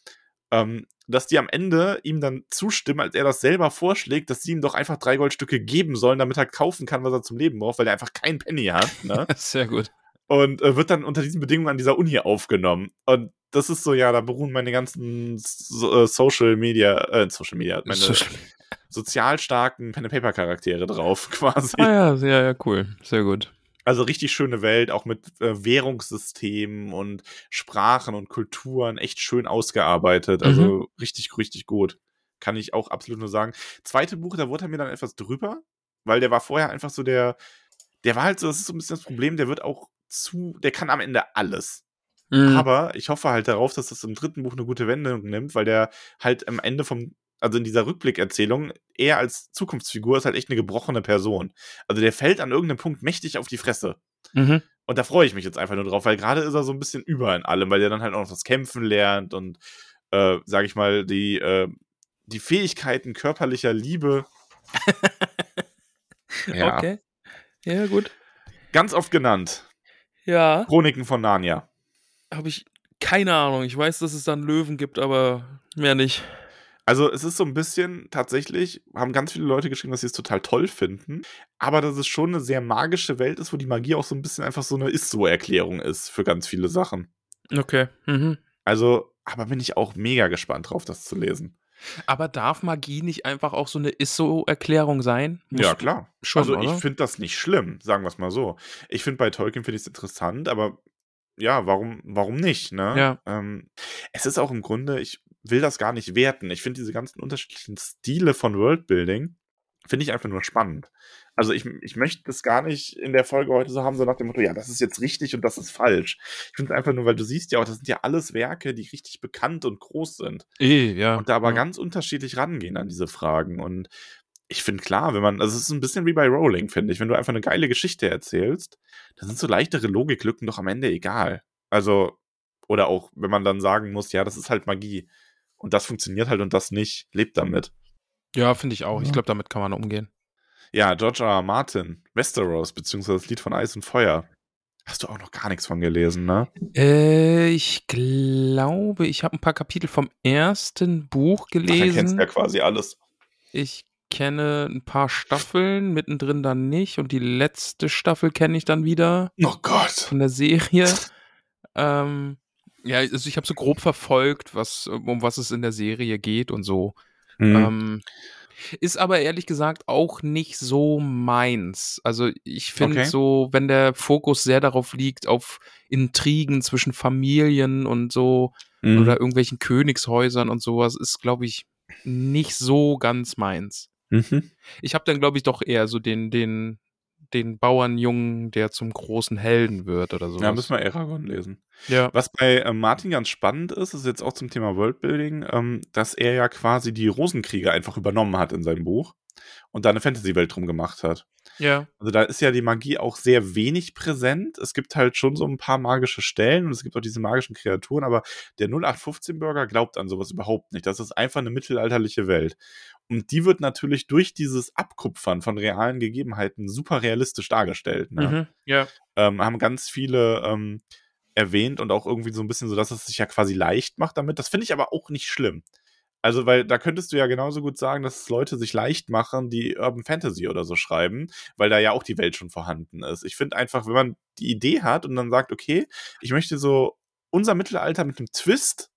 Ähm, dass die am Ende ihm dann zustimmen, als er das selber vorschlägt, dass sie ihm doch einfach drei Goldstücke geben sollen, damit er kaufen kann, was er zum Leben braucht, weil er einfach kein Penny hat. Ne? Sehr gut. und äh, wird dann unter diesen Bedingungen an dieser Uni aufgenommen. Und das ist so, ja, da beruhen meine ganzen so, äh, Social Media, äh, Social Media, meine Social- sozial starken Pen-and-Paper-Charaktere drauf, quasi. Ah ja, sehr, ja, cool. Sehr gut. Also richtig schöne Welt, auch mit äh, Währungssystemen und Sprachen und Kulturen, echt schön ausgearbeitet. Also richtig, richtig gut. Kann ich auch absolut nur sagen. Zweite Buch, da wurde er mir dann etwas drüber, weil der war vorher einfach so der, der war halt so, das ist so ein bisschen das Problem, der wird auch zu, der kann am Ende alles. Mhm. Aber ich hoffe halt darauf, dass das im dritten Buch eine gute Wendung nimmt, weil der halt am Ende vom, also in dieser Rückblickerzählung, er als Zukunftsfigur ist halt echt eine gebrochene Person. Also der fällt an irgendeinem Punkt mächtig auf die Fresse. Mhm. Und da freue ich mich jetzt einfach nur drauf, weil gerade ist er so ein bisschen über in allem, weil er dann halt auch noch das Kämpfen lernt und, äh, sag ich mal, die, äh, die Fähigkeiten körperlicher Liebe. ja. Okay. Ja, gut. Ganz oft genannt. Ja. Chroniken von Narnia. Habe ich keine Ahnung. Ich weiß, dass es dann Löwen gibt, aber mehr nicht. Also es ist so ein bisschen tatsächlich, haben ganz viele Leute geschrieben, dass sie es total toll finden, aber dass es schon eine sehr magische Welt ist, wo die Magie auch so ein bisschen einfach so eine Ist-so-Erklärung ist für ganz viele Sachen. Okay. Mhm. Also, aber bin ich auch mega gespannt drauf, das zu lesen. Aber darf Magie nicht einfach auch so eine Ist-so-Erklärung sein? Muss- ja, klar. schon, also ich finde das nicht schlimm, sagen wir es mal so. Ich finde bei Tolkien finde ich es interessant, aber ja, warum, warum nicht, ne? Ja. Ähm, es ist auch im Grunde, ich will das gar nicht werten. Ich finde diese ganzen unterschiedlichen Stile von Worldbuilding, finde ich einfach nur spannend. Also ich, ich möchte das gar nicht in der Folge heute so haben, so nach dem Motto, ja, das ist jetzt richtig und das ist falsch. Ich finde es einfach nur, weil du siehst ja auch, das sind ja alles Werke, die richtig bekannt und groß sind. Eh, ja. Und da aber ja. ganz unterschiedlich rangehen an diese Fragen. Und ich finde klar, wenn man, also es ist ein bisschen wie bei Rowling, finde ich, wenn du einfach eine geile Geschichte erzählst, dann sind so leichtere Logiklücken doch am Ende egal. Also, oder auch, wenn man dann sagen muss, ja, das ist halt Magie. Und das funktioniert halt und das nicht, lebt damit. Ja, finde ich auch. Ich Ja. glaube, damit kann man umgehen. Ja, George R. R. Martin, Westeros, beziehungsweise das Lied von Eis und Feuer. Hast du auch noch gar nichts von gelesen, ne? Äh, ich glaube, ich habe ein paar Kapitel vom ersten Buch Ach, dann gelesen. kennst du ja quasi alles. Ich kenne ein paar Staffeln, mittendrin dann nicht. Und die letzte Staffel kenne ich dann wieder Oh Gott. von der Serie. ähm, ja, also ich habe so grob verfolgt, was, um was es in der Serie geht und so. Mhm. Ähm, ist aber ehrlich gesagt auch nicht so meins. Also ich finde Okay. so, wenn der Fokus sehr darauf liegt, auf Intrigen zwischen Familien und so Mhm. oder irgendwelchen Königshäusern und sowas, ist, glaube ich, nicht so ganz meins. Mhm. Ich habe dann, glaube ich, doch eher so den, den, den Bauernjungen, der zum großen Helden wird oder so. Ja, müssen wir Aragon lesen. ja. Was bei äh, Martin ganz spannend ist, ist jetzt auch zum Thema Worldbuilding, ähm, dass er ja quasi die Rosenkriege einfach übernommen hat in seinem Buch und da eine Fantasy-Welt drum gemacht hat. Ja. Also da ist ja die Magie auch sehr wenig präsent. Es gibt halt schon so ein paar magische Stellen und es gibt auch diese magischen Kreaturen, aber der 0815-Bürger glaubt an sowas überhaupt nicht. Das ist einfach eine mittelalterliche Welt. Und die wird natürlich durch dieses Abkupfern von realen Gegebenheiten super realistisch dargestellt. Ne? Mhm. Ja. ähm, haben ganz viele ähm, erwähnt und auch irgendwie so ein bisschen so, dass es sich ja quasi leicht macht damit. Das finde ich aber auch nicht schlimm. Also, weil da könntest du ja genauso gut sagen, dass Leute sich leicht machen, die Urban Fantasy oder so schreiben, weil da ja auch die Welt schon vorhanden ist. Ich finde einfach, wenn man die Idee hat und dann sagt, okay, ich möchte so unser Mittelalter mit einem Twist,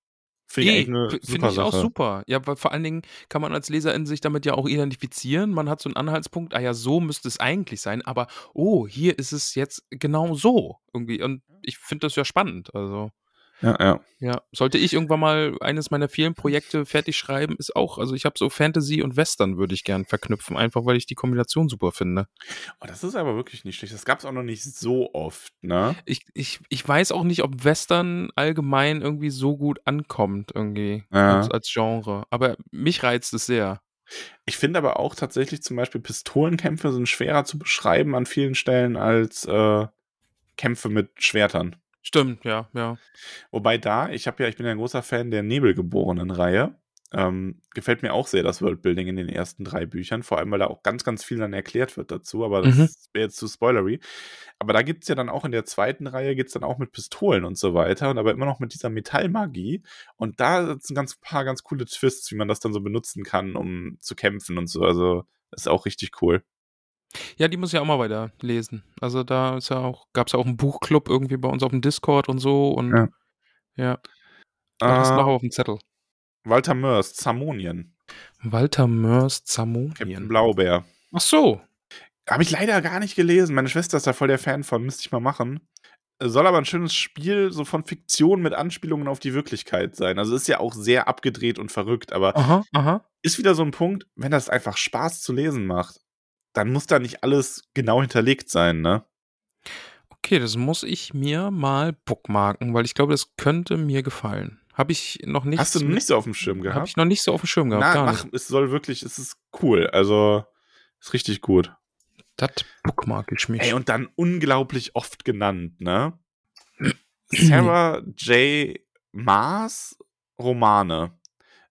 finde ich eigentlich eine f- super Finde ich auch super. Ja, weil vor allen Dingen kann man als Leserin sich damit ja auch identifizieren. Man hat so einen Anhaltspunkt, ah ja, so müsste es eigentlich sein, aber oh, hier ist es jetzt genau so irgendwie. Und ich finde das ja spannend. Also, Ja, ja. ja, sollte ich irgendwann mal eines meiner vielen Projekte fertig schreiben, ist auch, also ich habe so Fantasy und Western würde ich gern verknüpfen, einfach weil ich die Kombination super finde. Oh, das ist aber wirklich nicht schlecht. Das gab es auch noch nicht so oft, ne? Ich, ich, ich weiß auch nicht, ob Western allgemein irgendwie so gut ankommt, irgendwie Ja. als, als Genre. Aber mich reizt es sehr. Ich finde aber auch tatsächlich zum Beispiel Pistolenkämpfe sind schwerer zu beschreiben an vielen Stellen als äh, Kämpfe mit Schwertern. Stimmt, ja, ja. Wobei da, ich habe ja, ich bin ja ein großer Fan der Nebelgeborenen-Reihe. Ähm, gefällt mir auch sehr das Worldbuilding in den ersten drei Büchern, vor allem weil da auch ganz, ganz viel dann erklärt wird dazu, aber das Mhm. wäre jetzt zu spoilery. Aber da gibt es ja dann auch in der zweiten Reihe, geht es dann auch mit Pistolen und so weiter und aber immer noch mit dieser Metallmagie. Und da sind ganz paar ganz coole Twists, wie man das dann so benutzen kann, um zu kämpfen und so. Also ist auch richtig cool. Ja, die muss ich auch mal weiter lesen. Also da ist ja auch, gab es ja auch einen Buchclub irgendwie bei uns auf dem Discord und so und Ja. ja. Da hast du Äh, noch auf dem Zettel. Walter Mörs, Zamonien, Walter Mörs Captain Zamonien. Blaubeer. Ach so. Habe ich leider gar nicht gelesen. Meine Schwester ist da voll der Fan von, müsste ich mal machen. Soll aber ein schönes Spiel so von Fiktion mit Anspielungen auf die Wirklichkeit sein. Also ist ja auch sehr abgedreht und verrückt, aber Aha, aha. ist wieder so ein Punkt, wenn das einfach Spaß zu lesen macht, dann muss da nicht alles genau hinterlegt sein, ne? Okay, das muss ich mir mal bookmarken, weil ich glaube, das könnte mir gefallen. Habe ich noch nicht. Hast du nicht so auf dem Schirm Habe gehabt? ich noch nicht so auf dem Schirm gehabt. Na, gar mach, es soll wirklich, es ist cool. Also, ist richtig gut. Das bookmark ich mich. Ey, und dann unglaublich oft genannt, ne? Sarah J. Maas Romane.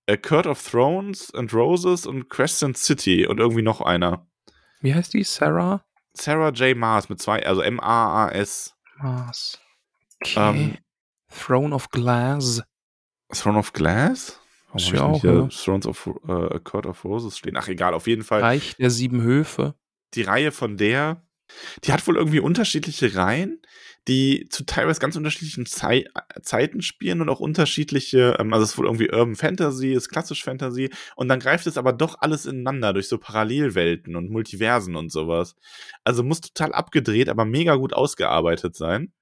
A Court of Thrones and Roses und Crescent City und irgendwie noch einer. Wie heißt die? Sarah Sarah J. Maas mit zwei, also M-A-A-S. Mars. Okay. Ähm, Throne of Glass. Throne of Glass? Warum Ist ja auch, ja. Thrones of äh, A Court of Roses stehen? Ach, egal, auf jeden Fall. Reich der sieben Höfe. die Reihe von der, die hat wohl irgendwie unterschiedliche Reihen, die zu teilweise ganz unterschiedlichen Zei Zeiten spielen und auch unterschiedliche, ähm, also es ist wohl irgendwie Urban Fantasy, ist klassisch Fantasy und dann greift es aber doch alles ineinander durch so Parallelwelten und Multiversen und sowas. Also muss total abgedreht, aber mega gut ausgearbeitet sein.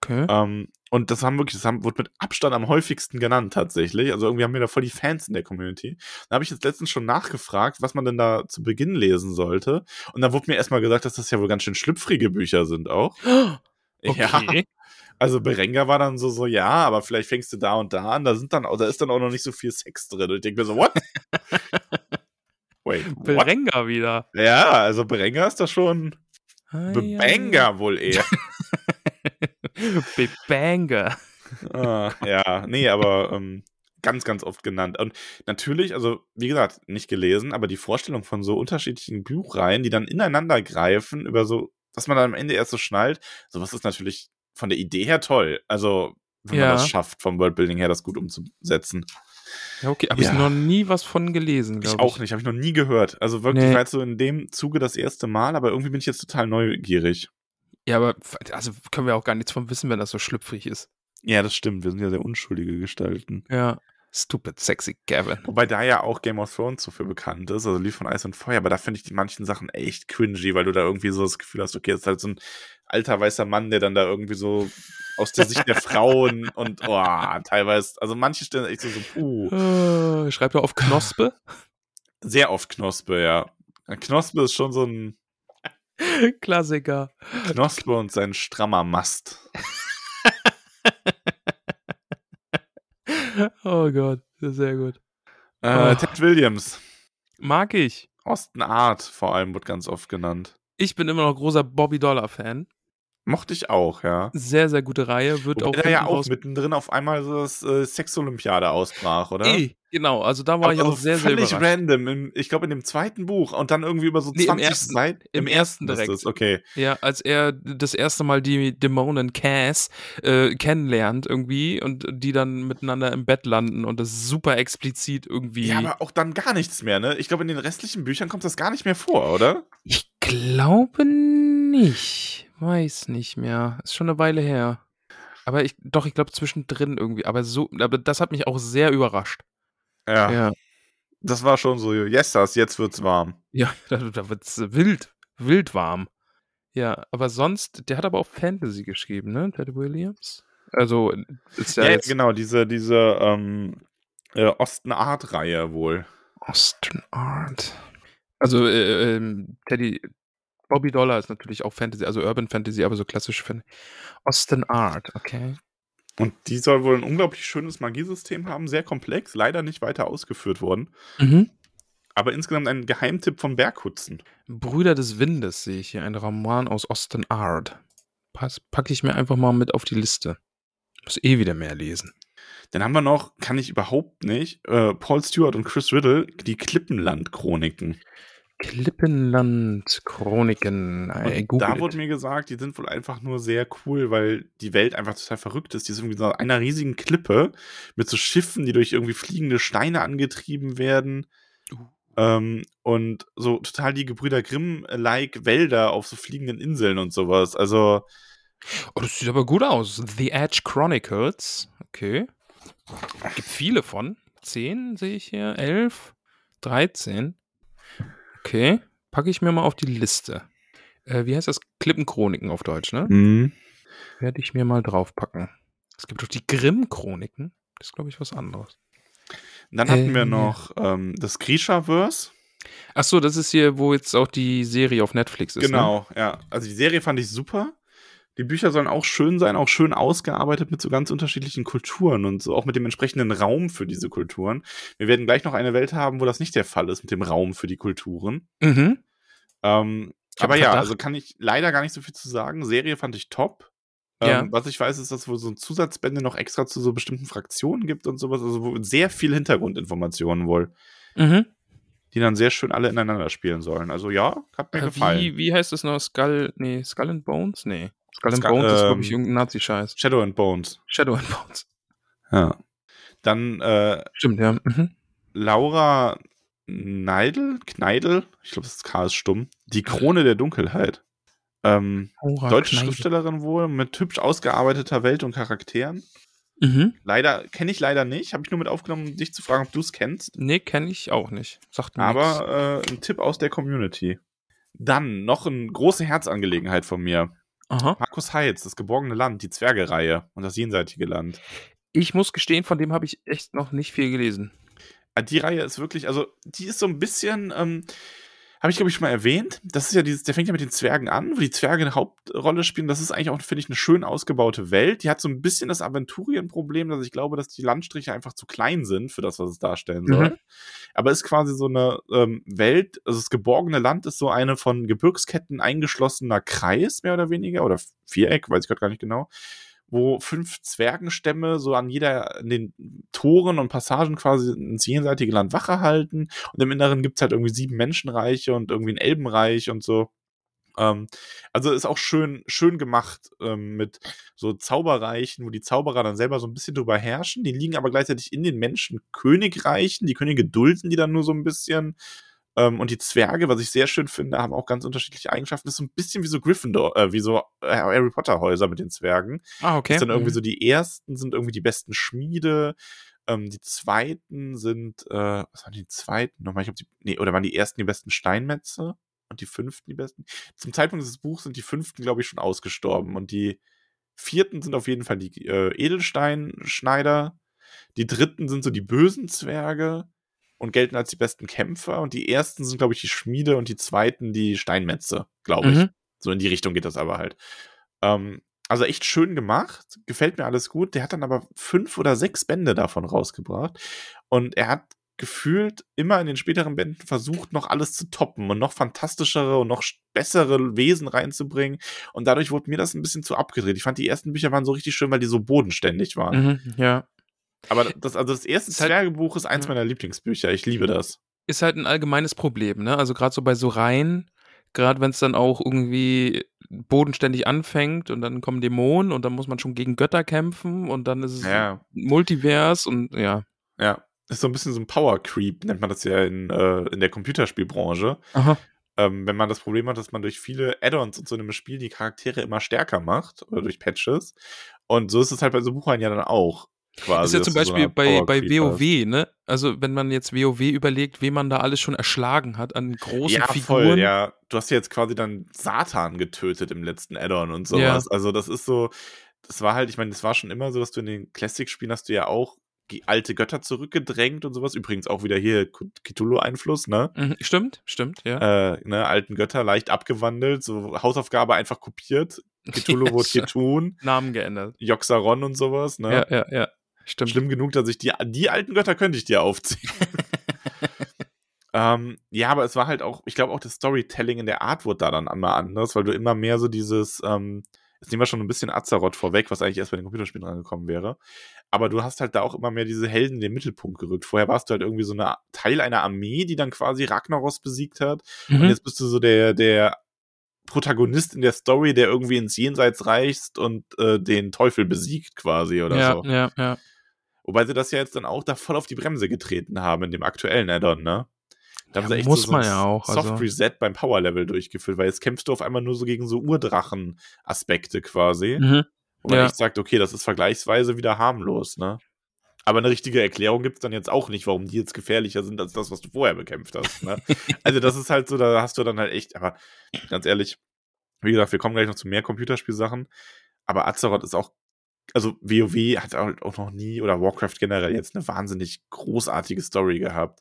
Okay. Ähm, und das haben wirklich, das haben, wurde mit Abstand am häufigsten genannt tatsächlich. Also irgendwie haben wir da voll die Fans in der Community. Da habe ich jetzt letztens schon nachgefragt, was man denn da zu Beginn lesen sollte. Und dann wurde mir erstmal gesagt, dass das ja wohl ganz schön schlüpfrige Bücher sind auch. Ja. Okay. Also Berenga war dann so, so, ja, aber vielleicht fängst du da und da an. Da sind dann, da ist dann auch noch nicht so viel Sex drin. Und ich denke mir so, what? Wait, what? Berenga wieder. Ja, also Berenga ist da schon Ah, Bebenga wohl eher. Bebanger. ah, ja, nee, aber ähm, ganz, ganz oft genannt. Und natürlich, also wie gesagt, nicht gelesen, aber die Vorstellung von so unterschiedlichen Buchreihen, die dann ineinander greifen, über so, dass man dann am Ende erst so schnallt, sowas ist natürlich von der Idee her toll. Also, wenn Ja. man das schafft, vom Worldbuilding her, das gut umzusetzen. Ja, okay. Habe Ja. ich noch nie was von gelesen, Ich glaube auch nicht, habe ich noch nie gehört. Also wirklich, Nee. war jetzt so in dem Zuge das erste Mal, aber irgendwie bin ich jetzt total neugierig. Ja, aber also können wir auch gar nichts von wissen, wenn das so schlüpfrig ist. Ja, das stimmt. Wir sind ja sehr unschuldige Gestalten. Ja. Stupid sexy Gavin. Wobei da ja auch Game of Thrones so für bekannt ist, also Lied von Eis und Feuer, aber da finde ich die manchen Sachen echt cringy, weil du da irgendwie so das Gefühl hast, okay, das ist halt so ein alter weißer Mann, der dann da irgendwie so aus der Sicht der Frauen und oh, teilweise, also manche Stellen echt so, so puh, Äh, schreibt er auf Knospe? sehr oft Knospe, ja. Knospe ist schon so ein Klassiker. Knospe und sein strammer Mast. Oh Gott, sehr gut. Äh, Ah. Ted Williams, Mag ich. Austin Art vor allem wird ganz oft genannt. Ich bin immer noch großer Bobby Dollar-Fan. Mochte ich auch, ja. Sehr, sehr gute Reihe. Wird Wobei auch da ja auch mittendrin auf einmal so das äh, Sexolympiade ausbrach, oder? Eh, genau, also da war Aber ich auch also sehr, sehr völlig überrascht. random. Im, ich glaube in dem zweiten Buch und dann irgendwie über so Nee, im 20 ersten. Seiten. Im ersten ist direkt. es, okay. Ja, als er das erste Mal die Dämonen Cass äh, kennenlernt irgendwie und die dann miteinander im Bett landen und das super explizit irgendwie. Ja, aber auch dann gar nichts mehr, ne? Ich glaube, in den restlichen Büchern kommt das gar nicht mehr vor, oder? ich glaube nicht. Weiß nicht mehr. Ist schon eine Weile her. Aber ich, doch, ich glaube zwischendrin irgendwie. Aber so, aber das hat mich auch sehr überrascht. Ja. Ja. Das war schon so, yes, das, jetzt wird's warm. Ja, da, da wird's wild, wild warm. Ja, aber sonst, der hat aber auch Fantasy geschrieben, ne? Ted Williams. Also, ist ja, Ja, jetzt genau, diese, diese ähm, äh, Osten-Art-Reihe wohl. Austin Art. Also, äh, ähm, Teddy, Bobby Dollar ist natürlich auch Fantasy, also Urban Fantasy, aber so klassisch Fantasy. Austin Art, okay. Und die soll wohl ein unglaublich schönes Magiesystem haben, sehr komplex, leider nicht weiter ausgeführt worden. Mhm. Aber insgesamt ein Geheimtipp von Berghutzen. Brüder des Windes sehe ich hier, ein Roman aus Austin Art. Pass, packe ich mir einfach mal mit auf die Liste. Muss eh wieder mehr lesen. Dann haben wir noch, kann ich überhaupt nicht, äh, Paul Stewart und Chris Riddle, die Klippenland-Chroniken. Klippenland, Chroniken, äh, Und da wurde it. mir gesagt, die sind wohl einfach nur sehr cool, weil die Welt einfach total verrückt ist. Die ist irgendwie so einer riesigen Klippe mit so Schiffen, die durch irgendwie fliegende Steine angetrieben werden. Uh. Ähm, und so total die Gebrüder Grimm-like Wälder auf so fliegenden Inseln und sowas. Also, Oh, das sieht aber gut aus. The Edge Chronicles. Okay. Gibt viele von. Zehn sehe ich hier. Elf. 13. Okay. Packe ich mir mal auf die Liste. Äh, wie heißt das? Klippenchroniken auf Deutsch, ne? mh. Werde ich mir mal draufpacken. Es gibt doch die Grimm-Chroniken. Das ist, glaube ich, was anderes. dann hatten wir Ähm, noch ähm, das Grisha-Verse. Ach so, das ist hier, wo jetzt auch die Serie auf Netflix ist. Ne? Genau, ja. Also die Serie fand ich super. Die Bücher sollen auch schön sein, auch schön ausgearbeitet mit so ganz unterschiedlichen Kulturen und so auch mit dem entsprechenden Raum für diese Kulturen. Wir werden gleich noch eine Welt haben, wo das nicht der Fall ist mit dem Raum für die Kulturen. Mhm. Ähm, aber ja, also kann ich leider gar nicht so viel zu sagen. Serie fand ich top. Ja. Ähm, was ich weiß, ist, dass es wohl so Zusatzbände noch extra zu so bestimmten Fraktionen gibt und sowas. Also wo sehr viel Hintergrundinformationen wohl, Mhm. die dann sehr schön alle ineinander spielen sollen. Also ja, hat mir Äh, gefallen. wie, wie heißt das noch? Skull, nee, Skull and Bones? Nee. Skull and Skull- Bones ist, glaube ich, ähm, irgendein Nazi-Scheiß. Shadow and Bones. Shadow and Bones. Ja. Dann äh, Stimmt, ja. Mhm. Laura Neidl, Kneidl, ich glaube, das K ist stumm. Die Krone der Dunkelheit. Ähm, Laura deutsche Kneidl. Schriftstellerin wohl, mit hübsch ausgearbeiteter Welt und Charakteren. Mhm. Leider, kenne ich leider nicht. Habe ich nur mit aufgenommen, dich zu fragen, ob du es kennst. Nee, kenne ich auch nicht. Sagt mir. Aber äh, ein Tipp aus der Community. Dann noch eine große Herzangelegenheit von mir. Aha. Markus Heitz, das geborgene Land, die Zwergereihe und das jenseitige Land. Ich muss gestehen, von dem habe ich echt noch nicht viel gelesen. Ah, Die Reihe ist wirklich, also die ist so ein bisschen, ähm, habe ich glaube ich schon mal erwähnt. Das ist ja dieses, der fängt ja mit den Zwergen an, wo die Zwerge eine Hauptrolle spielen. Das ist eigentlich auch, finde ich, eine schön ausgebaute Welt. Die hat so ein bisschen das Aventurienproblem, dass ich glaube, dass die Landstriche einfach zu klein sind für das, was es darstellen soll. Mhm. Aber ist quasi so eine ähm, Welt, also das geborgene Land ist so eine von Gebirgsketten eingeschlossener Kreis, mehr oder weniger, oder Viereck, weiß ich gerade gar nicht genau, wo fünf Zwergenstämme so an jeder, in den Toren und Passagen quasi ins jenseitige Land Wache halten. Und im Inneren gibt's halt irgendwie sieben Menschenreiche und irgendwie ein Elbenreich und so. Ähm, also ist auch schön, schön gemacht ähm, mit so Zauberreichen, wo die Zauberer dann selber so ein bisschen drüber herrschen. Die liegen aber gleichzeitig in den Menschenkönigreichen. Die Könige dulden die dann nur so ein bisschen. Ähm, und die Zwerge, was ich sehr schön finde, haben auch ganz unterschiedliche Eigenschaften. Das ist so ein bisschen wie so Gryffindor, äh, wie so äh, Harry Potter Häuser mit den Zwergen. Ah, okay. Ist dann irgendwie Mhm. so die ersten sind irgendwie die besten Schmiede. Ähm, die zweiten sind, äh, was waren die zweiten nochmal? Ich glaube, die, nee, oder waren die ersten die besten Steinmetze und die fünften die besten? Zum Zeitpunkt des Buchs sind die fünften, glaube ich, schon ausgestorben und die vierten sind auf jeden Fall die äh, Edelsteinschneider. Die dritten sind so die bösen Zwerge und gelten als die besten Kämpfer und die ersten sind, glaube ich, die Schmiede und die zweiten die Steinmetze, glaube ich. Mhm. So in die Richtung geht das aber halt. Ähm, also echt schön gemacht, gefällt mir alles gut. Der hat dann aber fünf oder sechs Bände davon rausgebracht. Und er hat gefühlt immer in den späteren Bänden versucht, noch alles zu toppen und noch fantastischere und noch bessere Wesen reinzubringen. Und dadurch wurde mir das ein bisschen zu abgedreht. Ich fand, die ersten Bücher waren so richtig schön, weil die so bodenständig waren. Mhm, ja. Aber das, also das erste Ist halt- Zwergebuch ist eins meiner Lieblingsbücher. Ich liebe das. Ist halt ein allgemeines Problem, ne? Also gerade so bei so Reihen, gerade wenn es dann auch irgendwie bodenständig anfängt und dann kommen Dämonen und dann muss man schon gegen Götter kämpfen und dann ist es Ja. Multivers und ja. Ja. Ist so ein bisschen so ein Power Creep, nennt man das ja in, äh, in der Computerspielbranche. Aha. ähm, wenn man das Problem hat, dass man durch viele Add-ons und so in einem Spiel die Charaktere immer stärker macht oder durch Patches. Und so ist es halt bei so Buchreihen ja dann auch. Quasi, ist ja zum so Beispiel eine bei, bei hast. WoW, ne? Also wenn man jetzt WoW überlegt, wen man da alles schon erschlagen hat an großen Ja, Figuren. voll, ja. Du hast ja jetzt quasi dann Satan getötet im letzten Add-on und sowas. Also das ist so, das war halt, ich meine, das war schon immer so, dass du in den Classic-Spielen hast du ja auch alte Götter zurückgedrängt und sowas. Übrigens auch wieder hier Cthulhu-Einfluss, ne? Mhm, stimmt, stimmt, ja. Äh, ne, alten Götter leicht abgewandelt, so Hausaufgabe einfach kopiert. Cthulhu Ja, wurde. Ketun, Namen geändert. Joxaron und sowas, ne? Ja, ja, ja. Stimmt. Schlimm genug, dass ich die, die alten Götter könnte ich dir aufziehen. ähm, ja, aber es war halt auch, ich glaube auch das Storytelling in der Art wurde da dann einmal anders, weil du immer mehr so dieses, ähm, jetzt nehmen wir schon ein bisschen Azeroth vorweg, was eigentlich erst bei den Computerspielen rangekommen wäre. Aber du hast halt da auch immer mehr diese Helden in den Mittelpunkt gerückt. Vorher warst du halt irgendwie so eine Teil einer Armee, die dann quasi Ragnaros besiegt hat. Und Mhm. jetzt bist du so der, der Protagonist in der Story, der irgendwie ins Jenseits reist und äh, den Teufel besiegt quasi oder ja, so. ja, ja. Wobei sie das ja jetzt dann auch da voll auf die Bremse getreten haben in dem aktuellen Add-on, ne? Da haben Ja, sie echt muss so, so man ein ja auch, Soft also. Reset beim Power Level durchgeführt, weil jetzt kämpfst du auf einmal nur so gegen so Urdrachen-Aspekte quasi. Mhm. Man Ja. echt sagt, okay, das ist vergleichsweise wieder harmlos, ne? Aber eine richtige Erklärung gibt's dann jetzt auch nicht, warum die jetzt gefährlicher sind als das, was du vorher bekämpft hast. Ne? also, das ist halt so, da hast du dann halt echt, aber ganz ehrlich, wie gesagt, wir kommen gleich noch zu mehr Computerspielsachen. Aber Azeroth ist auch, also WoW hat halt auch noch nie oder Warcraft generell jetzt eine wahnsinnig großartige Story gehabt.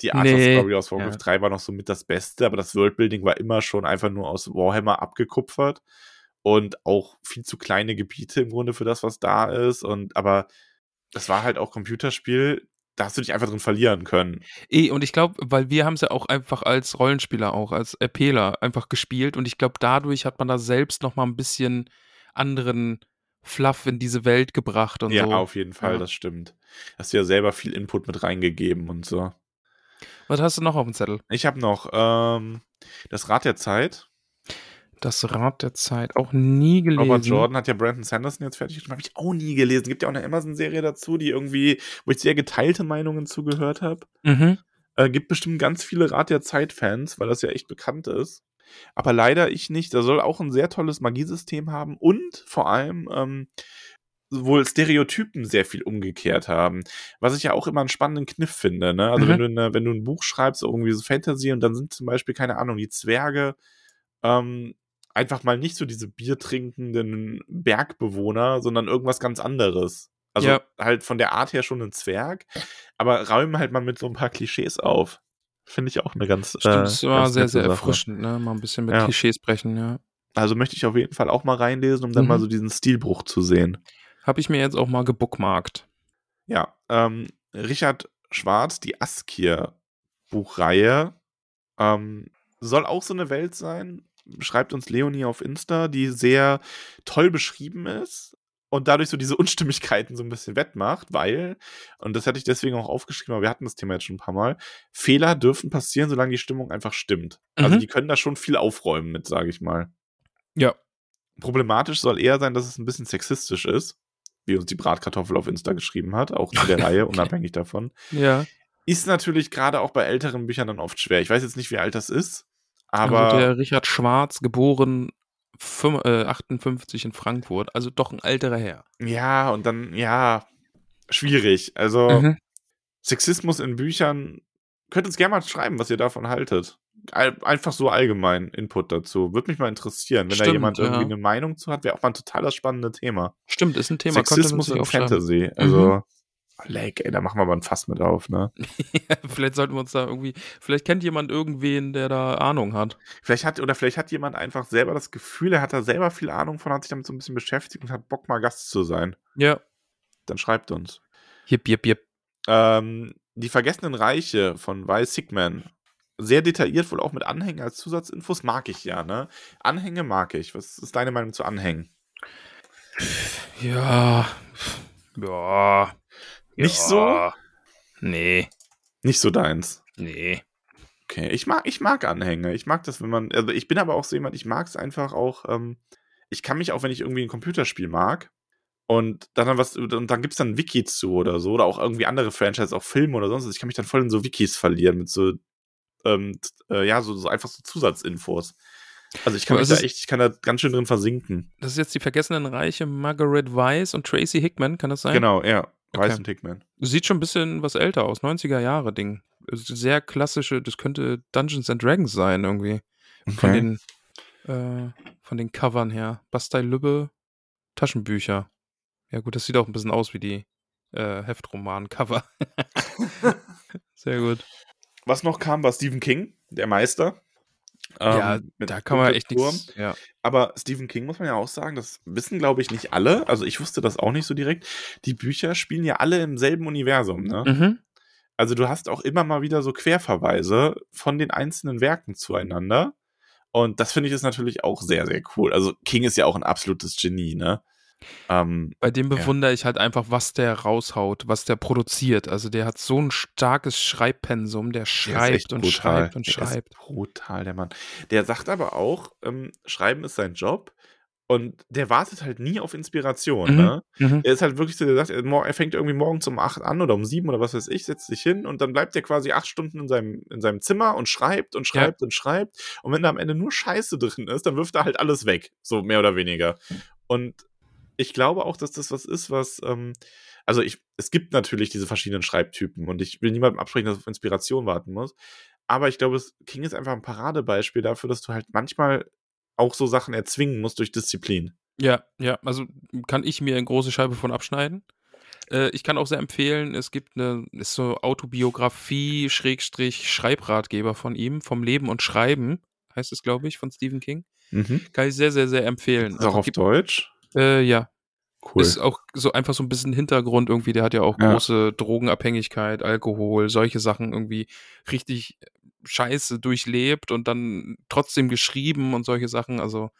Die Art Nee, Story aus Warcraft ja. 3 war noch so mit das Beste, aber das Worldbuilding war immer schon einfach nur aus Warhammer abgekupfert und auch viel zu kleine Gebiete im Grunde für das, was da ist. Und aber das war halt auch Computerspiel, da hast du dich einfach drin verlieren können. Eh, und ich glaube, weil wir haben es ja auch einfach als Rollenspieler auch, als RPler einfach gespielt und ich glaube, dadurch hat man da selbst noch mal ein bisschen anderen Fluff in diese Welt gebracht und ja, so. auf jeden Fall, Ja. das stimmt. Hast du ja selber viel Input mit reingegeben und so. Was hast du noch auf dem Zettel? Ich habe noch ähm, das Rad der Zeit. Das Rad der Zeit, auch nie gelesen. Robert Jordan hat ja Brandon Sanderson jetzt fertig geschrieben. Habe ich auch nie gelesen. Gibt ja auch eine Amazon-Serie dazu, die irgendwie, wo ich sehr geteilte Meinungen zugehört habe. Mhm. Äh, gibt bestimmt ganz viele Rat der Zeit-Fans, weil das ja echt bekannt ist. Aber leider ich nicht. Da soll auch ein sehr tolles Magiesystem haben und vor allem ähm, wohl Stereotypen sehr viel umgekehrt haben. Was ich ja auch immer einen spannenden Kniff finde. Ne? Also Mhm. wenn, du eine, wenn du ein Buch schreibst, irgendwie so Fantasy und dann sind zum Beispiel, keine Ahnung, die Zwerge ähm, einfach mal nicht so diese biertrinkenden Bergbewohner, sondern irgendwas ganz anderes. Also Ja. halt von der Art her schon ein Zwerg, aber räumen halt mal mit so ein paar Klischees auf. Finde ich auch eine ganz. Stimmt, äh, das war sehr, sehr Sache. erfrischend, ne? Mal ein bisschen mit Ja. Klischees brechen, ja. Also möchte ich auf jeden Fall auch mal reinlesen, um dann Mhm. mal so diesen Stilbruch zu sehen. Habe ich mir jetzt auch mal gebookmarkt. Ja, ähm, Richard Schwarz, die Askir-Buchreihe, ähm, soll auch so eine Welt sein, schreibt uns Leonie auf Insta, die sehr toll beschrieben ist und dadurch so diese Unstimmigkeiten so ein bisschen wettmacht, weil, und das hatte ich deswegen auch aufgeschrieben, aber wir hatten das Thema jetzt schon ein paar Mal, Fehler dürfen passieren, solange die Stimmung einfach stimmt. Also Mhm. die können da schon viel aufräumen mit, sage ich mal. Ja. Problematisch soll eher sein, dass es ein bisschen sexistisch ist, wie uns die Bratkartoffel auf Insta geschrieben hat, auch zu der Reihe, unabhängig davon. Ja. Ist natürlich gerade auch bei älteren Büchern dann oft schwer. Ich weiß jetzt nicht, wie alt das ist, aber also der Richard Schwarz, geboren fünf- äh, 58 in Frankfurt, also doch ein älterer Herr. ja, und dann, ja, schwierig. Also Mhm. Sexismus in Büchern, könnt uns gerne mal schreiben, was ihr davon haltet. Einfach so allgemein Input dazu. Würde mich mal interessieren, wenn da Stimmt, jemand irgendwie ja. eine Meinung zu hat, wäre auch mal ein total das spannende Thema. Stimmt, ist ein Thema. Sexismus in. Fantasy. Also, oh, leck, ey, da machen wir mal ein Fass mit auf, ne? vielleicht sollten wir uns da irgendwie, vielleicht kennt jemand irgendwen, der da Ahnung hat. Vielleicht hat, oder vielleicht hat jemand einfach selber das Gefühl, er hat da selber viel Ahnung von, hat sich damit so ein bisschen beschäftigt und hat Bock, mal Gast zu sein. Ja. Dann schreibt uns. Jip, jip, jip. Ähm, die Vergessenen Reiche von Weiss Hickman. Sehr detailliert, wohl auch mit Anhängen als Zusatzinfos. Mag ich ja, ne? Anhänge mag ich. Was ist deine Meinung zu Anhängen? Ja. Ja. Nicht so? Nee. Nicht so deins. Nee. Okay, ich mag, ich mag Anhänge. Ich mag das, wenn man. Also ich bin aber auch so jemand, ich mag es einfach auch. Ähm, ich kann mich auch, wenn ich irgendwie ein Computerspiel mag und dann, was, und dann gibt es dann Wiki zu oder so, oder auch irgendwie andere Franchises, auch Filme oder sonst was. Ich kann mich dann voll in so Wikis verlieren mit so, ähm, äh, ja, so, so einfach so Zusatzinfos. Also ich kann da echt, ich kann da ganz schön drin versinken. Das ist jetzt die vergessenen Reiche Margaret Weiss und Tracy Hickman, kann das sein? Genau, ja. Weiß Okay. und Hickman. Sieht schon ein bisschen was älter aus, 90er Jahre Ding. Sehr klassische, das könnte Dungeons and Dragons sein irgendwie. Von Okay. den äh, von den Covern her. Bastei Lübbe, Taschenbücher. Ja gut, das sieht auch ein bisschen aus wie die äh, Heftroman-Cover. Sehr gut. Was noch kam, war Stephen King, der Meister. Ja, Ähm, mit da kann man echt nichts. Ja. Aber Stephen King muss man ja auch sagen, das wissen, glaube ich, nicht alle. Also ich wusste das auch nicht so direkt. Die Bücher spielen ja alle im selben Universum. Ne? Mhm. Also du hast auch immer mal wieder so Querverweise von den einzelnen Werken zueinander. Und das finde ich ist natürlich auch sehr, sehr cool. Also King ist ja auch ein absolutes Genie, ne? Ähm, Bei dem bewundere ich halt einfach, was der raushaut, was der produziert. Also der hat so ein starkes Schreibpensum, der der schreibt echt und brutal. schreibt und Der schreibt. Brutal, der Mann. Der sagt aber auch, ähm, Schreiben ist sein Job. Und der wartet halt nie auf Inspiration, Mhm. ne? Mhm. Er ist halt wirklich so, der sagt, er fängt irgendwie morgens um 8 an oder um 7 oder was weiß ich, setzt sich hin und dann bleibt er quasi 8 Stunden in seinem, in seinem Zimmer und schreibt und schreibt und schreibt. Und wenn da am Ende nur Scheiße drin ist, dann wirft er halt alles weg. So mehr oder weniger. Und ich glaube auch, dass das was ist, was, ähm, also ich, es gibt natürlich diese verschiedenen Schreibtypen und ich will niemandem absprechen, dass er auf Inspiration warten muss. Aber ich glaube, es- King ist einfach ein Paradebeispiel dafür, dass du halt manchmal auch so Sachen erzwingen musst durch Disziplin. Ja, ja, also kann ich mir eine große Scheibe von abschneiden. Äh, ich kann auch sehr empfehlen, es gibt eine, ist so Autobiografie, Schrägstrich, Schreibratgeber von ihm, vom Leben und Schreiben, heißt es, glaube ich, von Stephen King. Mhm. Kann ich sehr, sehr, sehr empfehlen. Ist auch auf gibt, Deutsch. äh, ja, Cool. ist auch so einfach so ein bisschen Hintergrund irgendwie. Der hat ja auch Ja. große Drogenabhängigkeit, Alkohol, solche Sachen irgendwie richtig scheiße durchlebt und dann trotzdem geschrieben und solche Sachen. Also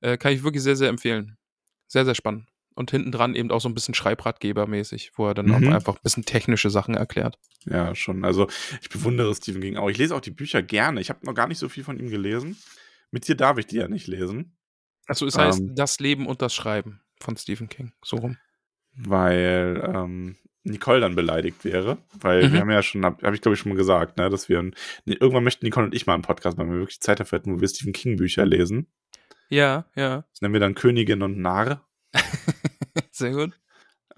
äh, kann ich wirklich sehr, sehr empfehlen. Sehr, sehr spannend. Und hinten dran eben auch so ein bisschen Schreibratgebermäßig, wo er dann auch Mhm. einfach ein bisschen technische Sachen erklärt. Ja, schon. Also ich bewundere Stephen King auch. Ich lese auch die Bücher gerne. Ich habe noch gar nicht so viel von ihm gelesen. Mit dir darf ich die ja nicht lesen, Also es heißt Ähm. Das Leben und das Schreiben von Stephen King. So rum. weil ähm, Nicole dann beleidigt wäre. Weil Mhm. wir haben ja schon, habe hab ich glaube ich schon mal gesagt, ne, dass wir nee, irgendwann möchten Nicole und ich mal einen Podcast machen, wenn wir wirklich Zeit dafür hätten, wo wir Stephen King Bücher lesen. Ja, ja. Das nennen wir dann Königin und Narr. Sehr gut.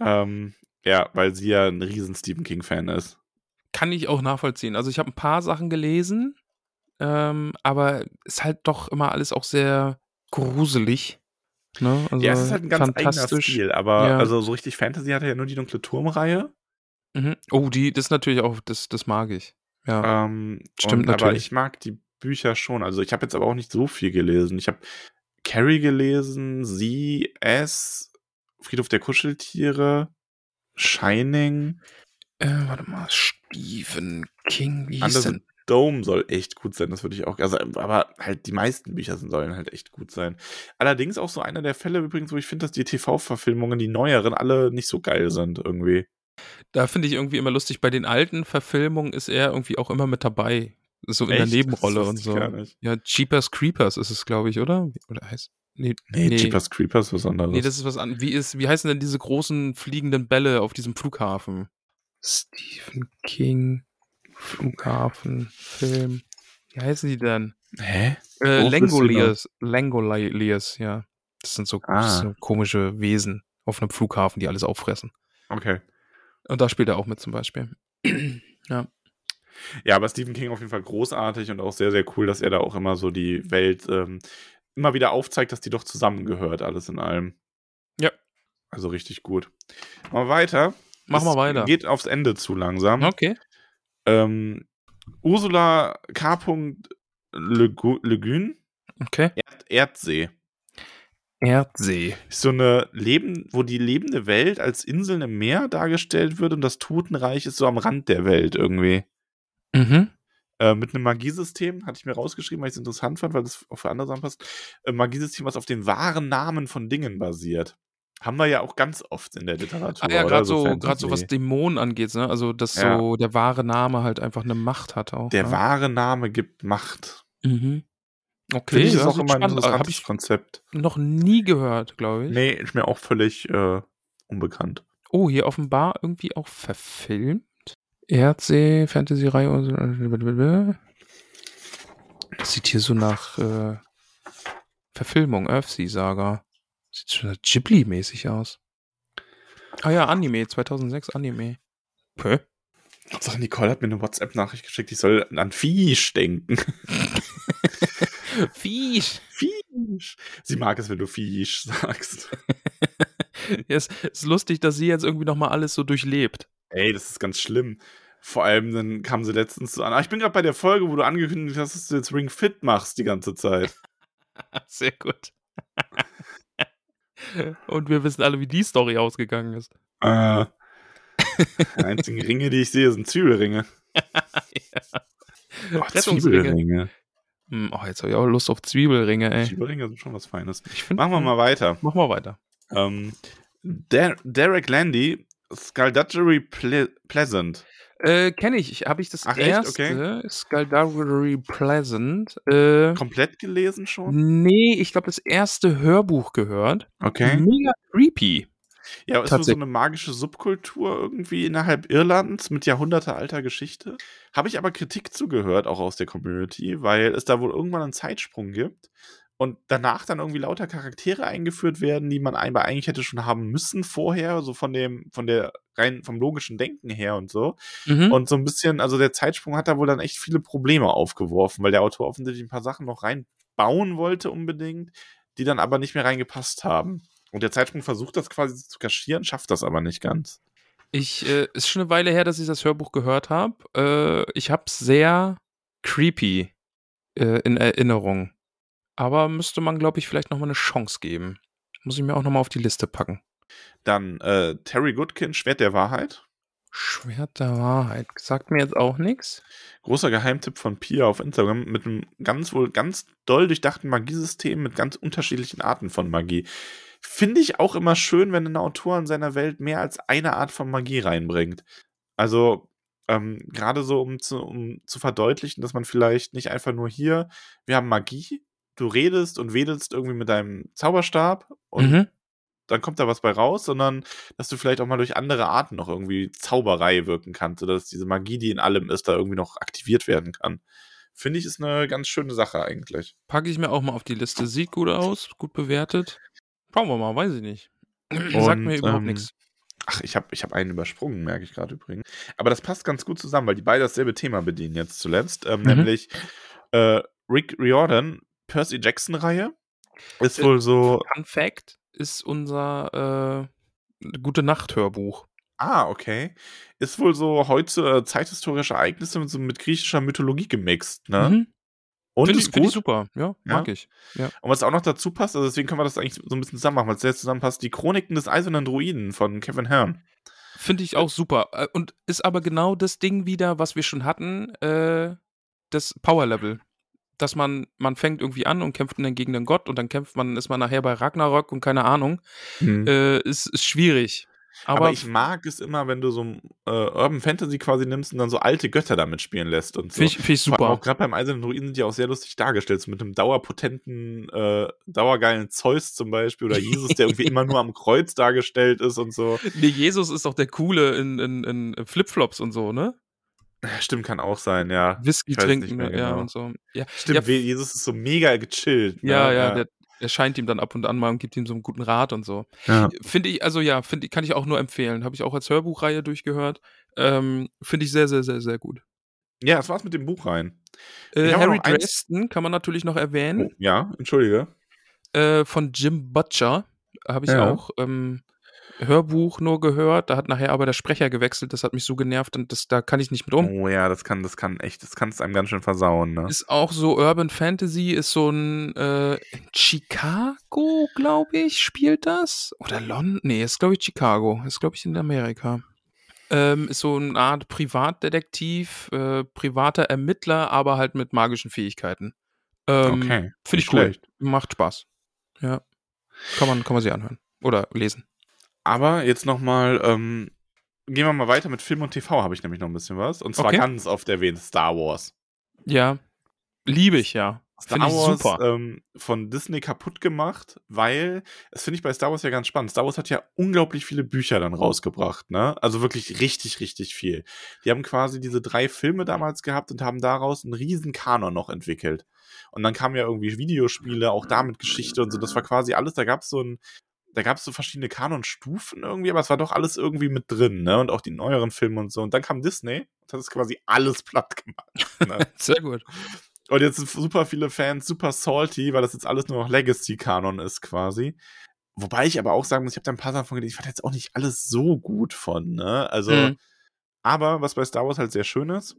Ähm, ja, weil sie ja ein riesen Stephen King Fan ist. Kann ich auch nachvollziehen. Also ich habe ein paar Sachen gelesen, ähm, aber ist halt doch immer alles auch sehr gruselig. Ne? Also ja, es ist halt ein ganz eigener. Stil, aber Ja. also so richtig Fantasy hat er ja nur die dunkle Turmreihe. Mhm. Oh, die, das ist natürlich auch, das, das mag ich. Ja. Ähm, Stimmt und, Aber natürlich. ich mag die Bücher schon. Also ich habe jetzt aber auch nicht so viel gelesen. Ich habe Carrie gelesen, Sie, S, Friedhof der Kuscheltiere, Shining, Äh, warte mal, Stephen King, wie hieß Under the denn? Dome soll echt gut sein. Das würde ich auch. Also, aber halt die meisten Bücher sind- sollen halt echt gut sein. Allerdings auch so einer der Fälle übrigens, wo ich finde, dass die TV-Verfilmungen, die neueren, alle nicht so geil sind irgendwie. Da finde ich irgendwie immer lustig, bei den alten Verfilmungen ist er irgendwie auch immer mit dabei. So in der Echt? Nebenrolle Das und so. gar nicht. Ja, Jeepers Creepers ist es, glaube ich, oder? Oder heißt. Nee, Nee, Jeepers Creepers was anderes. Nee, das ist was an. Wie, ist, wie heißen denn diese großen fliegenden Bälle auf diesem Flughafen? Stephen King, Flughafen, Film. Wie heißen die denn? Hä? Äh, Langoliers. Langoliers, ja. Das sind so, Ah. so komische Wesen auf einem Flughafen, die alles auffressen. Okay. Und da spielt er auch mit zum Beispiel. ja. Ja, aber Stephen King auf jeden Fall großartig und auch sehr, sehr cool, dass er da auch immer so die Welt ähm, immer wieder aufzeigt, dass die doch zusammengehört, alles in allem. Ja. Also richtig gut. Mal weiter. Mach mal Es weiter. Geht aufs Ende zu langsam. Okay. Ähm, Ursula K. Legu- Legün, Okay. Erd Erdsee. Erdsee. Ist so eine Leben, wo die lebende Welt als Inseln im Meer dargestellt wird und das Totenreich ist so am Rand der Welt irgendwie. Mhm. Äh, mit einem Magiesystem, hatte ich mir rausgeschrieben, weil ich es interessant fand, weil das auch für andere Sachen passt. Äh, Magiesystem, was auf den wahren Namen von Dingen basiert. Haben wir ja auch ganz oft in der Literatur. Ah ja, gerade so, so was Dämonen angeht, ne? Also, dass Ja. so der wahre Name halt einfach eine Macht hat auch. Der ne? wahre Name gibt Macht. Mhm. Okay, Finde ich ja, ist auch immer ein spannend. Hab interessantes ich Konzept. noch nie gehört, glaube ich. Nee, ist mir auch völlig äh, unbekannt. Oh, hier offenbar irgendwie auch verfilmt. Erdsee, Fantasy-Reihe und so. Das sieht hier so nach äh, Verfilmung, Earthsea-Saga. Sieht schon Ghibli-mäßig aus. Ah ja, Anime, 2006 Anime. Okay. Hauptsache Nicole hat mir eine WhatsApp-Nachricht geschickt, ich soll an Fisch denken. Fisch. Fisch. Sie mag es, wenn du Fisch sagst. Ja, es ist lustig, dass sie jetzt irgendwie nochmal alles so durchlebt. Ey, das ist ganz schlimm. Vor allem, dann kam sie letztens so an. Ah, ich bin gerade bei der Folge, wo du angekündigt hast, dass du jetzt Ring Fit machst die ganze Zeit. Sehr gut. Und wir wissen alle, wie die Story ausgegangen ist. Äh, die einzigen Ringe, die ich sehe, sind Zwiebelringe. Oh, Rettungsringe. Zwiebelringe. Hm, Oh, jetzt habe ich auch Lust auf Zwiebelringe, ey. Zwiebelringe sind schon was Feines. Find, Machen wir mal weiter. Mach mal weiter. Ähm, Der Derek Landy, Skullduggery Ple Pleasant. Äh, kenne ich. Habe ich das Ach, echt? erste? Skullduggery Pleasant. Äh, Komplett gelesen schon? nee, ich glaube, das erste Hörbuch gehört. Okay. Mega creepy. Ja, ist so eine magische Subkultur irgendwie innerhalb Irlands mit jahrhundertealter Geschichte. Habe ich aber Kritik zugehört, auch aus der Community, weil es da wohl irgendwann einen Zeitsprung gibt und danach dann irgendwie lauter Charaktere eingeführt werden, die man aber eigentlich hätte schon haben müssen vorher, so von dem, von der rein vom logischen Denken her und so. Mhm. Und so ein bisschen, also der Zeitsprung hat da wohl dann echt viele Probleme aufgeworfen, weil der Autor offensichtlich ein paar Sachen noch reinbauen wollte unbedingt, die dann aber nicht mehr reingepasst haben. Und der Zeitsprung versucht das quasi zu kaschieren, schafft das aber nicht ganz. Ich, äh, ist schon eine Weile her, dass ich das Hörbuch gehört habe. Äh, ich habe es sehr creepy äh, in Erinnerung. Aber müsste man, glaube ich, vielleicht nochmal eine Chance geben. Muss ich mir auch nochmal auf die Liste packen. Dann äh, Terry Goodkin, Schwert der Wahrheit. Schwert der Wahrheit. Sagt mir jetzt auch nichts. Großer Geheimtipp von Pia auf Instagram mit einem ganz wohl ganz doll durchdachten Magiesystem mit ganz unterschiedlichen Arten von Magie. Finde ich auch immer schön, wenn ein Autor in seiner Welt mehr als eine Art von Magie reinbringt. Also ähm, gerade so, um zu, um zu verdeutlichen, dass man vielleicht nicht einfach nur hier, wir haben Magie, du redest und wedelst irgendwie mit deinem Zauberstab und Mhm. dann kommt da was bei raus, sondern dass du vielleicht auch mal durch andere Arten noch irgendwie Zauberei wirken kannst oder dass diese Magie, die in allem ist, da irgendwie noch aktiviert werden kann. Finde ich, ist eine ganz schöne Sache eigentlich. Packe ich mir auch mal auf die Liste. Sieht gut aus, gut bewertet. Schauen wir mal, weiß ich nicht. Sagt mir Und, überhaupt ähm, nichts. Ach, ich habe ich hab einen übersprungen, merke ich gerade übrigens. Aber das passt ganz gut zusammen, weil die beide dasselbe Thema bedienen jetzt zuletzt. Ähm, Mhm. Nämlich äh, Rick Riordan, Percy Jackson-Reihe. Ist Äh, wohl so. Fun Fact ist unser äh, Gute Nacht Hörbuch. Ah, okay. Ist wohl so heute äh, zeithistorische Ereignisse mit, so mit griechischer Mythologie gemixt, ne? Mhm. Und Finde ich, ist find ich gut. super. Ja, Ja. mag ich. Und was auch noch dazu passt, also deswegen können wir das eigentlich so ein bisschen zusammen machen, weil es sehr zusammenpasst, die Chroniken des Eisernen Druiden von Kevin Hearn. Finde ich auch super. Äh, Und ist aber genau das Ding wieder, was wir schon hatten, äh, das Power Level. Dass man, man fängt irgendwie an und kämpft dann gegen den Gott und dann kämpft man, ist man nachher bei Ragnarok und keine Ahnung. Äh, ist, ist schwierig. Aber, Aber, ich mag es immer, wenn du so äh, Urban Fantasy quasi nimmst und dann so alte Götter damit spielen lässt und so. finde ich, find ich super. Auch gerade beim Eisernen Druiden sind die auch sehr lustig dargestellt, so mit einem dauerpotenten, äh, dauergeilen Zeus zum Beispiel oder Jesus, der irgendwie immer nur am Kreuz dargestellt ist und so. Nee, Jesus ist doch der Coole in, in, in Flipflops und so, ne? Stimmt, kann auch sein, ja. Whisky trinken, ja, genau. und so. Ja, Stimmt, ja, Jesus ist so mega gechillt. ne? ja, ja, der erscheint ihm dann ab und an mal und gibt ihm so einen guten Rat und so. ja. Finde ich, also ja, finde ich, kann ich auch nur empfehlen. Habe ich auch als Hörbuchreihe durchgehört. Ähm, Finde ich sehr, sehr, sehr, sehr gut. ja, das war's mit dem Buch rein. Äh, Harry eins- Dresden kann man natürlich noch Oh, erwähnen. ja, entschuldige. Äh, von Jim Butcher habe ich auch. Ähm, Hörbuch nur gehört. Da hat nachher aber der Sprecher gewechselt. Das hat mich so genervt und das, da kann ich nicht mit um. Oh ja, das kann, das kann echt, das kann es einem ganz schön versauen, ne? Ist auch so Urban Fantasy, ist so ein äh, Chicago, glaube ich, spielt das? Oder London? Nee, ist glaube ich Chicago. Ist glaube ich in Amerika. Ähm, ist so eine Art Privatdetektiv, äh, privater Ermittler, aber halt mit magischen Fähigkeiten. Ähm, Okay, Finde ich cool. Macht Spaß. Ja. Kann man, kann man sich anhören. Oder lesen. Aber jetzt nochmal, ähm, gehen wir mal weiter mit Film und TV, habe ich nämlich noch ein bisschen was. Und zwar Okay. ganz oft erwähnt, Star Wars. Ja. Liebe ich ja. Star ich Wars super. Ähm, von Disney kaputt gemacht, weil, das finde ich bei Star Wars ja ganz spannend. Star Wars hat ja unglaublich viele Bücher dann rausgebracht, ne? Also wirklich richtig, richtig viel. Die haben quasi diese drei Filme damals gehabt und haben daraus einen riesen Kanon noch entwickelt. Und dann kamen ja irgendwie Videospiele, auch damit Geschichte und so. Das war quasi alles, da gab es so ein, da gab es so verschiedene Kanonstufen irgendwie, aber es war doch alles irgendwie mit drin, ne? Und auch die neueren Filme und so. Und dann kam Disney und hat es quasi alles platt gemacht. Ne? Sehr gut. Und jetzt sind super viele Fans super salty, weil das jetzt alles nur noch Legacy-Kanon ist quasi. Wobei ich aber auch sagen muss, ich habe da ein paar Sachen von gelesen, ich fand jetzt auch nicht alles so gut von, ne? Also, Mhm. aber was bei Star Wars halt sehr schön ist,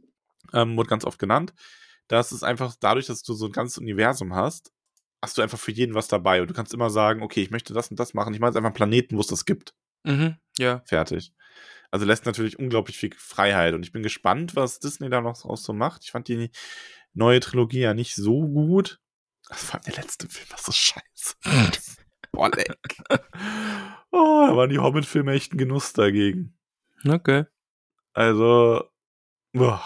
ähm, wurde ganz oft genannt, dass es einfach dadurch, dass du so ein ganzes Universum hast, hast du einfach für jeden was dabei und du kannst immer sagen, okay, ich möchte das und das machen. Ich mache jetzt einfach einen Planeten, wo es das gibt. Mhm. Ja. Fertig. Also lässt natürlich unglaublich viel Freiheit und ich bin gespannt, was Disney da noch draus so macht. Ich fand die neue Trilogie ja nicht so gut. Vor allem der letzte Film war so scheiße. Boah, leck. Oh, da waren die Hobbit-Filme echt ein Genuss dagegen. Okay. Also, boah.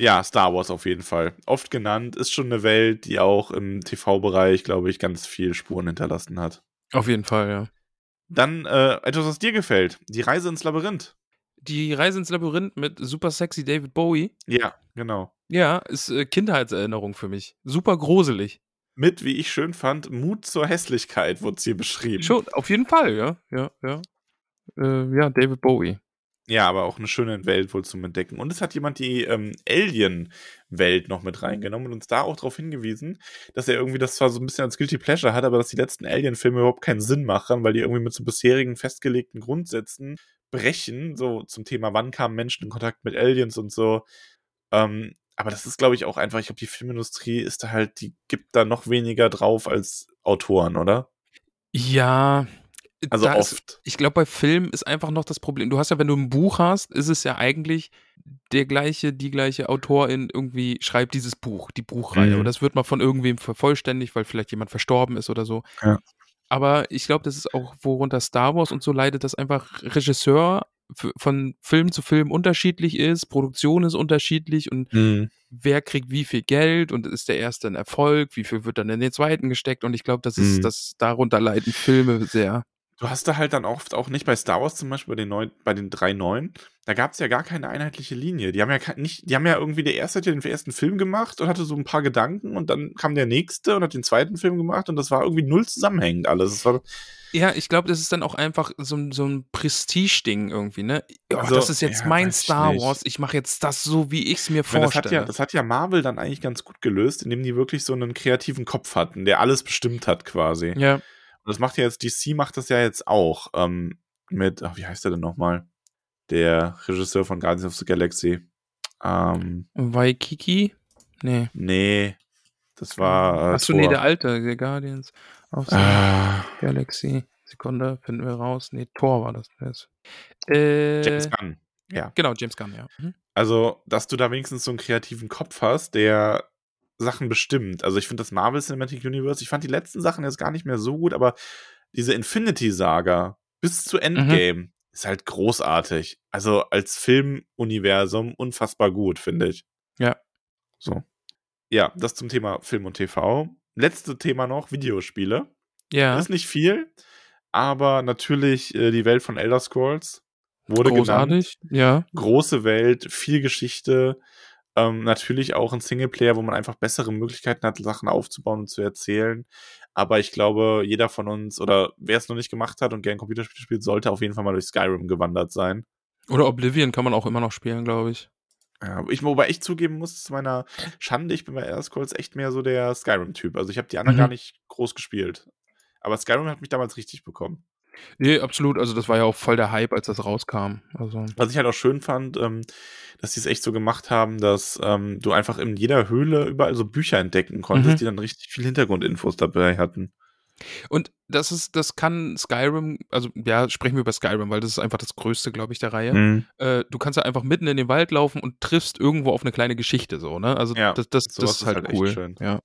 Ja, Star Wars auf jeden Fall. Oft genannt, ist schon eine Welt, die auch im TV-Bereich, glaube ich, ganz viel Spuren hinterlassen hat. Auf jeden Fall, ja. Dann äh, etwas, was dir gefällt. Die Reise ins Labyrinth. Die Reise ins Labyrinth mit super sexy David Bowie. Ja, genau. Ja, ist äh, Kindheitserinnerung für mich. Super gruselig. Mit, wie ich schön fand, Mut zur Hässlichkeit wurde hier beschrieben. Schon, auf jeden Fall, ja. Ja, ja. Äh, ja, David Bowie. Ja, aber auch eine schöne Welt wohl zum Entdecken. Und es hat jemand die ähm, Alien-Welt noch mit reingenommen und uns da auch darauf hingewiesen, dass er irgendwie das zwar so ein bisschen als Guilty Pleasure hat, aber dass die letzten Alien-Filme überhaupt keinen Sinn machen, weil die irgendwie mit so bisherigen festgelegten Grundsätzen brechen, so zum Thema, wann kamen Menschen in Kontakt mit Aliens und so. Ähm, aber das ist, glaube ich, auch einfach, ich glaube, die Filmindustrie ist da halt, die gibt da noch weniger drauf als Autoren, oder? Ja. Also da ist- oft. ich glaube, bei Filmen ist einfach noch das Problem. Du hast ja, wenn du ein Buch hast, ist es ja eigentlich der gleiche, die gleiche Autorin irgendwie schreibt dieses Buch, die Buchreihe. Mhm. Und das wird mal von irgendwem vervollständigt, weil vielleicht jemand verstorben ist oder so. Ja. Aber ich glaube, das ist auch, worunter Star Wars und so leidet, dass einfach Regisseur von Film zu Film unterschiedlich ist, Produktion ist unterschiedlich und Mhm. wer kriegt wie viel Geld und ist der erste ein Erfolg, wie viel wird dann in den zweiten gesteckt und ich glaube, das ist, Mhm. das darunter leiden Filme sehr. Du hast da halt dann oft auch nicht bei Star Wars zum Beispiel bei den, neun, bei den drei neuen, da gab es ja gar keine einheitliche Linie. Die haben ja nicht, die haben ja irgendwie, der erste hat ja den ersten Film gemacht und hatte so ein paar Gedanken und dann kam der nächste und hat den zweiten Film gemacht und das war irgendwie null zusammenhängend alles. Ja, ich glaube, das ist dann auch einfach so, ein- so ein Prestige-Ding irgendwie, ne? Oh, Also, das ist jetzt ja, mein Star nicht. Wars, ich mache jetzt das so, wie ich es mir meine, das, hat vorstelle. ja, das hat ja Marvel dann eigentlich ganz gut gelöst, indem die wirklich so einen kreativen Kopf hatten, der alles bestimmt hat quasi. ja, Und das macht ja jetzt, DC macht das ja jetzt auch ähm, mit, ach, wie heißt der denn nochmal? Der Regisseur von Guardians of the Galaxy. Ähm, Waikiki? Nee. Nee, das war. Äh, Achso, nee, der alte, der Guardians of the Ah, Galaxy. Sekunde, finden wir raus. Nee, Thor war das. Äh, James Gunn. Ja. Genau, James Gunn, ja. Mhm. Also, dass du da wenigstens so einen kreativen Kopf hast, der Sachen bestimmt. Also, ich finde das Marvel Cinematic Universe, ich fand die letzten Sachen jetzt gar nicht mehr so gut, aber diese Infinity-Saga bis zu Endgame ist halt großartig. Also, als Filmuniversum unfassbar gut, finde ich. Ja. So. Ja, das zum Thema Film und TV. Letzte Thema noch: Videospiele. Ja, Ist nicht viel, aber natürlich äh, die Welt von Elder Scrolls wurde genannt. großartig. Ja, Große Welt, viel Geschichte. Ähm, natürlich auch ein Singleplayer, wo man einfach bessere Möglichkeiten hat, Sachen aufzubauen und zu erzählen. Aber ich glaube, jeder von uns oder wer es noch nicht gemacht hat und gern Computerspiele spielt, sollte auf jeden Fall mal durch Skyrim gewandert sein. oder Oblivion kann man auch immer noch spielen, glaube ich. Ja, ich, wobei ich zugeben muss, zu meiner Schande, ich bin bei Elder Scrolls echt mehr so der Skyrim-Typ. Also ich habe die anderen Mhm. gar nicht groß gespielt. Aber Skyrim hat mich damals richtig bekommen. Nee, absolut. Also das war ja auch voll der Hype, als das rauskam. Also. Was ich halt auch schön fand, ähm, dass die es echt so gemacht haben, dass ähm, du einfach in jeder Höhle überall so Bücher entdecken konntest, Mhm. die dann richtig viel Hintergrundinfos dabei hatten. Und das ist, das kann Skyrim, also ja, sprechen wir über Skyrim, weil das ist einfach das Größte, glaube ich, der Reihe. Mhm. Äh, du kannst ja einfach mitten in den Wald laufen und triffst irgendwo auf eine kleine Geschichte so, ne? Also Ja, das, das, das ist halt, halt cool. schön. Ja.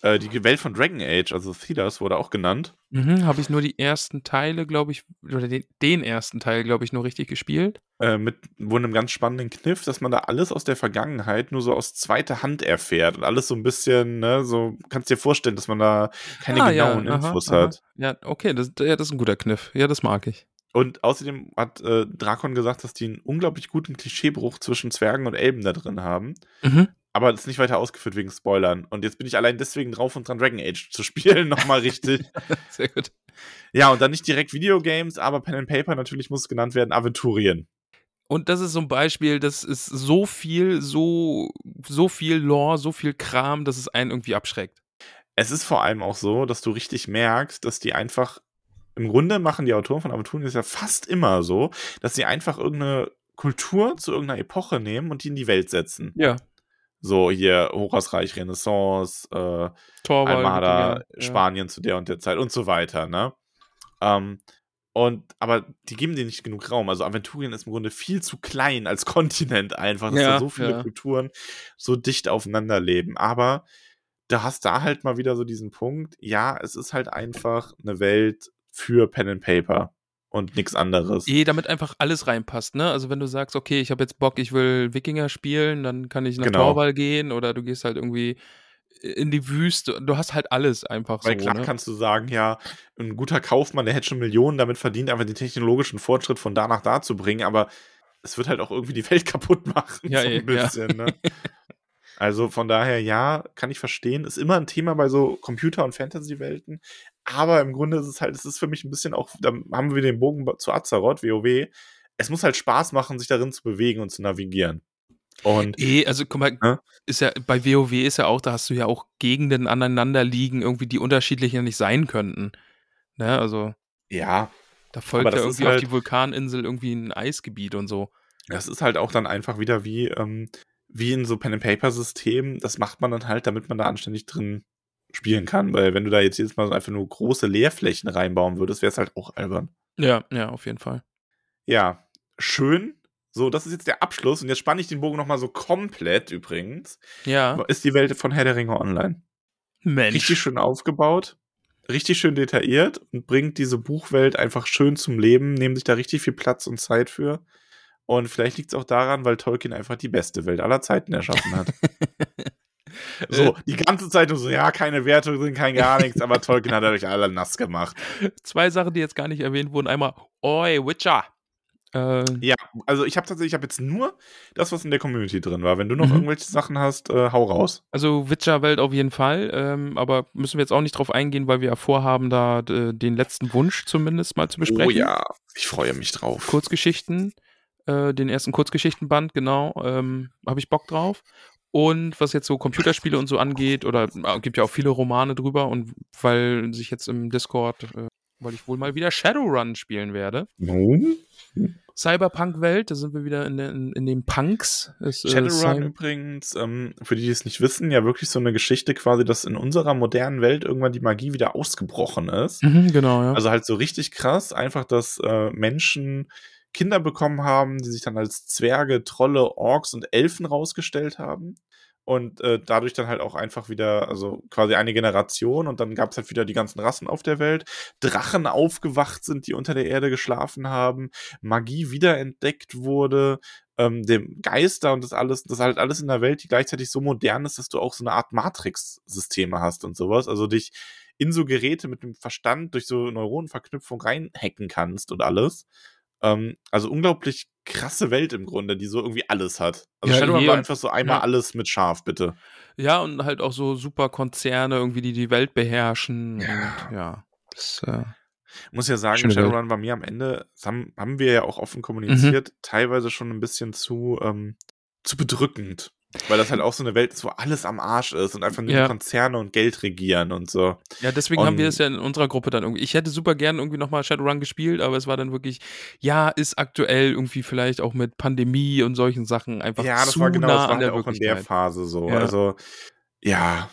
Äh, die Welt von Dragon Age, also Thedas, wurde auch genannt. Mhm, Habe ich nur die ersten Teile, glaube ich, oder den, den ersten Teil, glaube ich, nur richtig gespielt. Äh, mit wohl einem ganz spannenden Kniff, dass man da alles aus der Vergangenheit nur so aus zweiter Hand erfährt und alles so ein bisschen, ne, so kannst dir vorstellen, dass man da keine Ah, genauen ja, aha, Infos aha. hat. Ja, okay, das, ja, das ist ein guter Kniff. Ja, das mag ich. Und außerdem hat äh, Drakon gesagt, dass die einen unglaublich guten Klischeebruch zwischen Zwergen und Elben da drin haben. Mhm. Aber das ist nicht weiter ausgeführt wegen Spoilern. Und jetzt bin ich allein deswegen drauf und dran, Dragon Age zu spielen, nochmal richtig. Sehr gut. ja, und dann nicht direkt Videogames, aber Pen and Paper, natürlich muss genannt werden, Aventurien. Und das ist so ein Beispiel, das ist so viel, so, so viel Lore, so viel Kram, dass es einen irgendwie abschreckt. Es ist vor allem auch so, dass du richtig merkst, dass die einfach, im Grunde machen die Autoren von Aventurien das ja fast immer so, dass sie einfach irgendeine Kultur zu irgendeiner Epoche nehmen und die in die Welt setzen. Ja. So hier Horasreich, Renaissance, äh, Torwald. Almada, ja. Spanien zu der und der Zeit und so weiter, ne? Ähm, und, aber die geben dir nicht genug Raum. Also Aventurien ist im Grunde viel zu klein als Kontinent einfach, dass Ja, da so viele ja. Kulturen so dicht aufeinander leben. Aber da hast da halt mal wieder so diesen Punkt, ja, es ist halt einfach eine Welt für Pen and Paper und nichts anderes. Eh, damit einfach alles reinpasst, ne? Also wenn du sagst, okay, ich habe jetzt Bock, ich will Wikinger spielen, dann kann ich nach Genau. Torwall gehen oder du gehst halt irgendwie in die Wüste. Du hast halt alles einfach Weil so. klar ne? kannst du sagen, ja, ein guter Kaufmann, der hätte schon Millionen damit verdient, einfach den technologischen Fortschritt von da nach da zu bringen, aber es wird halt auch irgendwie die Welt kaputt machen, Ja, so eh, ein bisschen, ne? Also von daher, ja, kann ich verstehen. Ist immer ein Thema bei so Computer- und Fantasy-Welten. Aber im Grunde ist es halt, es ist für mich ein bisschen auch, da haben wir den Bogen zu Azeroth, WoW. Es muss halt Spaß machen, sich darin zu bewegen und zu navigieren. Und Eh, also guck mal, Ja? ist ja bei WoW ist ja auch, da hast du ja auch Gegenden aneinander liegen, irgendwie die unterschiedlich ja nicht sein könnten. Ne, also ja, da folgt ja irgendwie auf halt- die Vulkaninsel irgendwie ein Eisgebiet und so. Das ist halt auch dann einfach wieder wie, ähm, wie in so Pen-and-Paper-Systemen. Das macht man dann halt, damit man da anständig drin spielen kann. Weil wenn du da jetzt jedes Mal so einfach nur große Leerflächen reinbauen würdest, wäre es halt auch albern. Ja, ja, auf jeden Fall. Ja, schön. So, das ist jetzt der Abschluss. Und jetzt spanne ich den Bogen nochmal so komplett übrigens. Ja, Ist die Welt von Herr der Ringe online. Mensch. Richtig schön aufgebaut. Richtig schön detailliert und bringt diese Buchwelt einfach schön zum Leben, nehmen sich da richtig viel Platz und Zeit für. Und vielleicht liegt es auch daran, weil Tolkien einfach die beste Welt aller Zeiten erschaffen hat. So, die ganze Zeit nur so, ja, keine Wertung sind, kein gar nichts, aber Tolkien hat euch alle nass gemacht. Zwei Sachen, die jetzt gar nicht erwähnt wurden. Einmal, oi, Witcher. Äh, Ja, also ich habe tatsächlich, ich habe jetzt nur das, was in der Community drin war. Wenn du noch Mhm. irgendwelche Sachen hast, äh, hau raus. also Witcher-Welt auf jeden Fall. Ähm, aber müssen wir jetzt auch nicht drauf eingehen, weil wir ja vorhaben, da äh, den letzten Wunsch zumindest mal zu besprechen. Oh ja, ich freue mich drauf. Kurzgeschichten, äh, den ersten Kurzgeschichtenband, genau, ähm, habe ich Bock drauf. Und was jetzt so Computerspiele und so angeht, oder äh, gibt ja auch viele Romane drüber und weil sich jetzt im Discord, äh, weil ich wohl mal wieder Shadowrun spielen werde. Nun? Cyberpunk-Welt, da sind wir wieder in, in, in den Punks. Ist, äh, Shadowrun Cy- übrigens, ähm, für die, die es nicht wissen, ja wirklich so eine Geschichte quasi, dass in unserer modernen Welt irgendwann die Magie wieder ausgebrochen ist. Mhm, genau, ja. Also halt so richtig krass, einfach, dass äh, Menschen Kinder bekommen haben, die sich dann als Zwerge, Trolle, Orks und Elfen rausgestellt haben. Und äh, dadurch dann halt auch einfach wieder, also quasi eine Generation und dann gab es halt wieder die ganzen Rassen auf der Welt. Drachen aufgewacht sind, die unter der Erde geschlafen haben, Magie wiederentdeckt wurde, ähm, dem Geister und das alles, das halt alles in der Welt, die gleichzeitig so modern ist, dass du auch so eine Art Matrix-Systeme hast und sowas. Also dich in so Geräte mit dem Verstand durch so Neuronenverknüpfung reinhacken kannst und alles. Ähm, also unglaublich krasse Welt im Grunde, die so irgendwie alles hat. Also Ja, Shadowrun war einfach so einmal ja. alles mit Schaf, bitte. Ja, und halt auch so super Konzerne irgendwie, die die Welt beherrschen. Ja. Und, ja. Das, äh, Muss ja sagen, Schöne Welt. Shadowrun war mir am Ende, das haben, haben wir ja auch offen kommuniziert, teilweise schon ein bisschen zu, ähm, zu bedrückend. Weil das halt auch so eine Welt ist, wo alles am Arsch ist und einfach nur Ja. Konzerne und Geld regieren und so. Ja, deswegen haben wir Und- es ja in unserer Gruppe dann irgendwie. Ich hätte super gern irgendwie nochmal Shadowrun gespielt, aber es war dann wirklich, ja, ist aktuell irgendwie vielleicht auch mit Pandemie und solchen Sachen einfach ja, das zu war genau, nah das war an der halt auch in der. Phase so. Ja. Also, ja.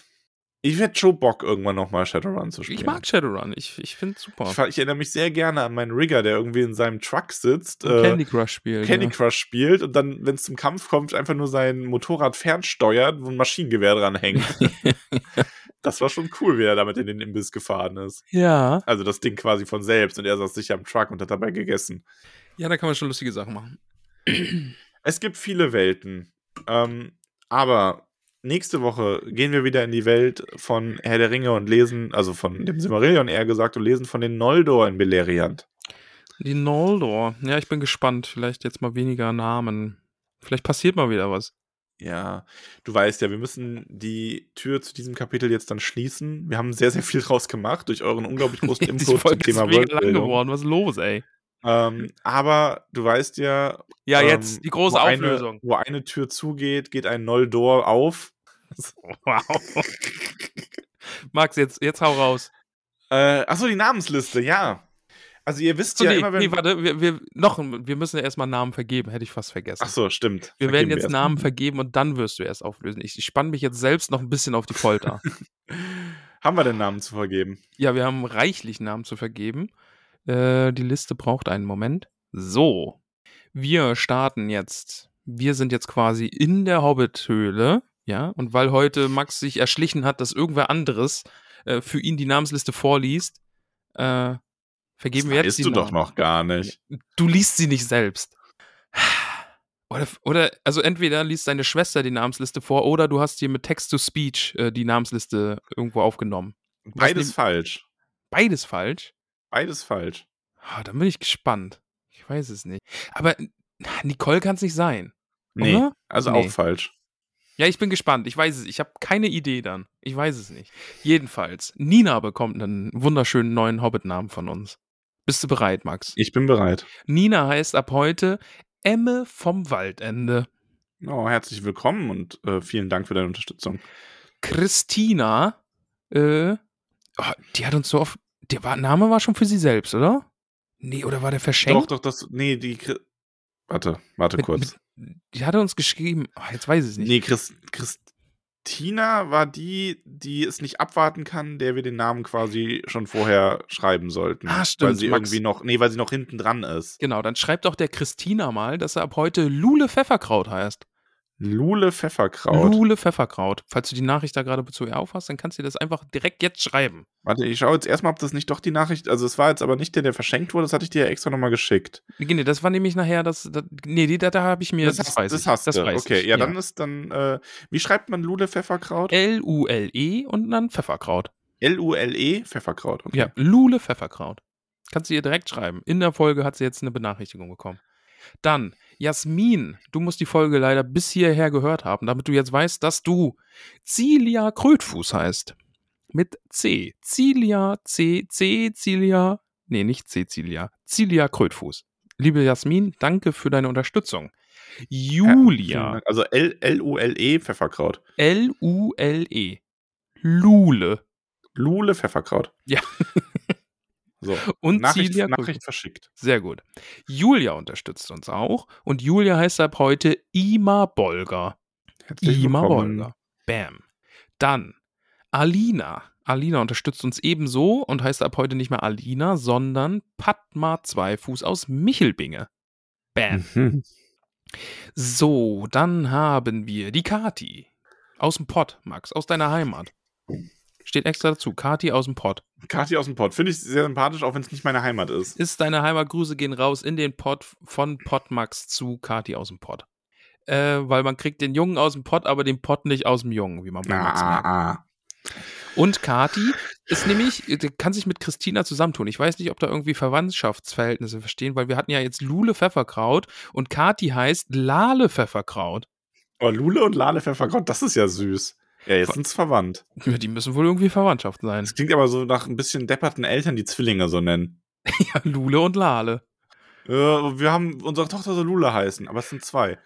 Ich hätte schon Bock, irgendwann nochmal Shadowrun zu spielen. Ich mag Shadowrun, ich, ich finde es super. Ich, ich erinnere mich sehr gerne an meinen Rigger, der irgendwie in seinem Truck sitzt, Und äh, Candy Crush spielen. Candy ja. Crush spielt und dann, wenn es zum Kampf kommt, einfach nur sein Motorrad fernsteuert, wo ein Maschinengewehr dran hängt. das war schon cool, wie er damit in den Imbiss gefahren ist. ja. Also das Ding quasi von selbst und er saß sicher am Truck und hat dabei gegessen. Ja, da kann man schon lustige Sachen machen. Es gibt viele Welten. Ähm, aber nächste Woche gehen wir wieder in die Welt von Herr der Ringe und lesen, also von dem Silmarillion eher gesagt, und lesen von den Noldor in Beleriand. Die Noldor. Ja, ich bin gespannt. Vielleicht jetzt mal weniger Namen. Vielleicht passiert mal wieder was. Ja, du weißt ja, wir müssen die Tür zu diesem Kapitel jetzt dann schließen. Wir haben sehr, sehr viel draus gemacht durch euren unglaublich großen Input zum ist Thema mega lang geworden. Was ist los, ey? Ähm, aber du weißt ja, Ja, ähm, jetzt die große wo Auflösung. Eine, wo eine Tür zugeht, geht ein Noldor auf. Wow. Max, jetzt, jetzt hau raus. Äh, achso, die Namensliste, ja. Also ihr wisst So, ja nee, immer, wenn... nee, warte, wir, wir, noch, wir müssen ja erstmal Namen vergeben, hätte ich fast vergessen. Achso, stimmt. wir werden Vergeben jetzt erst. Namen vergeben und dann wirst du erst auflösen. Ich, ich spanne mich jetzt selbst noch ein bisschen auf die Folter. Haben wir den Namen zu vergeben? ja, wir haben reichlich Namen zu vergeben. Äh, die Liste braucht einen Moment. So, wir starten jetzt. Wir sind jetzt quasi in der Hobbit-Höhle, ja, und weil heute Max sich erschlichen hat, dass irgendwer anderes äh, für ihn die Namensliste vorliest, äh, vergeben das wir jetzt die du doch Namen. noch gar nicht. Du liest sie nicht selbst. Oder, oder, also entweder liest deine Schwester die Namensliste vor oder du hast dir mit Text-to-Speech äh, die Namensliste irgendwo aufgenommen. Beides falsch. Beides falsch. Beides falsch. Ah, dann bin ich gespannt. Ich weiß es nicht. Aber Nicole kann es nicht sein. Nee, Oder? also Nee. auch falsch. Ja, ich bin gespannt. Ich weiß es. Ich habe keine Idee dann. Ich weiß es nicht. Jedenfalls, Nina bekommt einen wunderschönen neuen Hobbit-Namen von uns. Bist du bereit, Max? Ich bin bereit. Nina heißt ab heute Emme vom Waldende. Oh, herzlich willkommen und äh, vielen Dank für deine Unterstützung. Christina, äh, oh, die hat uns so oft. Der war, Name war schon für sie selbst, oder? Nee, oder war der verschenkt? Doch, doch, das. Nee, die. Warte, warte Mit- kurz. Mit, die hatte uns geschrieben. Oh, jetzt weiß ich es nicht. Nee, Chris, Christina war die, die es nicht abwarten kann, der wir den Namen quasi schon vorher schreiben sollten. Ah, stimmt, Weil sie Max. irgendwie noch. Nee, weil sie noch hinten dran ist. Genau, dann schreibt doch der Christina mal, dass er ab heute Lule Pfefferkraut heißt. Lule Pfefferkraut. Lule Pfefferkraut. Falls du die Nachricht da gerade zu ihr aufhast, dann kannst du dir das einfach direkt jetzt schreiben. Warte, ich schaue jetzt erstmal, ob das nicht doch die Nachricht. Also, es war jetzt aber nicht der, der verschenkt wurde, das hatte ich dir ja extra nochmal geschickt. Nee, das war nämlich nachher das. das nee, die, da, da habe ich mir. Das, hast, weiß das ich. hast das du. weiß okay, ich, ja, dann ist dann. Äh, wie schreibt man Lule Pfefferkraut? L-U-L-E und dann Pfefferkraut. L-U-L-E Pfefferkraut. Okay. Ja, Lule Pfefferkraut. Kannst du ihr direkt schreiben. In der Folge hat sie jetzt eine Benachrichtigung bekommen. Dann, Jasmin, du musst die Folge leider bis hierher gehört haben, damit du jetzt weißt, dass du Cilia Krötfuß heißt. Mit C. Cilia, C, C, Cilia. Nee, nicht C, Cilia. Cilia Krötfuß. Liebe Jasmin, danke für deine Unterstützung. Julia. Also L- L-U-L-E Pfefferkraut. L-U-L-E. Lule. Lule Pfefferkraut. Ja. So. Und Nachricht, Cilia Nachricht verschickt. Sehr gut. Julia unterstützt uns auch. Und Julia heißt ab heute Ima Bolger. Herzlich Ima willkommen. Bolger. Bam. Dann Alina. Alina unterstützt uns ebenso und heißt ab heute nicht mehr Alina, sondern Padma Zweifuß aus Michelbinge. Bam. Mhm. So, dann haben wir die Kati. Aus dem Pott, Max, aus deiner Heimat. Steht extra dazu. Kati aus dem Pott. Kathi aus dem Pott. Finde ich sehr sympathisch, auch wenn es nicht meine Heimat ist. ist deine Heimatgrüße gehen raus in den Pott von Pottmax zu Kati aus dem Pott. Äh, weil man kriegt den Jungen aus dem Pott, aber den Pott nicht aus dem Jungen, wie man bei Max. Ah, ah. Und Kati ist nämlich, kann sich mit Christina zusammentun. Ich weiß nicht, ob da irgendwie Verwandtschaftsverhältnisse verstehen, weil wir hatten ja jetzt Lule Pfefferkraut und Kati heißt Lale Pfefferkraut. Oh, Lule und Lale Pfefferkraut, das ist ja süß. Ja, jetzt sind's verwandt. Ja, die müssen wohl irgendwie Verwandtschaft sein. Das klingt aber so nach ein bisschen depperten Eltern, die Zwillinge so nennen. Ja, Lule und Lale. Äh, wir haben unsere Tochter so Lule heißen, aber es sind zwei.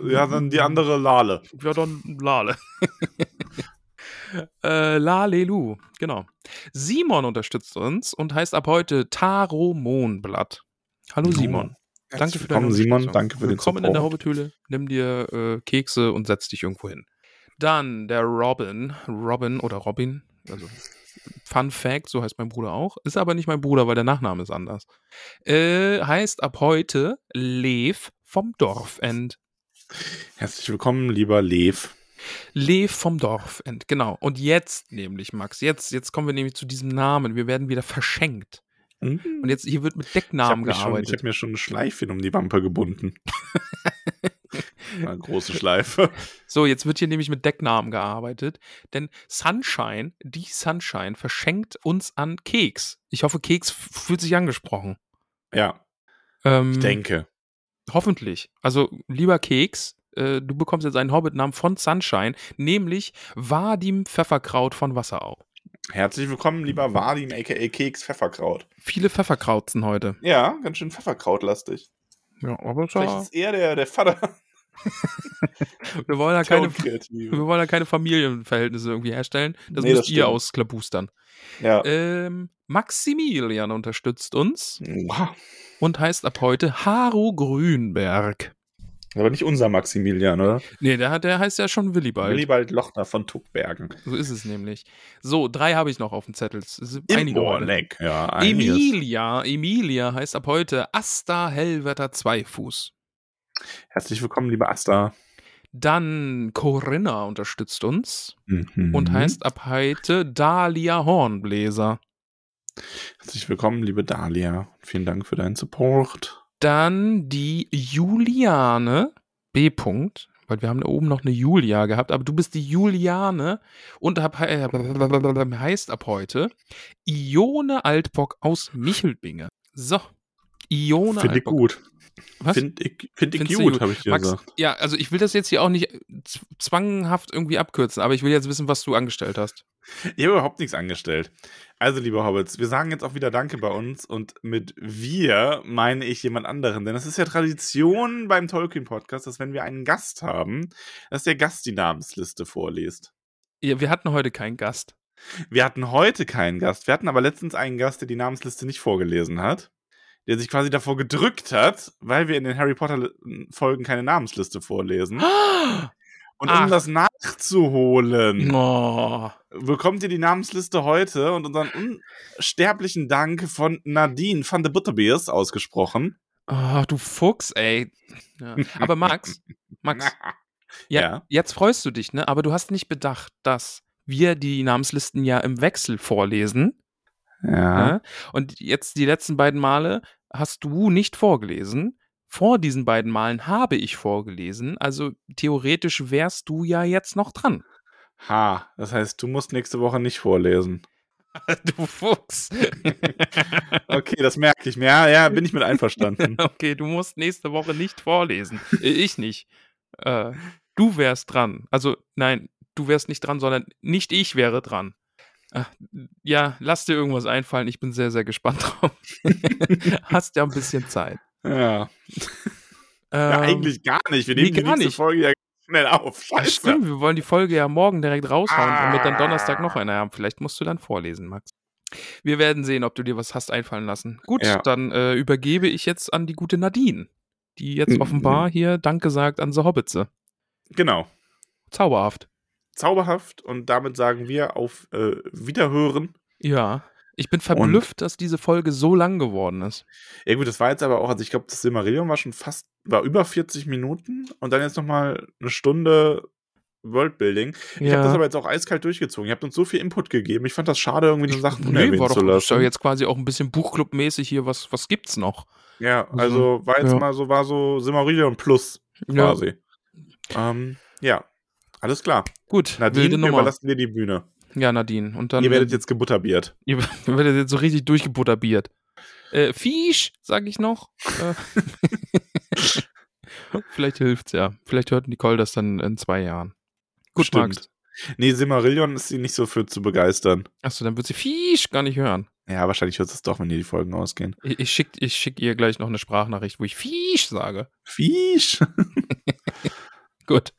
Ja, dann die andere Lale. Ja, dann Lale. äh, Lalelu, genau. Simon unterstützt uns und heißt ab heute Taromonblatt. Hallo Simon. Danke für deine Willkommen, Simon. Danke für den Willkommen in der Support. Hobbithöhle. Nimm dir äh, Kekse und setz dich irgendwo hin. Dann der Robin. Robin oder Robin. Also Fun Fact, so heißt mein Bruder auch. Ist aber nicht mein Bruder, weil der Nachname ist anders. Äh, heißt ab heute Lev vom Dorfend. Herzlich willkommen, lieber Lev. Lev vom Dorfend, genau. Und jetzt nämlich, Max, jetzt, jetzt kommen wir nämlich zu diesem Namen. Wir werden wieder verschenkt. Und jetzt, hier wird mit ich habe Decknamen mir, schon- ich gearbeitet. hab mir schon eine Schleife um die Wampe gebunden. eine große Schleife. So, jetzt wird hier nämlich mit Decknamen gearbeitet, denn Sunshine, die Sunshine, verschenkt uns an Keks. Ich hoffe, Keks fühlt sich angesprochen. Ja, Ähm, ich denke. Hoffentlich. Also, lieber Keks, äh, du bekommst jetzt einen Hobbit-Namen von Sunshine, nämlich Vadim Pfefferkraut von Wasserau. Herzlich willkommen, lieber Vadim, a.k.a. Keks Pfefferkraut. Viele Pfefferkrautzen heute. Ja, ganz schön Pfefferkrautlastig. Ja, aber Vielleicht ist er der, der Vater. wir wollen ja keine, wir wollen ja keine Familienverhältnisse irgendwie herstellen. Das Nee, müsst das ihr ausklabustern. Ja. Ähm, Maximilian unterstützt uns. Wow. und heißt ab heute Haru Grünberg. Aber nicht unser Maximilian, oder? Nee, der, hat- der heißt ja schon Willibald. Willibald Lochner von Tuckbergen. So ist es nämlich. So, drei habe ich noch auf dem Zettel. Im. Ohrleck, ja. einiges. Emilia, Emilia heißt ab heute Asta Hellwetter Zweifuß. Herzlich willkommen, lieber Asta. Dann Corinna unterstützt uns Mhm. und heißt ab heute Dahlia Hornbläser. Herzlich willkommen, liebe Dalia. Vielen Dank für deinen Support. Dann die Juliane B. -Punkt, weil wir haben da oben noch eine Julia gehabt, aber du bist die Juliane und hab, äh, heißt ab heute Ione Altbock aus Michelbinge. So, Ione Finde ich Altbock. gut. Was? Finde ich, find ich gut, gut? habe ich dir Max, gesagt. ja, also ich will das jetzt hier auch nicht zwanghaft irgendwie abkürzen, aber ich will jetzt wissen, was du angestellt hast. Ich habe überhaupt nichts angestellt. Also, liebe Hobbits, wir sagen jetzt auch wieder Danke bei uns und mit wir meine ich jemand anderen, denn es ist ja Tradition beim Tolkien-Podcast, dass wenn wir einen Gast haben, dass der Gast die Namensliste vorliest. Ja, wir hatten heute keinen Gast. Wir hatten heute keinen Gast, wir hatten aber letztens einen Gast, der die Namensliste nicht vorgelesen hat, der sich quasi davor gedrückt hat, weil wir in den Harry Potter-Folgen keine Namensliste vorlesen. Und um Ach. das nachzuholen, Oh. bekommt ihr die Namensliste heute und unseren unsterblichen Dank von Nadine van de Butterbeers ausgesprochen. Oh, du Fuchs, ey. Ja. Aber Max, Max, ja, Ja. jetzt freust du dich, ne? Aber du hast nicht bedacht, dass wir die Namenslisten ja im Wechsel vorlesen. Ja. Ne? Und jetzt die letzten beiden Male hast du nicht vorgelesen. Vor diesen beiden Malen habe ich vorgelesen. Also theoretisch wärst du ja jetzt noch dran. Ha, das heißt, du musst nächste Woche nicht vorlesen. Du Fuchs. Okay, das merke ich mir. Ja, ja, bin ich mit einverstanden. okay, du musst nächste Woche nicht vorlesen. Äh, Ich nicht. Äh, du wärst dran. Also, nein, du wärst nicht dran, sondern nicht ich wäre dran. Ach, ja, lass dir irgendwas einfallen. Ich bin sehr, sehr gespannt drauf. Hast ja ein bisschen Zeit. Ja. Ähm, ja eigentlich gar nicht. Wir nee, nehmen die gar nächste nicht. Folge ja schnell auf. Scheiße. stimmt, wir wollen die Folge ja morgen direkt raushauen, damit dann Ah. Donnerstag noch einer haben. Vielleicht musst du dann vorlesen, Max. Wir werden sehen, ob du dir was hast einfallen lassen. Gut, Ja. dann äh, übergebe ich jetzt an die gute Nadine, die jetzt Mhm. offenbar hier Danke sagt an The Hobbitze. Genau. Zauberhaft. Zauberhaft und damit sagen wir auf äh, Wiederhören. Ja. Ich bin verblüfft, dass diese Folge so lang geworden ist. Ja gut, das war jetzt aber auch, also ich glaube, das Silmarillion war schon fast, war über 40 Minuten und dann jetzt nochmal eine Stunde Worldbuilding. Ich habe das aber jetzt auch eiskalt durchgezogen. Ihr habt uns so viel Input gegeben. Ich fand das schade, irgendwie so Sachen nee, unerwähnt war zu doch, ist ja lassen. jetzt quasi auch ein bisschen Buchclub-mäßig hier. Was, was gibt's noch? Ja, also war jetzt ja. mal so, war so Silmarillion Plus Ja. quasi. Ähm, ja, alles klar. Gut, Nadine, wir überlassen dir die Bühne. Ja, Nadine. Und dann, Ihr werdet jetzt gebutterbiert. Ihr werdet jetzt so richtig durchgebutterbiert. Äh, Fisch, sag ich noch. Äh, Vielleicht hilft's ja. Vielleicht hört Nicole das dann in zwei Jahren. Gut, Stimmt. Max. Nee, Silmarillion ist sie nicht so für zu begeistern. Achso, dann wird sie Fisch gar nicht hören. Ja, wahrscheinlich hört es doch, wenn dir die Folgen ausgehen. Ich, ich schicke ich schick ihr gleich noch eine Sprachnachricht, wo ich Fisch sage. Fisch. Gut.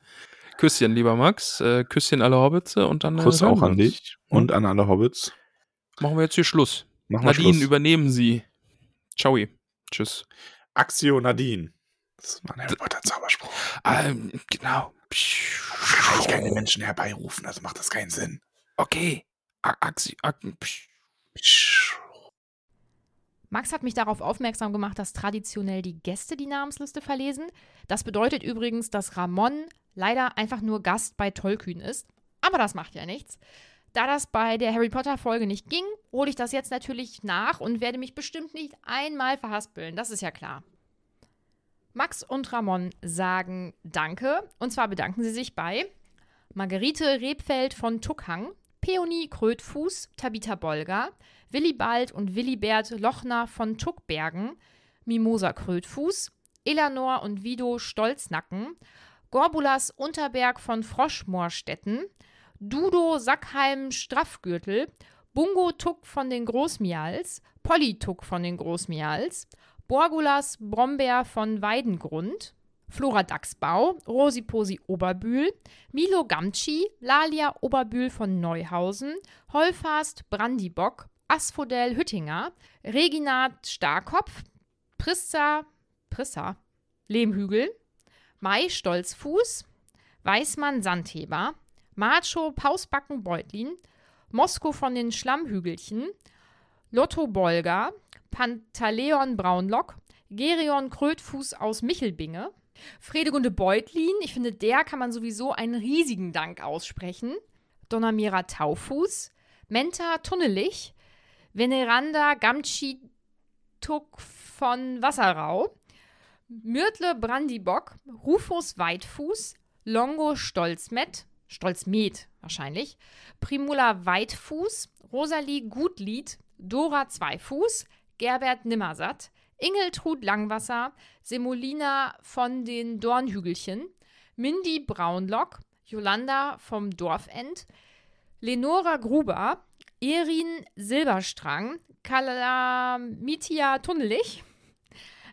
Küsschen, lieber Max. Äh, Küsschen alle Hobbits und dann. Äh, Kuss auch an dich und an alle Hobbits. Machen wir jetzt hier Schluss. Machen wir Nadine, Schluss. übernehmen Sie. Ciao. Tschüss. Axio Nadine. Das war ein Harry Potter Zauberspruch. Ähm, genau. Kann ich keine Menschen herbeirufen, also macht das keinen Sinn. Okay. A- Axi. Max hat mich darauf aufmerksam gemacht, dass traditionell die Gäste die Namensliste verlesen. Das bedeutet übrigens, dass Ramon leider einfach nur Gast bei Tollkühn ist. Aber das macht ja nichts. Da das bei der Harry Potter Folge nicht ging, hole ich das jetzt natürlich nach und werde mich bestimmt nicht einmal verhaspeln. Das ist ja klar. Max und Ramon sagen Danke. Und zwar bedanken sie sich bei Margarete Rebfeld von Tuckhang, Peony Krötfuß, Tabitha Bolger, Willibald und Willibert Lochner von Tuckbergen, Mimosa Krötfuß, Eleanor und Vido Stolznacken, Gorbulas Unterberg von Froschmoorstetten, Dudo Sackheim Straffgürtel, Bungo Tuck von den Großmials, Polly Tuck von den Großmials, Borgulas Brombeer von Weidengrund, Flora Dachsbau, Rosi Posi Oberbühl, Milo Gamtschi, Lalia Oberbühl von Neuhausen, Holfast Brandibock, Asphodel Hüttinger, Reginat Starkopf, Prissa, Prissa, Lehmhügel, Mai Stolzfuß, Weißmann Sandheber, Macho Pausbacken Beutlin, Mosko von den Schlammhügelchen, Lotto Bolger, Pantaleon Braunlock, Gerion Krötfuß aus Michelbinge, Fredegunde Beutlin, ich finde, der kann man sowieso einen riesigen Dank aussprechen. Donamira Taufuß, Menta Tunnelich, Veneranda Gamtschi Tuck von Wasserrau, Myrtle Brandibock, Rufus Weitfuß, Longo Stolzmet, Stolzmet wahrscheinlich, Primula Weitfuß, Rosalie Gutlied, Dora Zweifuß, Gerbert Nimmersatt, Ingeltrud Langwasser, Semolina von den Dornhügelchen, Mindy Braunlock, Jolanda vom Dorfend, Lenora Gruber, Erin Silberstrang, Kalamitia Tunnelich,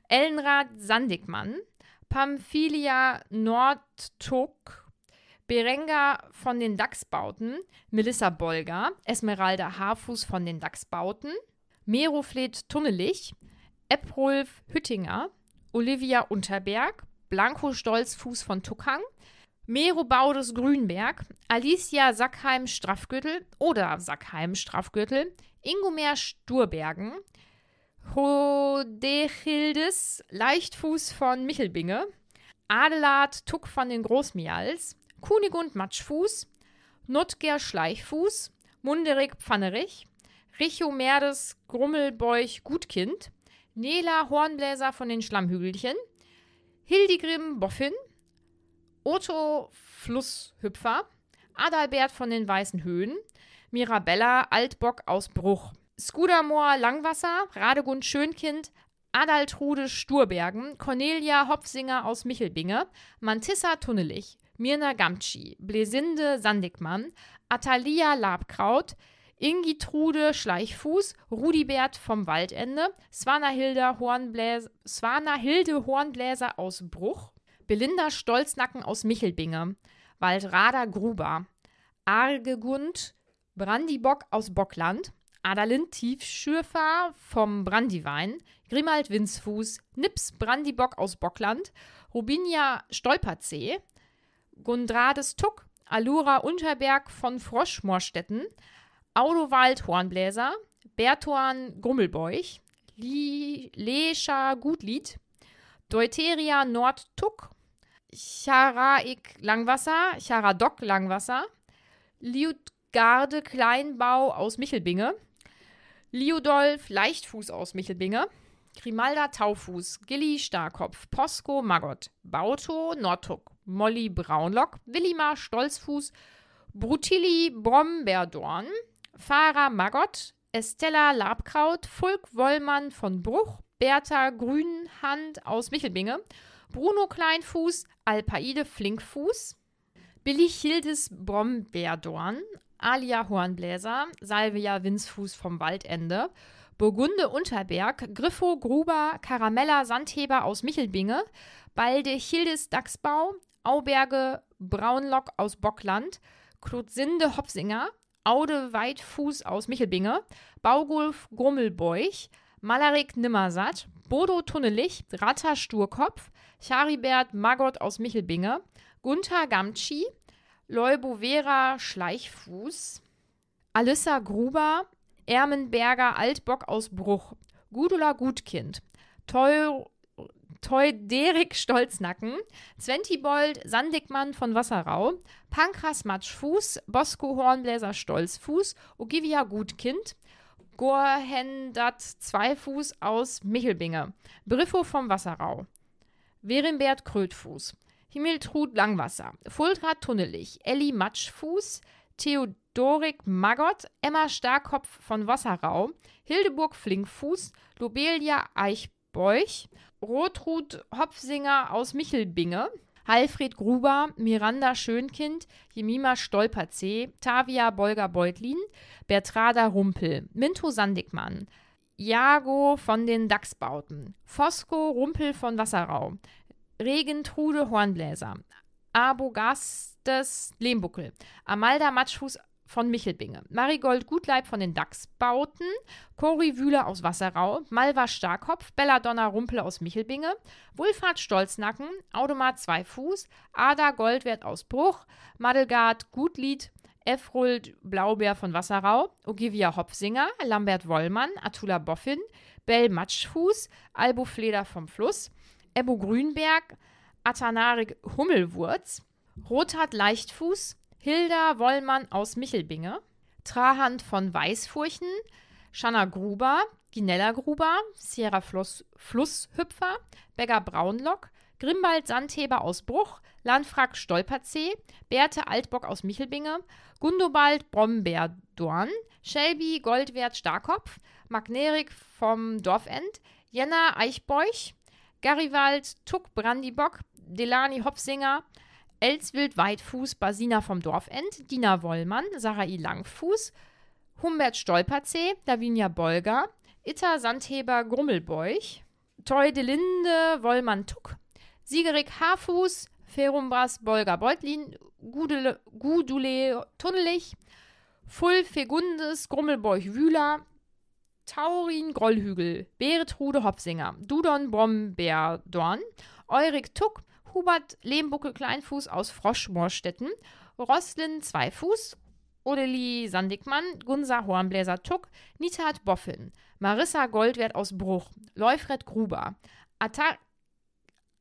Ellenrad Sandigmann, Pamphilia Nordtuck, Berenga von den Dachsbauten, Melissa Bolger, Esmeralda Haarfuß von den Dachsbauten, Meroflet Tunnelich, Ebrulf Hüttinger, Olivia Unterberg, Blanco Stolzfuß von Tuckang, Mero Baudes Grünberg, Alicia Sackheim Straffgürtel oder Sackheim Straffgürtel, Ingomer Sturbergen, Hodechildes Leichtfuß von Michelbinge, Adelard Tuck von den Großmials, Kunigund Matschfuß, Notger Schleichfuß, Munderig Pfannerich, Richo Merdes Grummelbeuch Gutkind, Nela Hornbläser von den Schlammhügelchen, Hildegrim Boffin, Otto Flusshüpfer, Adalbert von den Weißen Höhen, Mirabella Altbock aus Bruch, Skudamor Langwasser, Radegund Schönkind, Adaltrude Sturbergen, Cornelia Hopfsinger aus Michelbinge, Mantissa Tunnelich, Mirna Gamtschi, Blesinde Sandigmann, Atalia Labkraut, Ingitrude Schleichfuß, Rudibert vom Waldende, Swanahilde Hornbläser, Swanahilde Hornbläser aus Bruch, Belinda Stolznacken aus Michelbinge, Waldrada Gruber, Argegund Brandibock aus Bockland, Adalin Tiefschürfer vom Brandiwein, Grimald Winzfuß, Nips Brandibock aus Bockland, Rubinia Stolperzee, Gundrades Tuck, Alura Unterberg von Froschmoorstetten, Audowald Hornbläser, Bertuan Grummelbeuch, Lescha Gutlied, Deuteria Nordtuck, Charaik Langwasser, Charadok Langwasser, Liutgarde Kleinbau aus Michelbinge, Liudolf Leichtfuß aus Michelbinge, Grimalda Taufuß, Gilly Starkopf, Posko Magott, Bauto Nordtuck, Molly Braunlock, Willimar Stolzfuß, Brutilli Brombeerdorn, Farah Magott, Estella Labkraut, Fulk Wollmann von Bruch, Bertha Grünhand aus Michelbinge, Bruno Kleinfuß, Alpaide Flinkfuß, Billy Hildes Brombeerdorn, Alia Hornbläser, Salvia Winzfuß vom Waldende, Burgunde Unterberg, Griffo Gruber, Karamella Sandheber aus Michelbinge, Balde Hildes Dachsbau, Auberge Braunlock aus Bockland, Klotsinde Hopsinger, Aude Weitfuß aus Michelbinge, Baugulf Grummelbeuch, Malarik Nimmersatt, Bodo Tunnelich, Ratter Sturkopf, Charibert Magott aus Michelbinge, Gunther Gamtschi, Leubovera Schleichfuß, Alissa Gruber, Ermenberger Altbock aus Bruch, Gudula Gutkind, Teu, Teuderik Stolznacken, Zwentibold Sandigmann von Wasserau, Pankras Matschfuß, Bosco Hornbläser Stolzfuß, Ogivia Gutkind, Gorhendat Zweifuß aus Michelbinge, Briffo vom Wasserau, Werimbert Krötfuß, Himmeltrud Langwasser, Fultrat Tunnelich, Elli Matschfuß, Theodorik Magott, Emma Starkopf von Wasserau, Hildeburg Flinkfuß, Lobelia Eichbeuch, Rotrud Hopfsinger aus Michelbinge, Alfred Gruber, Miranda Schönkind, Jemima Stolperzee, Tavia Bolger Beutlin, Bertrada Rumpel, Minto Sandigmann, Jago von den Dachsbauten, Fosco Rumpel von Wasserau, Regentrude Hornbläser, Abogastes Lehmbuckel, Amalda Matschfuß von Michelbinge, Marigold Gutleib von den Dachsbauten, Cori Wühler aus Wasserau, Malva Starkopf, Belladonna Rumpel aus Michelbinge, Wulfhard Stolznacken, Automat Zweifuß, Ada Goldwert aus Bruch, Madelgard Gutlied, Efrult Blaubeer von Wasserau, Ogivia Hopfsinger, Lambert Wollmann, Atula Boffin, Bell Matschfuß, Albo Fleder vom Fluss, Ebbo Grünberg, Atanarik Hummelwurz, Rothard Leichtfuß, Hilda Wollmann aus Michelbinge, Trahand von Weißfurchen, Shanna Gruber, Ginella Gruber, Sierra Fluss, Flusshüpfer, Begger Braunlock, Grimbald Sandheber aus Bruch, Landfrack Stolperzee, Berthe Altbock aus Michelbinge, Gundobald Brombeerdorn, Shelby Goldwert Starkopf, Magnerik vom Dorfend, Jenna Eichbeuch, Garivald Tuck Brandibock, Delani Hopsinger, Elswild Weitfuß, Basina vom Dorfend, Dina Wollmann, Sarai Langfuß, Humbert Stolperzee, Davinia Bolger, Itta Sandheber Grummelbeuch, Toy de Linde Wollmann Tuck, Siegerik Haarfuß, Ferumbras Bolger Beutlin, Gudule, Gudule Tunnelich, Full Fegundes Grummelbeuch Wühler, Taurin Grollhügel, Beretrude Hopsinger, Dudon Brombeerdorn, Eurik Tuck, Hubert Lehmbuckel Kleinfuß aus Froschmoorstetten, Roslin Zweifuß, Odeli Sandigmann, Gunsa Hornbläser Tuck, Nitat Boffin, Marissa Goldwert aus Bruch, Leufred Gruber, Atta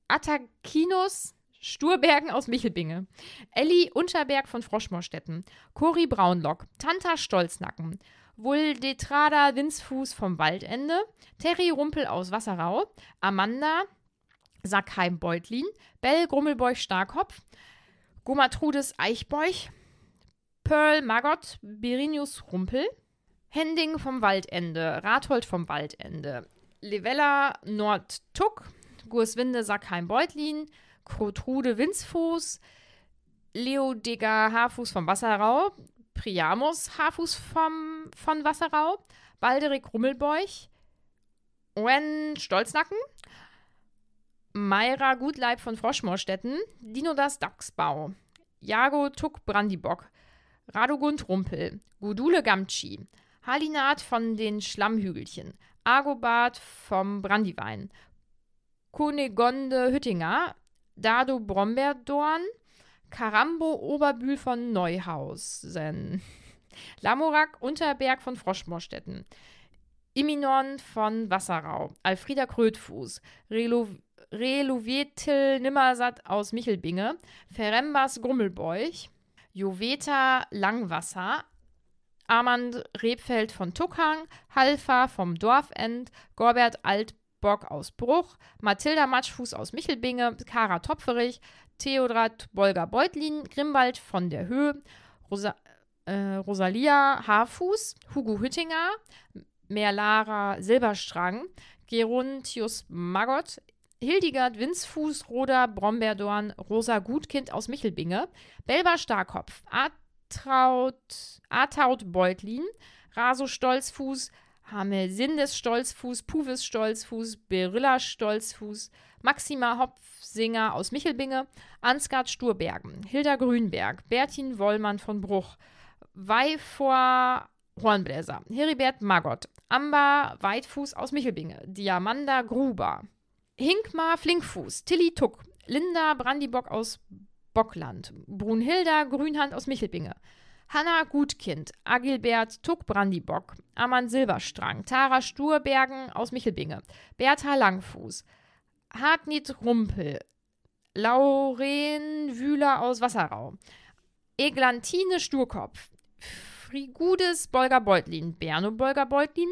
Attakinus Sturbergen aus Michelbinge, Elli Unterberg von Froschmoorstetten, Cori Braunlock, Tanta Stolznacken, Vuldetrada Winzfuß vom Waldende, Terry Rumpel aus Wasserau, Amanda Sackheim-Beutlin, Bell Grummelbeuch Starkopf, Gomatrudes Eichbeuch, Pearl Magott, Berinius Rumpel, Hending vom Waldende, Rathold vom Waldende, Levella Nordtuck, Gurswinde Sackheim-Beutlin, Krotrude Winzfuß, Leodeger Haarfuß vom Wasserau, Priamus Haarfuß vom, von Wasserau, Balderik Rummelbeuch, Owen Stolznacken, Mayra Gutleib von Froschmoorstetten, Dinodas Dachsbau, Jago Tuck Brandibock, Radogund Rumpel, Gudule Gamtschi, Halinat von den Schlammhügelchen, Agobart vom Brandiwein, Kunegonde Hüttinger, Dado Brombeerdorn, Karambo Oberbühl von Neuhausen, Lamorak Unterberg von Froschmoorstetten, Iminon von Wasserau, Alfrieda Krötfuß, Relo Relovetel Nimmersatt aus Michelbinge, Ferembas Grummelbeuch, Joveta Langwasser, Armand Rebfeld von Tuckhang, Halfa vom Dorfend, Gorbert Altbock aus Bruch, Mathilda Matschfuß aus Michelbinge, Kara Topferich, Theodrat Bolger Beutlin, Grimwald von der Höhe, Rosa, äh, Rosalia Haarfuß, Hugo Hüttinger, Merlara Silberstrang, Gerontius Magott, Hildegard Winzfuß, Roda Brombeerdorn, Rosa Gutkind aus Michelbinge, Belba Starkopf, Atraut, Ataut Beutlin, Raso Stolzfuß, Hamelsindes Stolzfuß, Puvis Stolzfuß, Berilla Stolzfuß, Maxima Hopfsinger aus Michelbinge, Ansgard Sturbergen, Hilda Grünberg, Bertin Wollmann von Bruch, Weivor Hornbläser, Heribert Magott, Amber Weitfuß aus Michelbinge, Diamanda Gruber, Hinkmar Flinkfuß, Tilly Tuck, Linda Brandibock aus Bockland, Brunhilda Grünhand aus Michelbinge, Hanna Gutkind, Agilbert Tuck Brandibock, Amann Silberstrang, Tara Sturbergen aus Michelbinge, Bertha Langfuß, Hartnit Rumpel, Lauren Wühler aus Wasserau, Eglantine Sturkopf, Frigudes Bolger Beutlin, Berno Bolger Beutlin,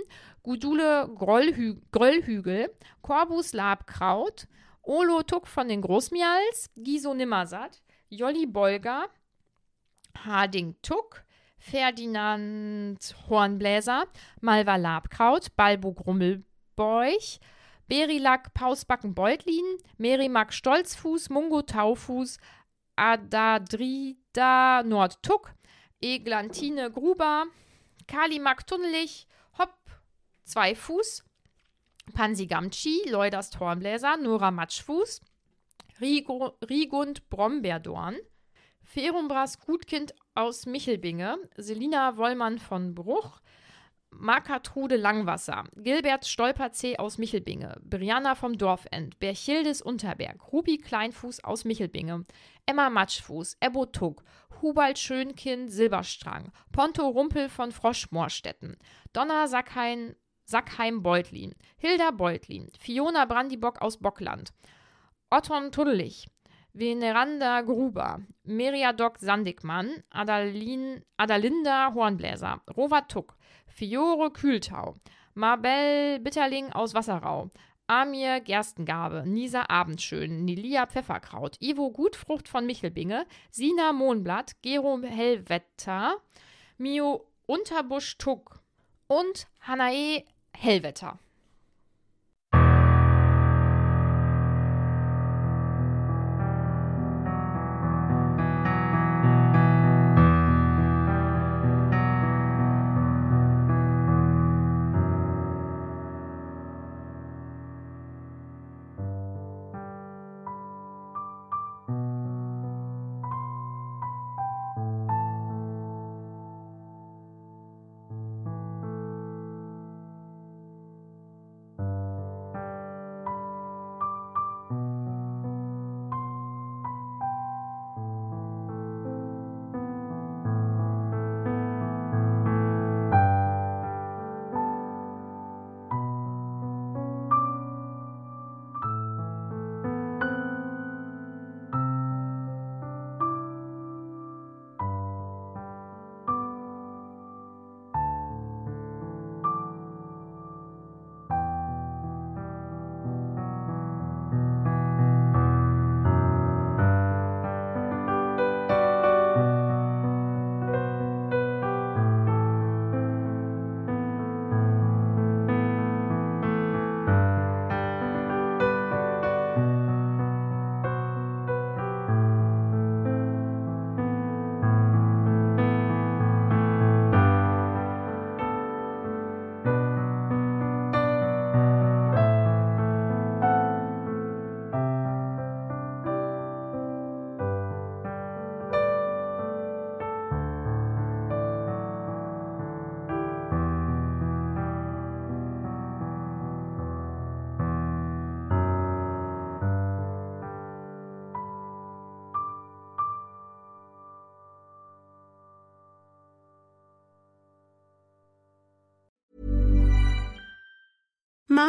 Gudule Grollhü Gröllhügel, Corbus Labkraut, Olo Tuck von den Großmials, Giso Nimmersatt, Jolli Bolger, Harding Tuck, Ferdinand Hornbläser, Malva Labkraut, Balbo Grummelbeuch, Berilak Pausbacken Beutlin, Merimak Stolzfuß, Mungo Taufuß, Adadrida Nordtuck, Eglantine Gruber, Kalimak Tunnelich, Zweifuß, Pansigamci, Leudast Hornbläser, Nora Matschfuß, Rigo, Rigund Brombeerdorn, Ferumbras Gutkind aus Michelbinge, Selina Wollmann von Bruch, Markatrude Langwasser, Gilbert Stolperzee aus Michelbinge, Brianna vom Dorfend, Berchildes Unterberg, Ruby Kleinfuß aus Michelbinge, Emma Matschfuß, Ebbo Tuck, Hubald Schönkind Silberstrang, Ponto Rumpel von Froschmoorstetten, Donna Sackheim, Sackheim Beutlin, Hilda Beutlin, Fiona Brandibock aus Bockland, Otton Tuddelich, Veneranda Gruber, Meriadoc Sandigmann, Adalin, Adalinda Hornbläser, Robert Tuck, Fiore Kühltau, Marbel Bitterling aus Wasserau, Amir Gerstengabe, Nisa Abendschön, Nilia Pfefferkraut, Ivo Gutfrucht von Michelbinge, Sina Mohnblatt, Gero Hellwetter, Mio Unterbusch Tuck und Hanae Hellwetter.